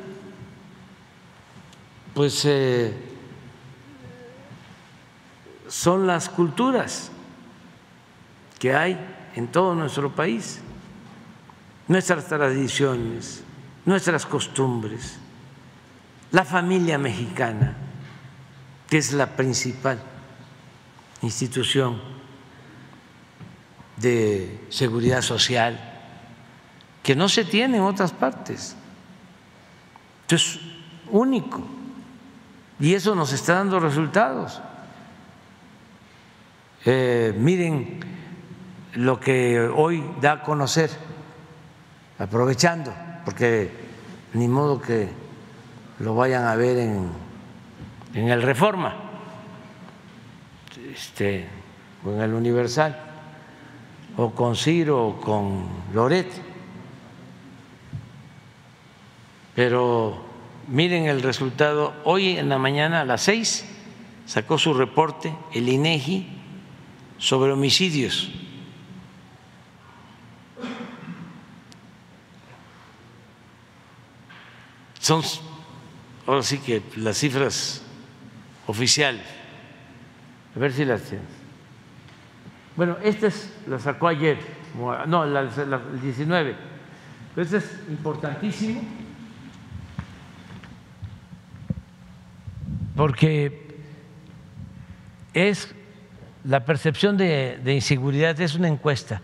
pues eh, son las culturas que hay en todo nuestro país, nuestras tradiciones nuestras costumbres, la familia mexicana, que es la principal institución de seguridad social, que no se tiene en otras partes. Esto es único y eso nos está dando resultados. Eh, miren lo que hoy da a conocer, aprovechando, porque ni modo que lo vayan a ver en, en el Reforma este, o en el Universal, o con Ciro o con Loret. Pero miren el resultado, hoy en la mañana a las seis sacó su reporte el INEGI sobre homicidios. Son ahora sí que las cifras oficiales. A ver si las tienes. Bueno, esta es, la sacó ayer, no, la, el 19. Pero este es importantísimo porque es la percepción de, inseguridad es una encuesta.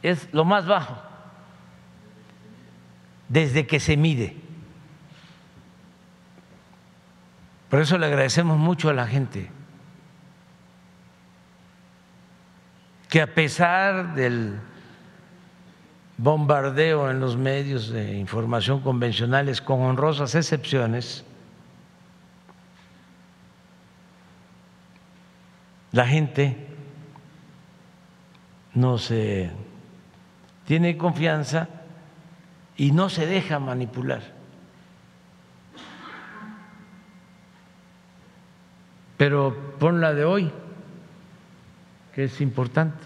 Es lo más bajo desde que se mide. Por eso le agradecemos mucho a la gente que a pesar del bombardeo en los medios de información convencionales, con honrosas excepciones, la gente no se tiene confianza y no se deja manipular. Pero pon la de hoy, que es importante.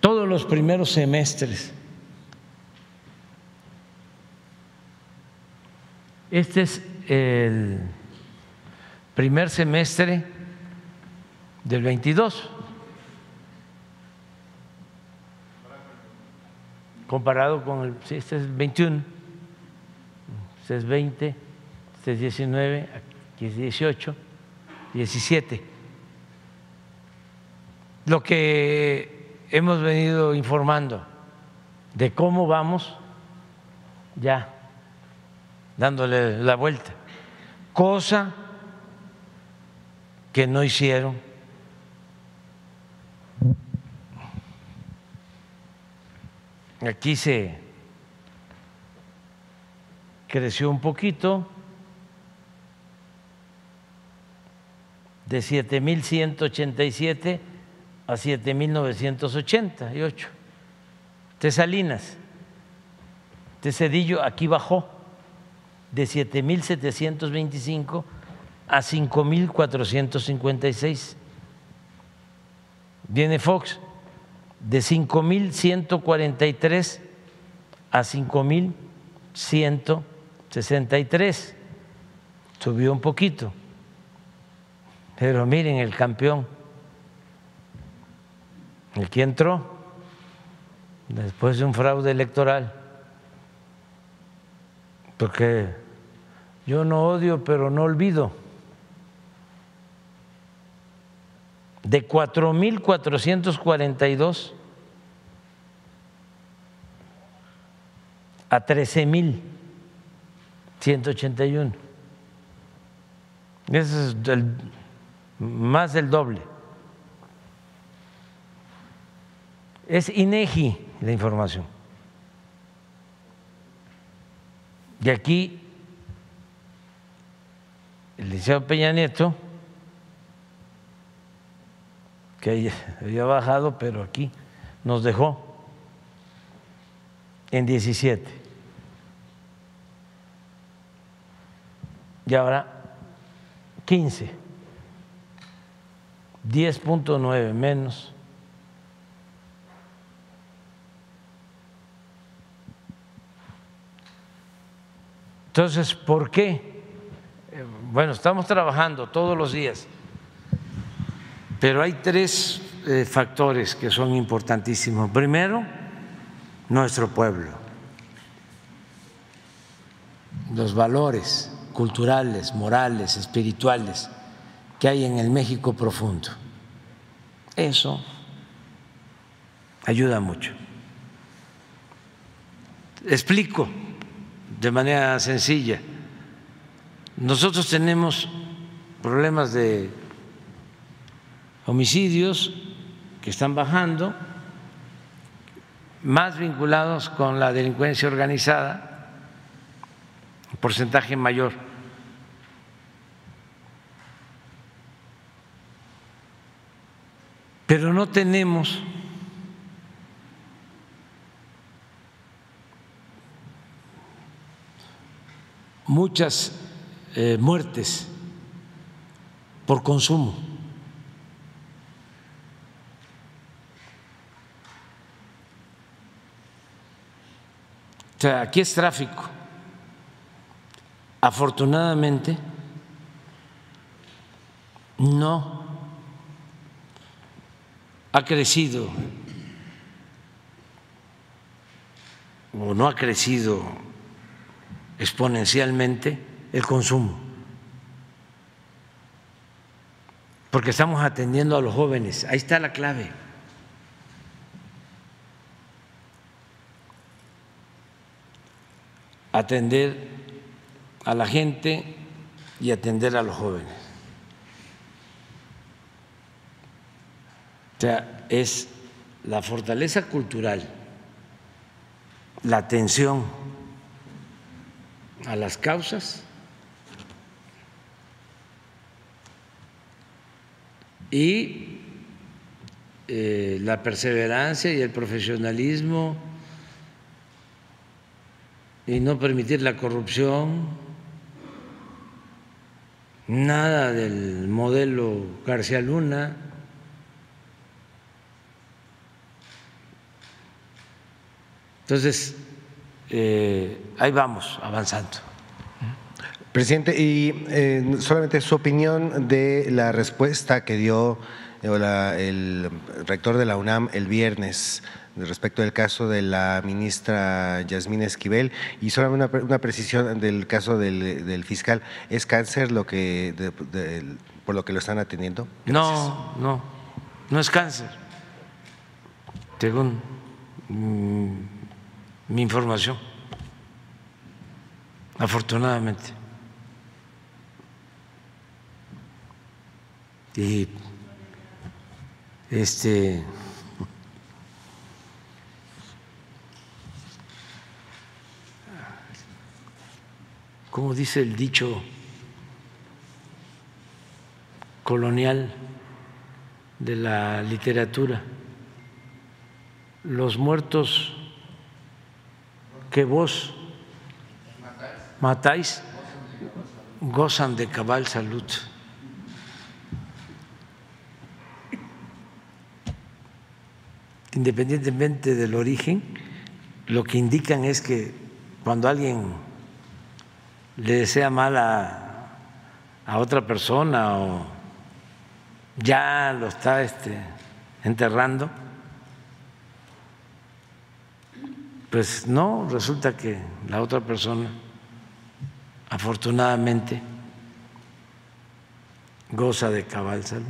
Todos los primeros semestres Este es el primer semestre del 22, comparado con el, sí, este es 21, este es 20, este es 19, aquí es 18, 17. Lo que hemos venido informando de cómo vamos ya dándole la vuelta, cosa que no hicieron. Aquí se creció un poquito de 7.187 a 7.988. Tesalinas, Cedillo aquí bajó de 7.725 a 5.456. Viene Fox de 5.143 a 5.163. Subió un poquito. Pero miren el campeón, el que entró después de un fraude electoral porque yo no odio, pero no olvido. De 4.442 a 13.181. Ese es el, más del doble. Es INEGI la información. Y aquí el liceo Peña Nieto, que había bajado, pero aquí nos dejó en 17. Y ahora 15, 10.9 menos Entonces, ¿por qué? Eh, bueno, estamos trabajando todos los días, pero hay tres eh, factores que son importantísimos. Primero, nuestro pueblo. los valores culturales, morales, espirituales que hay en el México profundo. Eso ayuda mucho. Explico de manera sencilla. Nosotros tenemos problemas de homicidios que están bajando, más vinculados con la delincuencia organizada, un porcentaje mayor. Pero no tenemos muchas eh, muertes por consumo. Aquí es tráfico. Afortunadamente, no ha crecido o no ha crecido exponencialmente el consumo, porque estamos atendiendo a los jóvenes, ahí está la clave. Atender a la gente y atender a los jóvenes. O sea, es la fortaleza cultural, la atención a las causas y eh, la perseverancia y el profesionalismo y no permitir la corrupción, nada del modelo García Luna. Entonces, eh, ahí vamos avanzando. Presidente, y eh, solamente su opinión de la respuesta que dio eh, el rector de la UNAM el viernes respecto del caso de la ministra Yasmín Esquivel y solamente una, precisión del caso del, fiscal. ¿Es cáncer lo que por lo que lo están atendiendo? No, no, no es cáncer. Según mm, mi información, afortunadamente. Y este como dice el dicho colonial de la literatura, los muertos que vos matáis gozan de cabal salud. Independientemente del origen, lo que indican es que cuando alguien le desea mal a, otra persona o ya lo está este, enterrando, pues no, resulta que la otra persona afortunadamente goza de cabal salud.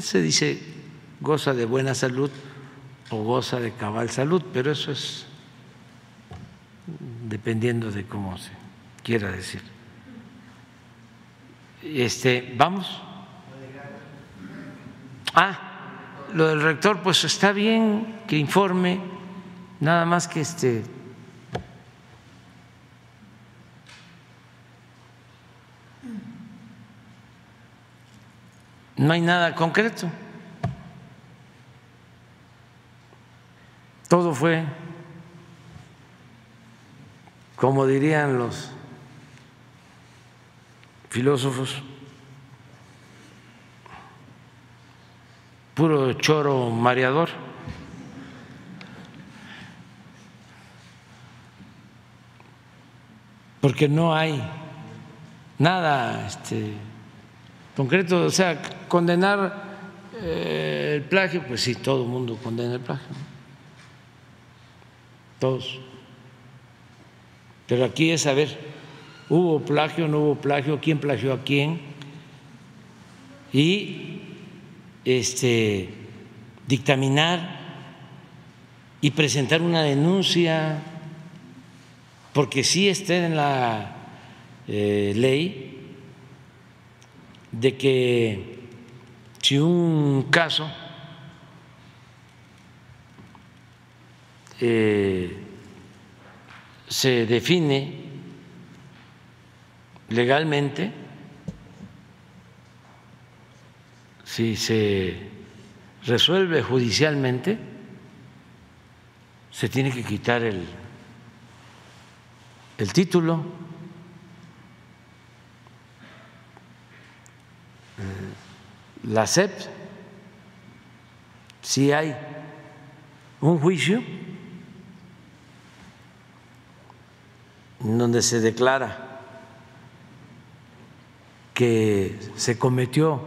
Se dice goza de buena salud o goza de cabal salud, pero eso es dependiendo de cómo se quiera decir. Este, vamos. Ah, lo del rector, pues está bien que informe, nada más que este no hay nada concreto. Todo fue, como dirían los filósofos, puro choro mareador. Porque no hay nada este, concreto, o sea, condenar eh, el plagio, pues sí, todo el mundo condena el plagio, todos. Pero aquí es saber, ¿hubo plagio, no hubo plagio? ¿Quién plagió a quién? Y este, dictaminar y presentar una denuncia, porque sí está en la eh, ley de que si un caso eh, se define legalmente, si se resuelve judicialmente, se tiene que quitar el, el título. Eh, la SEP, si hay un juicio donde se declara que se cometió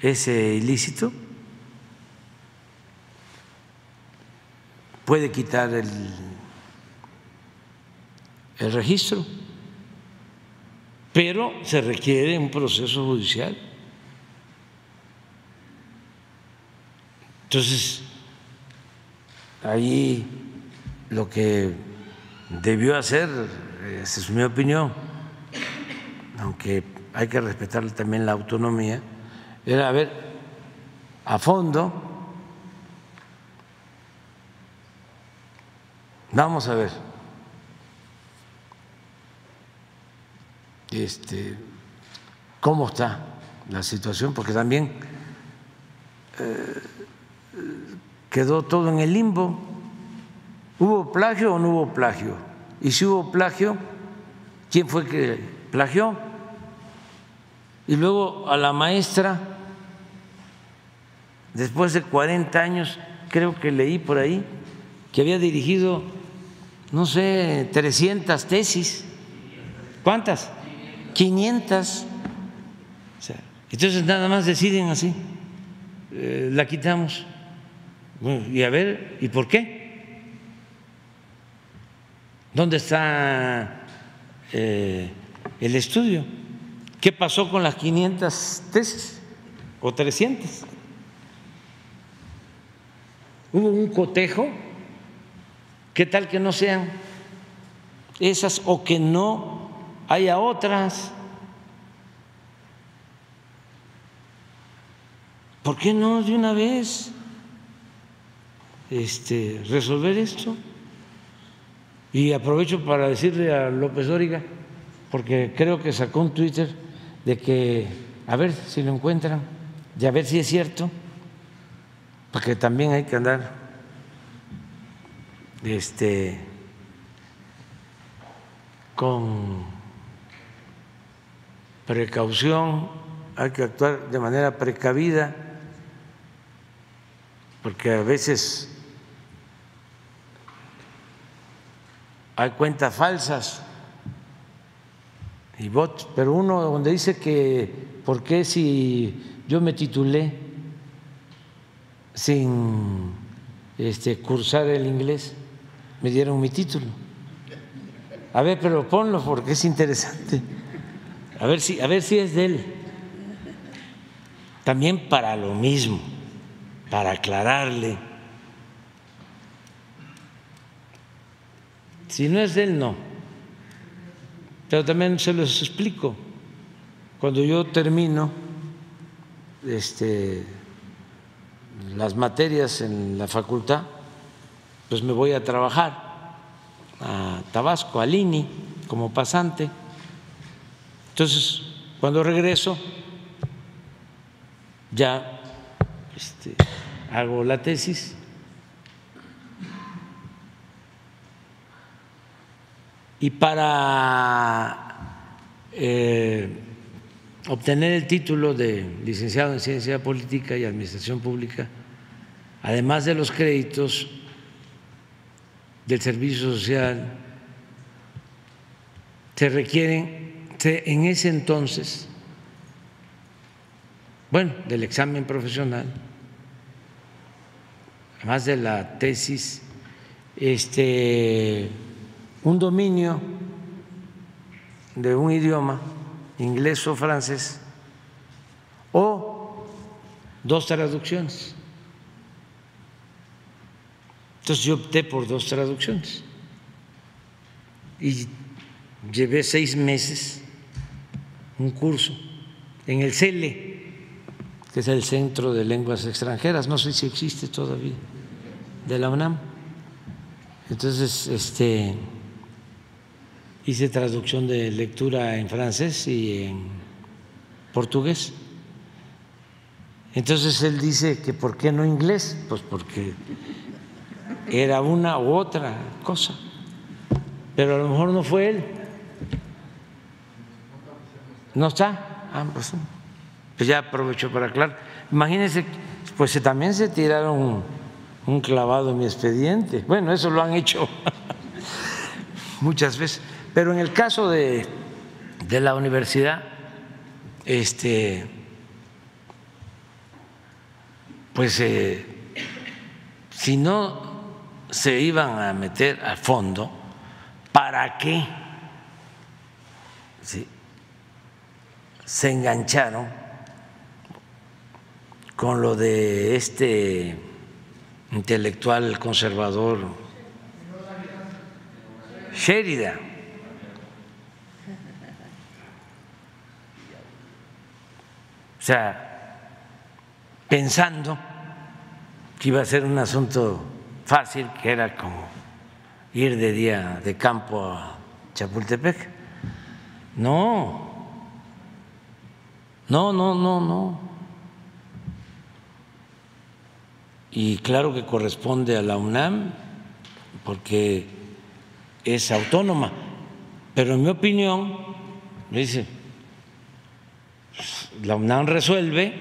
ese ilícito, puede quitar el, el registro, pero se requiere un proceso judicial. Entonces, ahí lo que debió hacer, esa es mi opinión, aunque hay que respetarle también la autonomía, era ver a fondo, vamos a ver, este, cómo está la situación, porque también eh, quedó todo en el limbo. ¿Hubo plagio o no hubo plagio? Y si hubo plagio, ¿quién fue que plagió? Y luego a la maestra, después de 40 años, creo que leí por ahí, que había dirigido, no sé, 300 tesis. ¿Cuántas? 500. entonces nada más deciden así, eh, la quitamos. y a ver, ¿y por qué? ¿Dónde está eh, el estudio? ¿Qué pasó con las 500 tesis o 300? ¿Hubo un cotejo? ¿Qué tal que no sean esas o que no haya otras? ¿Por qué no de una vez este, resolver esto? Y aprovecho para decirle a López Dóriga, porque creo que sacó un Twitter de que, a ver si lo encuentran, y a ver si es cierto, porque también hay que andar este, con precaución, hay que actuar de manera precavida, porque a veces hay cuentas falsas y bots, pero uno donde dice que por qué si yo me titulé sin este, cursar el inglés, me dieron mi título. A ver, pero ponlo porque es interesante. A ver si, a ver si es de él. También para lo mismo, para aclararle Si no es de él, no. Pero también se los explico. Cuando yo termino este, las materias en la facultad, pues me voy a trabajar a Tabasco, a Lini, como pasante. Entonces, cuando regreso, ya este, hago la tesis. Y para eh, obtener el título de licenciado en Ciencia Política y Administración Pública, además de los créditos del Servicio Social, se requieren en ese entonces, bueno, del examen profesional, además de la tesis, este un dominio de un idioma, inglés o francés, o dos traducciones. Entonces yo opté por dos traducciones y llevé seis meses un curso en el CELE, que es el Centro de Lenguas Extranjeras, no sé si existe todavía, de la UNAM. Entonces, este hice traducción de lectura en francés y en portugués. Entonces él dice que ¿por qué no inglés? Pues porque era una u otra cosa, pero a lo mejor no fue él. ¿No está? Ah, pues, pues ya aprovecho para aclarar. Imagínense, pues también se tiraron un clavado en mi expediente. Bueno, eso lo han hecho muchas veces. Pero en el caso de, de la universidad, este, pues eh, si no se iban a meter a fondo, ¿para qué se engancharon con lo de este intelectual conservador Sheridan? O sea, pensando que iba a ser un asunto fácil, que era como ir de día de campo a Chapultepec. No, no, no, no, no. Y claro que corresponde a la UNAM porque es autónoma, pero en mi opinión, dice, la UNAM resuelve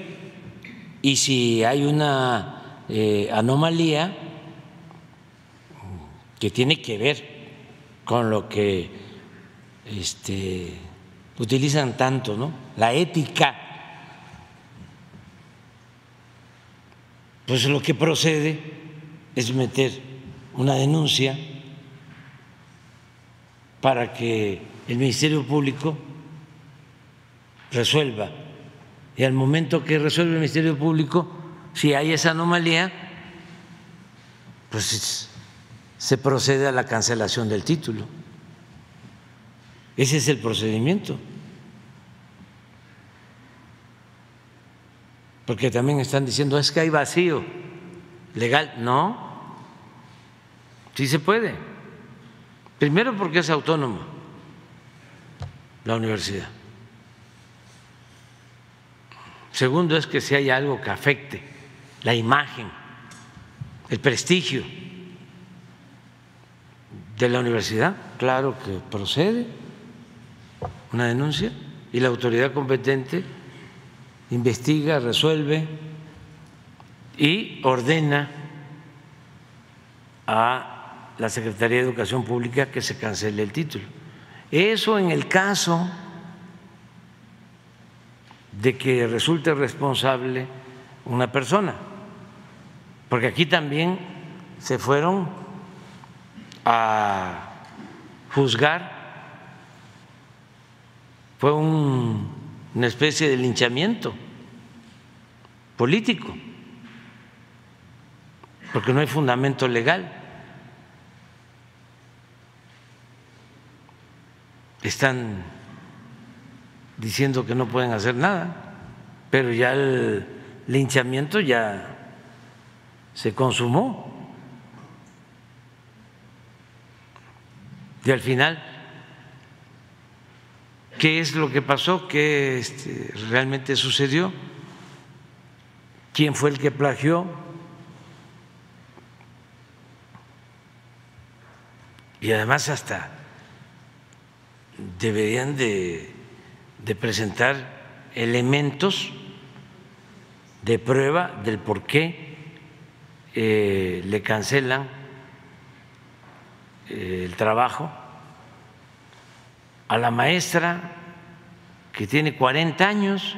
y si hay una eh, anomalía que tiene que ver con lo que este, utilizan tanto, ¿no? La ética. Pues lo que procede es meter una denuncia para que el Ministerio Público resuelva. Y al momento que resuelve el Ministerio Público, si hay esa anomalía, pues se procede a la cancelación del título. Ese es el procedimiento. Porque también están diciendo, es que hay vacío legal. No, sí se puede. Primero porque es autónoma la universidad. Segundo es que si hay algo que afecte la imagen, el prestigio de la universidad, claro que procede una denuncia y la autoridad competente investiga, resuelve y ordena a la Secretaría de Educación Pública que se cancele el título. Eso en el caso de que resulte responsable una persona, porque aquí también se fueron a juzgar, fue una especie de linchamiento político, porque no hay fundamento legal. Están diciendo que no pueden hacer nada, pero ya el linchamiento ya se consumó. Y al final, ¿qué es lo que pasó? ¿Qué este, realmente sucedió? ¿Quién fue el que plagió? Y además hasta deberían de presentar elementos de prueba del por qué eh, le cancelan eh, el trabajo a la maestra que tiene 40 años.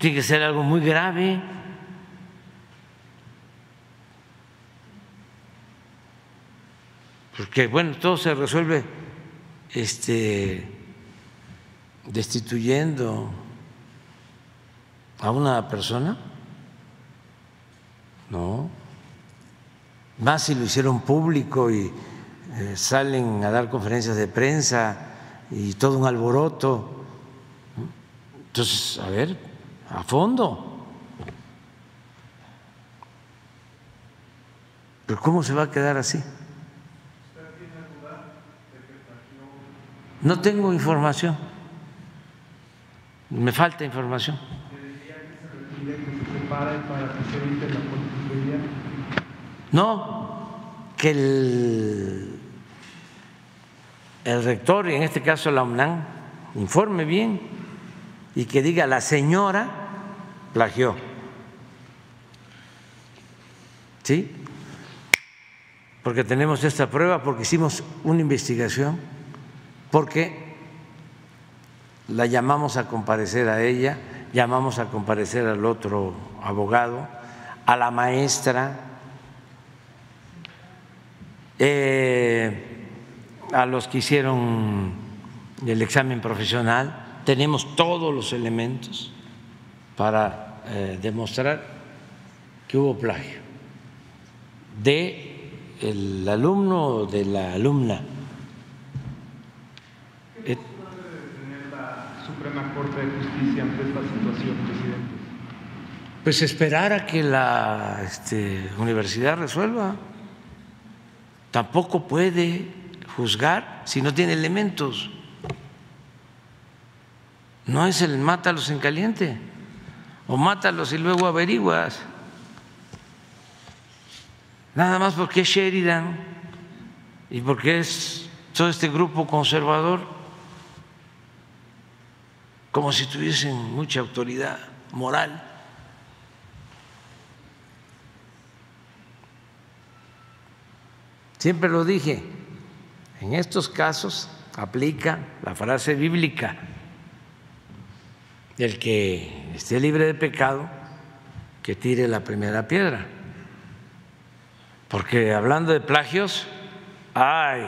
Tiene que ser algo muy grave. porque bueno, todo se resuelve este, destituyendo a una persona. No, más si lo hicieron público y eh, salen a dar conferencias de prensa y todo un alboroto. Entonces, a ver, a fondo. Pero ¿cómo se va a quedar así? No tengo información. Me falta información. No, que el, el rector, y en este caso la UNAM, informe bien y que diga la señora plagió. ¿Sí? Porque tenemos esta prueba, porque hicimos una investigación, porque la llamamos a comparecer a ella, llamamos a comparecer al otro abogado, a la maestra, eh, a los que hicieron el examen profesional, tenemos todos los elementos para eh, demostrar que hubo plagio de el alumno o de la alumna. ¿Qué tener la Suprema Corte de Justicia ante esta situación, presidente? Pues esperar a que la este, universidad resuelva. Tampoco puede juzgar si no tiene elementos. No es el mátalos en caliente o mátalos y luego averiguas. Nada más porque es Sheridan y porque es todo este grupo conservador, como si tuviesen mucha autoridad moral. Siempre lo dije, en estos casos aplica la frase bíblica, el que esté libre de pecado, que tire la primera piedra. Porque hablando de plagios, ay,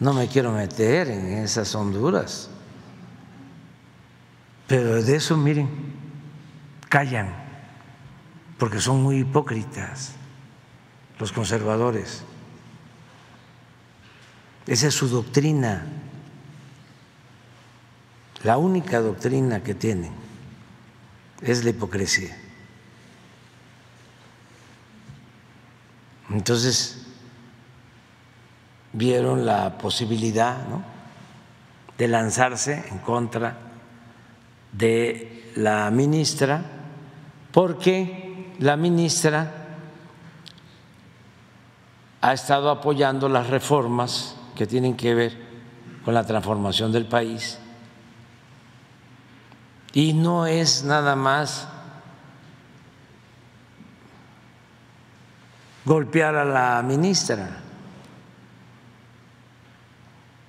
no me quiero meter en esas honduras. Pero de eso, miren, callan, porque son muy hipócritas los conservadores. Esa es su doctrina, la única doctrina que tienen es la hipocresía. Entonces, vieron la posibilidad de lanzarse en contra de la ministra, porque la ministra ha estado apoyando las reformas que tienen que ver con la transformación del país. Y no es nada más golpear a la ministra,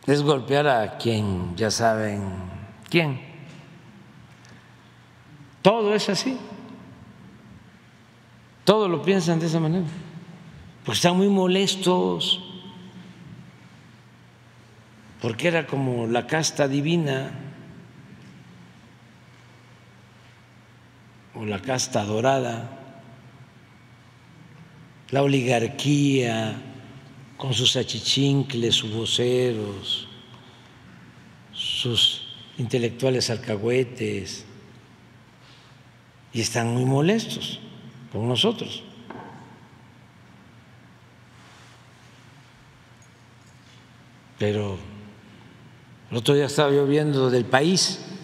es golpear a quien ya saben quién. Todo es así. Todo lo piensan de esa manera. Pues están muy molestos porque era como la casta divina o la casta dorada, la oligarquía con sus achichincles, sus voceros, sus intelectuales alcahuetes, y están muy molestos con nosotros. Pero el otro día estaba yo del país.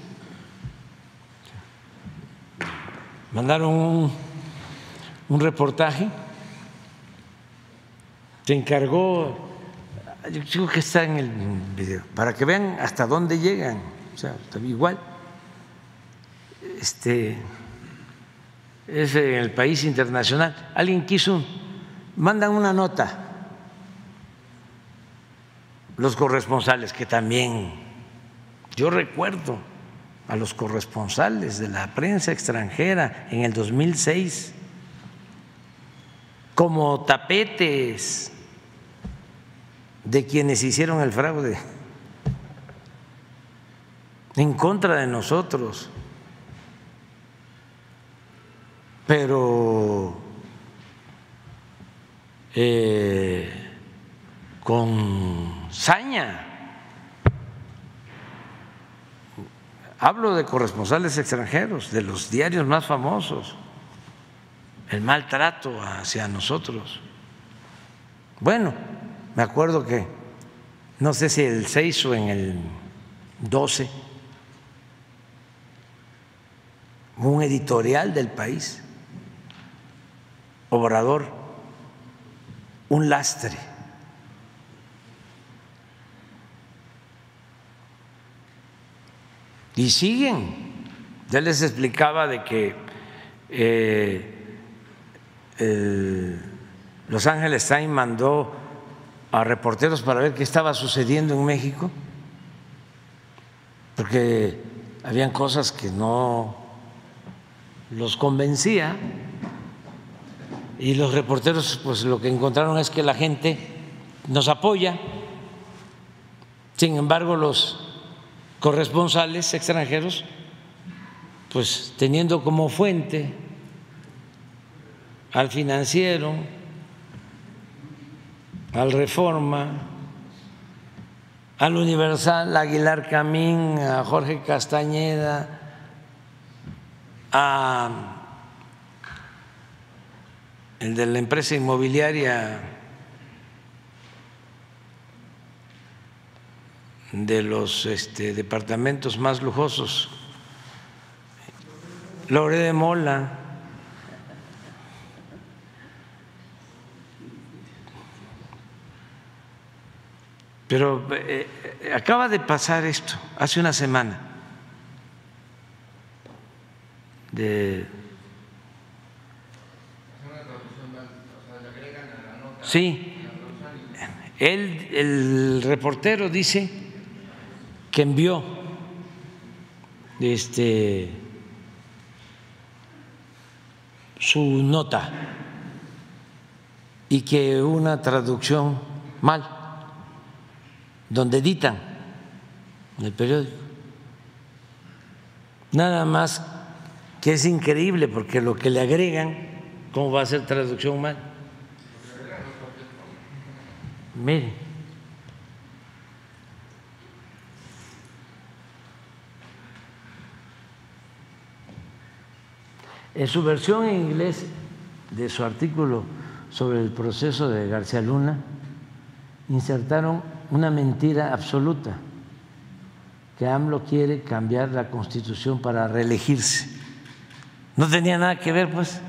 Mandaron un, reportaje. Se encargó, yo creo que está en el video, para que vean hasta dónde llegan. O sea, igual. Este es en el país internacional. Alguien quiso, mandan una nota los corresponsales, que también yo recuerdo a los corresponsales de la prensa extranjera en el 2006 como tapetes de quienes hicieron el fraude, en contra de nosotros. Pero eh, con saña. Hablo de corresponsales extranjeros, de los diarios más famosos, el maltrato hacia nosotros. Bueno, me acuerdo que, no sé si el 6 o en el 12, un editorial del país, Obrador, un lastre. Y siguen. Ya les explicaba de que eh, Los Ángeles Times mandó a reporteros para ver qué estaba sucediendo en México, porque habían cosas que no los convencía y los reporteros pues lo que encontraron es que la gente nos apoya, sin embargo los corresponsales extranjeros pues teniendo como fuente al financiero, al Reforma, al Universal, a Aguilar Camín, a Jorge Castañeda, a el de la empresa inmobiliaria de los este, departamentos más lujosos, Lore de Mola, Pero eh, eh, acaba de pasar esto hace una semana de Sí, él, el reportero dice que envió este, su nota y que una traducción mal, donde editan en el periódico. Nada más que es increíble porque lo que le agregan, ¿cómo va a ser traducción mal? Mire. En su versión en inglés de su artículo sobre el proceso de García Luna, insertaron una mentira absoluta, que AMLO quiere cambiar la constitución para reelegirse. No tenía nada que ver, pues.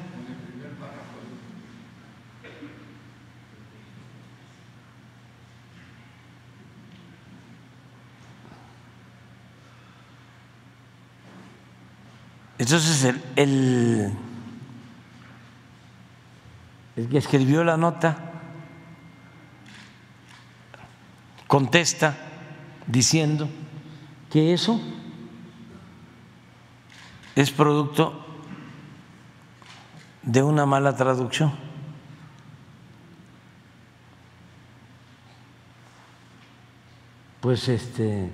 Entonces el, el, que escribió la nota contesta diciendo que eso es producto de una mala traducción. Pues este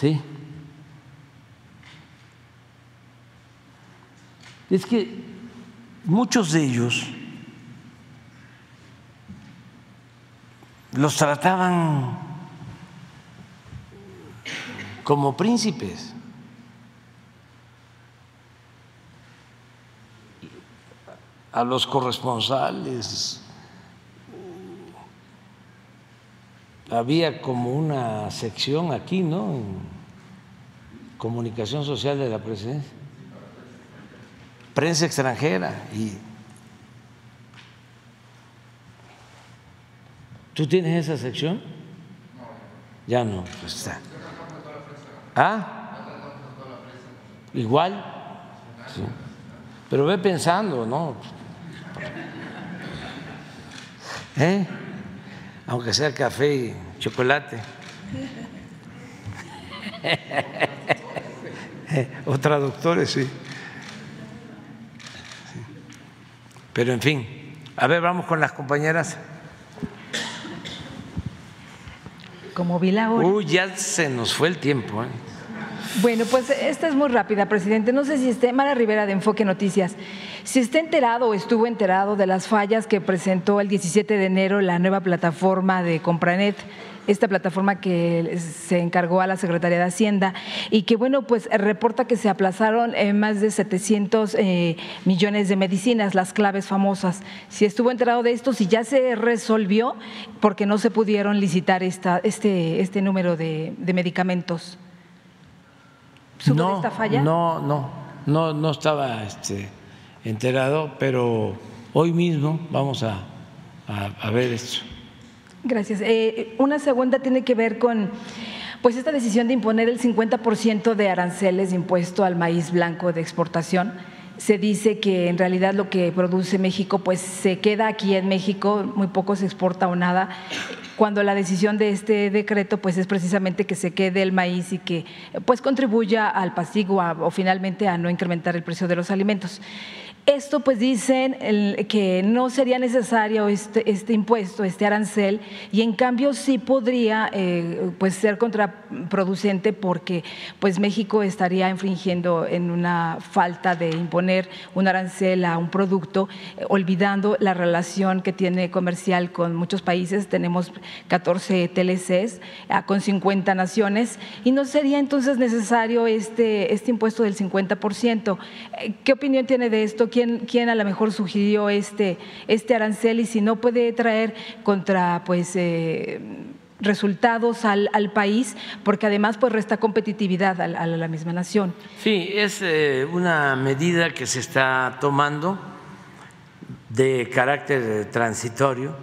Sí. Es que muchos de ellos los trataban como príncipes. A los corresponsales había como una sección aquí, ¿no? Comunicación social de la presidencia. Prensa extranjera y ¿Tú tienes esa sección? Ya no, pues está. ¿Ah? Igual. Sí. Pero ve pensando, ¿no? ¿Eh? aunque sea café y chocolate. o traductores, sí. Pero en fin, A ver, vamos con las compañeras. Como vi la hora. Uy, ya se nos fue el tiempo. ¿eh? Bueno, pues esta es muy rápida, presidente. No sé si esté Mara Rivera de Enfoque Noticias. Si está enterado o estuvo enterado de las fallas que presentó el 17 de enero la nueva plataforma de Compranet esta plataforma que se encargó a la Secretaría de Hacienda y que, bueno, pues reporta que se aplazaron eh, más de 700 eh, millones de medicinas, las claves famosas. Si estuvo enterado de esto, si ya se resolvió, porque no se pudieron licitar esta, este, este número de, medicamentos. no, esta falla? No, no, no, no estaba este, enterado, pero hoy mismo vamos a, a ver esto. Gracias. Eh, una segunda tiene que ver con pues esta decisión de imponer el 50% de aranceles impuesto al maíz blanco de exportación. Se dice que en realidad lo que produce México pues se queda aquí en México, muy poco se exporta o nada, cuando la decisión de este decreto pues es precisamente que se quede el maíz y que pues contribuya al pasivo o finalmente a no incrementar el precio de los alimentos. Esto pues dicen que no sería necesario este, este, impuesto, este arancel, y en cambio sí podría eh, pues ser contraproducente porque pues México estaría infringiendo en una falta de imponer un arancel a un producto, eh, olvidando la relación que tiene comercial con muchos países. Tenemos 14 TLCs ah, con 50 naciones y no sería entonces necesario este, este impuesto del 50%. Eh, ¿Qué opinión tiene de esto? Quién, a lo mejor sugirió este, este arancel y si no puede traer contra pues eh, resultados al, país, porque además pues resta competitividad a, la misma nación. Sí, es eh, una medida que se está tomando de carácter transitorio,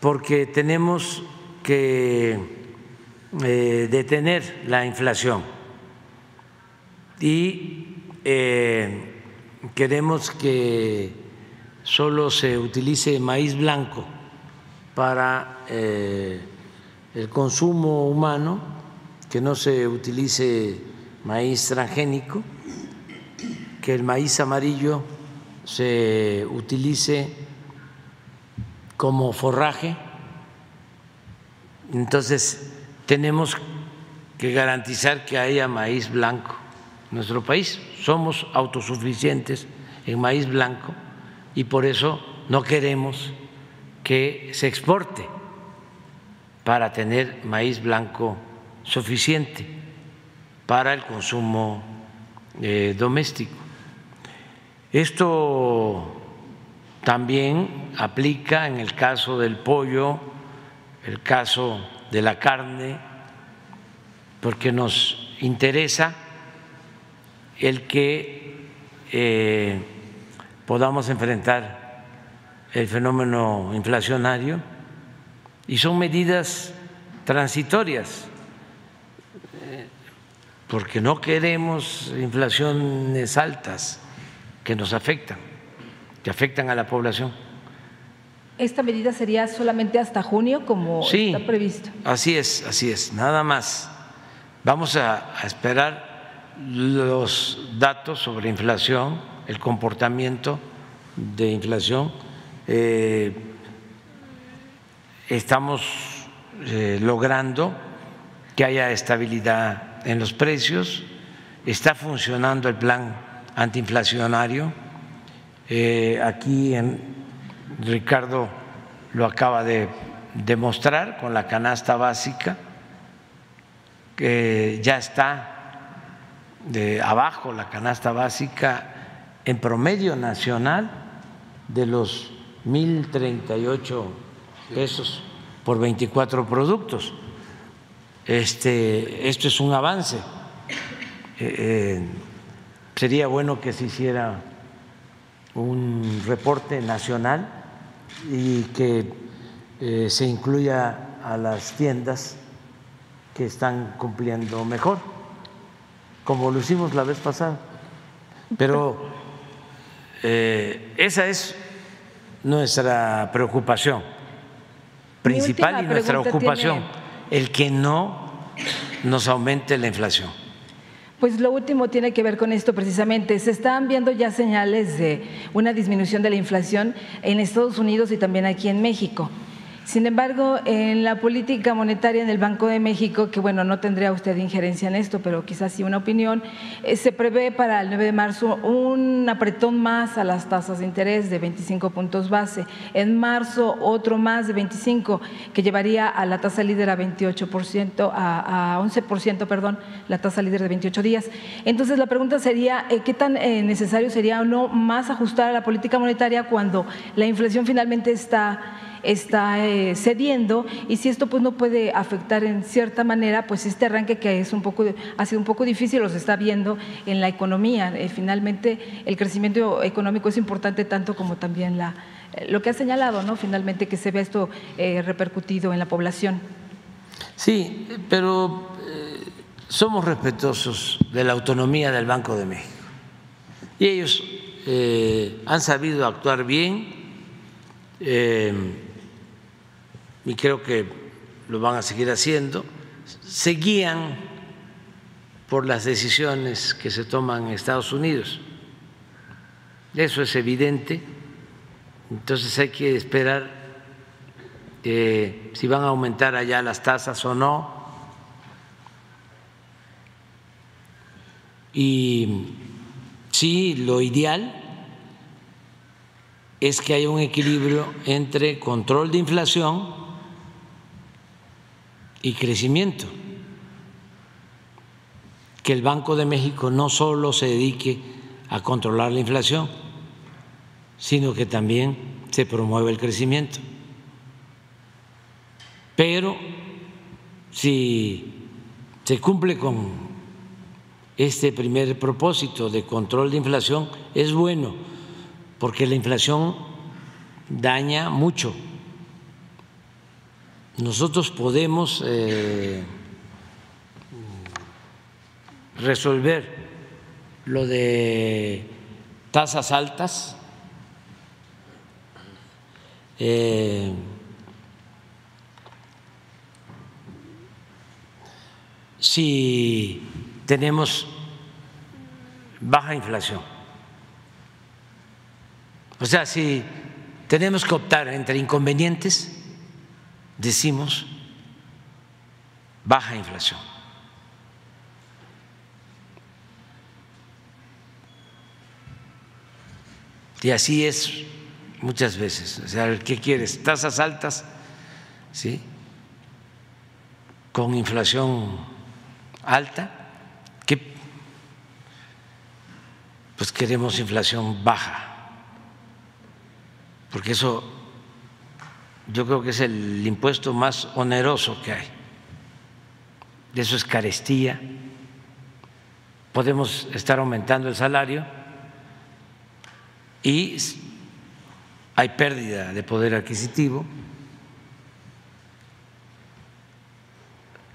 porque tenemos que eh, detener la inflación y queremos que solo se utilice maíz blanco para eh, el consumo humano, que no se utilice maíz transgénico, que el maíz amarillo se utilice como forraje. Entonces, tenemos que garantizar que haya maíz blanco nuestro país somos autosuficientes en maíz blanco y por eso no queremos que se exporte para tener maíz blanco suficiente para el consumo eh, doméstico. Esto también aplica en el caso del pollo, el caso de la carne, porque nos interesa el que eh, podamos enfrentar el fenómeno inflacionario y son medidas transitorias, eh, porque no queremos inflaciones altas que nos afectan, que afectan a la población. ¿Esta medida sería solamente hasta junio como está previsto? Así es, así es, nada más. Vamos a esperar los datos sobre inflación, el comportamiento de inflación. Eh, estamos eh, logrando que haya estabilidad en los precios, está funcionando el plan antiinflacionario. Eh, aquí en, Ricardo lo acaba de demostrar con la canasta básica, que ya está de abajo la canasta básica en promedio nacional de los 1.038 pesos por 24 productos. Este, esto es un avance. Eh, eh, sería bueno que se hiciera un reporte nacional y que eh, se incluya a las tiendas que están cumpliendo mejor como lo hicimos la vez pasada. Pero eh, esa es nuestra preocupación principal y nuestra ocupación, el que no nos aumente la inflación. Pues lo último tiene que ver con esto precisamente. Se están viendo ya señales de una disminución de la inflación en Estados Unidos y también aquí en México. Sin embargo, en la política monetaria en el Banco de México, que bueno, no tendría usted injerencia en esto, pero quizás sí una opinión, eh, se prevé para el 9 de marzo un apretón más a las tasas de interés de 25 puntos base. En marzo otro más de 25, que llevaría a la tasa líder a 28%, a, 11%, perdón, la tasa líder de 28 días. Entonces la pregunta sería, eh, ¿qué tan eh, necesario sería o no más ajustar a la política monetaria cuando la inflación finalmente está está eh, cediendo y si esto pues no puede afectar en cierta manera pues este arranque que es un poco ha sido un poco difícil lo se está viendo en la economía. Eh, finalmente el crecimiento económico es importante tanto como también la eh, lo que ha señalado no finalmente que se vea esto repercutido en la población. Sí pero somos respetuosos de la autonomía del Banco de México. Y ellos han sabido actuar bien y creo que lo van a seguir haciendo, se guían por las decisiones que se toman en Estados Unidos. Eso es evidente. Entonces hay que esperar eh, si van a aumentar allá las tasas o no. Y sí, lo ideal es que haya un equilibrio entre control de inflación y crecimiento. Que el Banco de México no solo se dedique a controlar la inflación, sino que también se promueva el crecimiento. Pero si se cumple con este primer propósito de control de inflación, es bueno, porque la inflación daña mucho nosotros podemos eh, resolver lo de tasas altas eh, si tenemos baja inflación. O sea, si tenemos que optar entre inconvenientes, decimos baja inflación. Y así es muchas veces. O sea, ¿qué quieres? Tasas altas, ¿sí? Con inflación alta, ¿qué? Pues queremos inflación baja, porque eso yo creo que es el impuesto más oneroso que hay. Eso es carestía. Podemos estar aumentando el salario y hay pérdida de poder adquisitivo,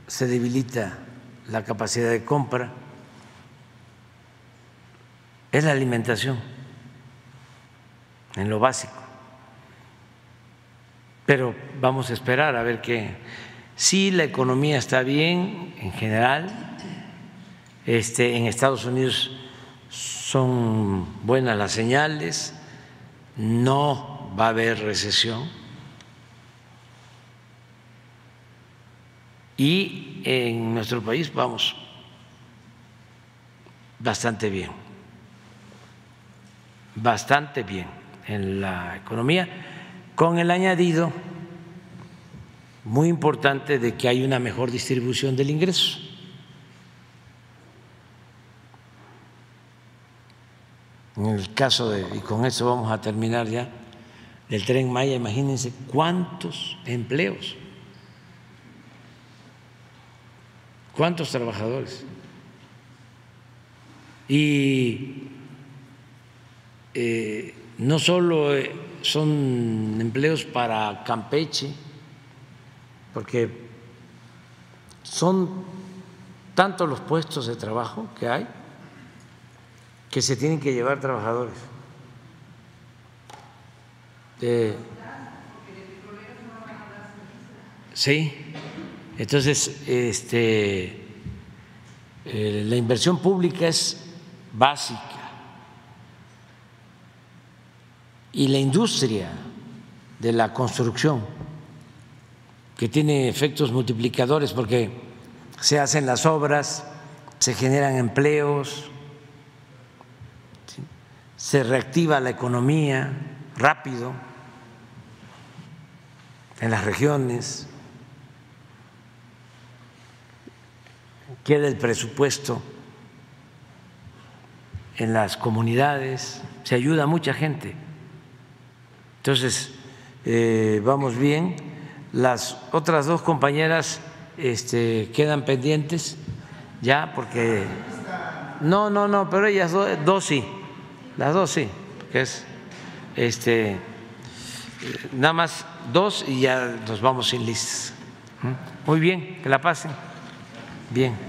se debilita la capacidad de compra, es la alimentación en lo básico pero vamos a esperar a ver qué. Si la economía está bien en general, este, en Estados Unidos son buenas las señales, no va a haber recesión. Y en nuestro país vamos bastante bien, bastante bien en la economía con el añadido muy importante de que hay una mejor distribución del ingreso. En el caso de, y con eso vamos a terminar ya, del tren Maya, imagínense cuántos empleos, cuántos trabajadores. Y eh, no solo eh, son empleos para Campeche, porque son tantos los puestos de trabajo que hay que se tienen que llevar trabajadores. sí, entonces este, eh, la inversión pública es básica y la industria de la construcción, que tiene efectos multiplicadores porque se hacen las obras, se generan empleos, se reactiva la economía rápido en las regiones, queda el presupuesto en las comunidades, se ayuda a mucha gente. Entonces, eh, vamos bien. Las otras dos compañeras este, quedan pendientes ya porque... No, no, no, pero ellas dos, sí, las dos sí, que es este, nada más dos y ya nos vamos sin listas. ¿Mm? Muy bien, que la pasen. Bien.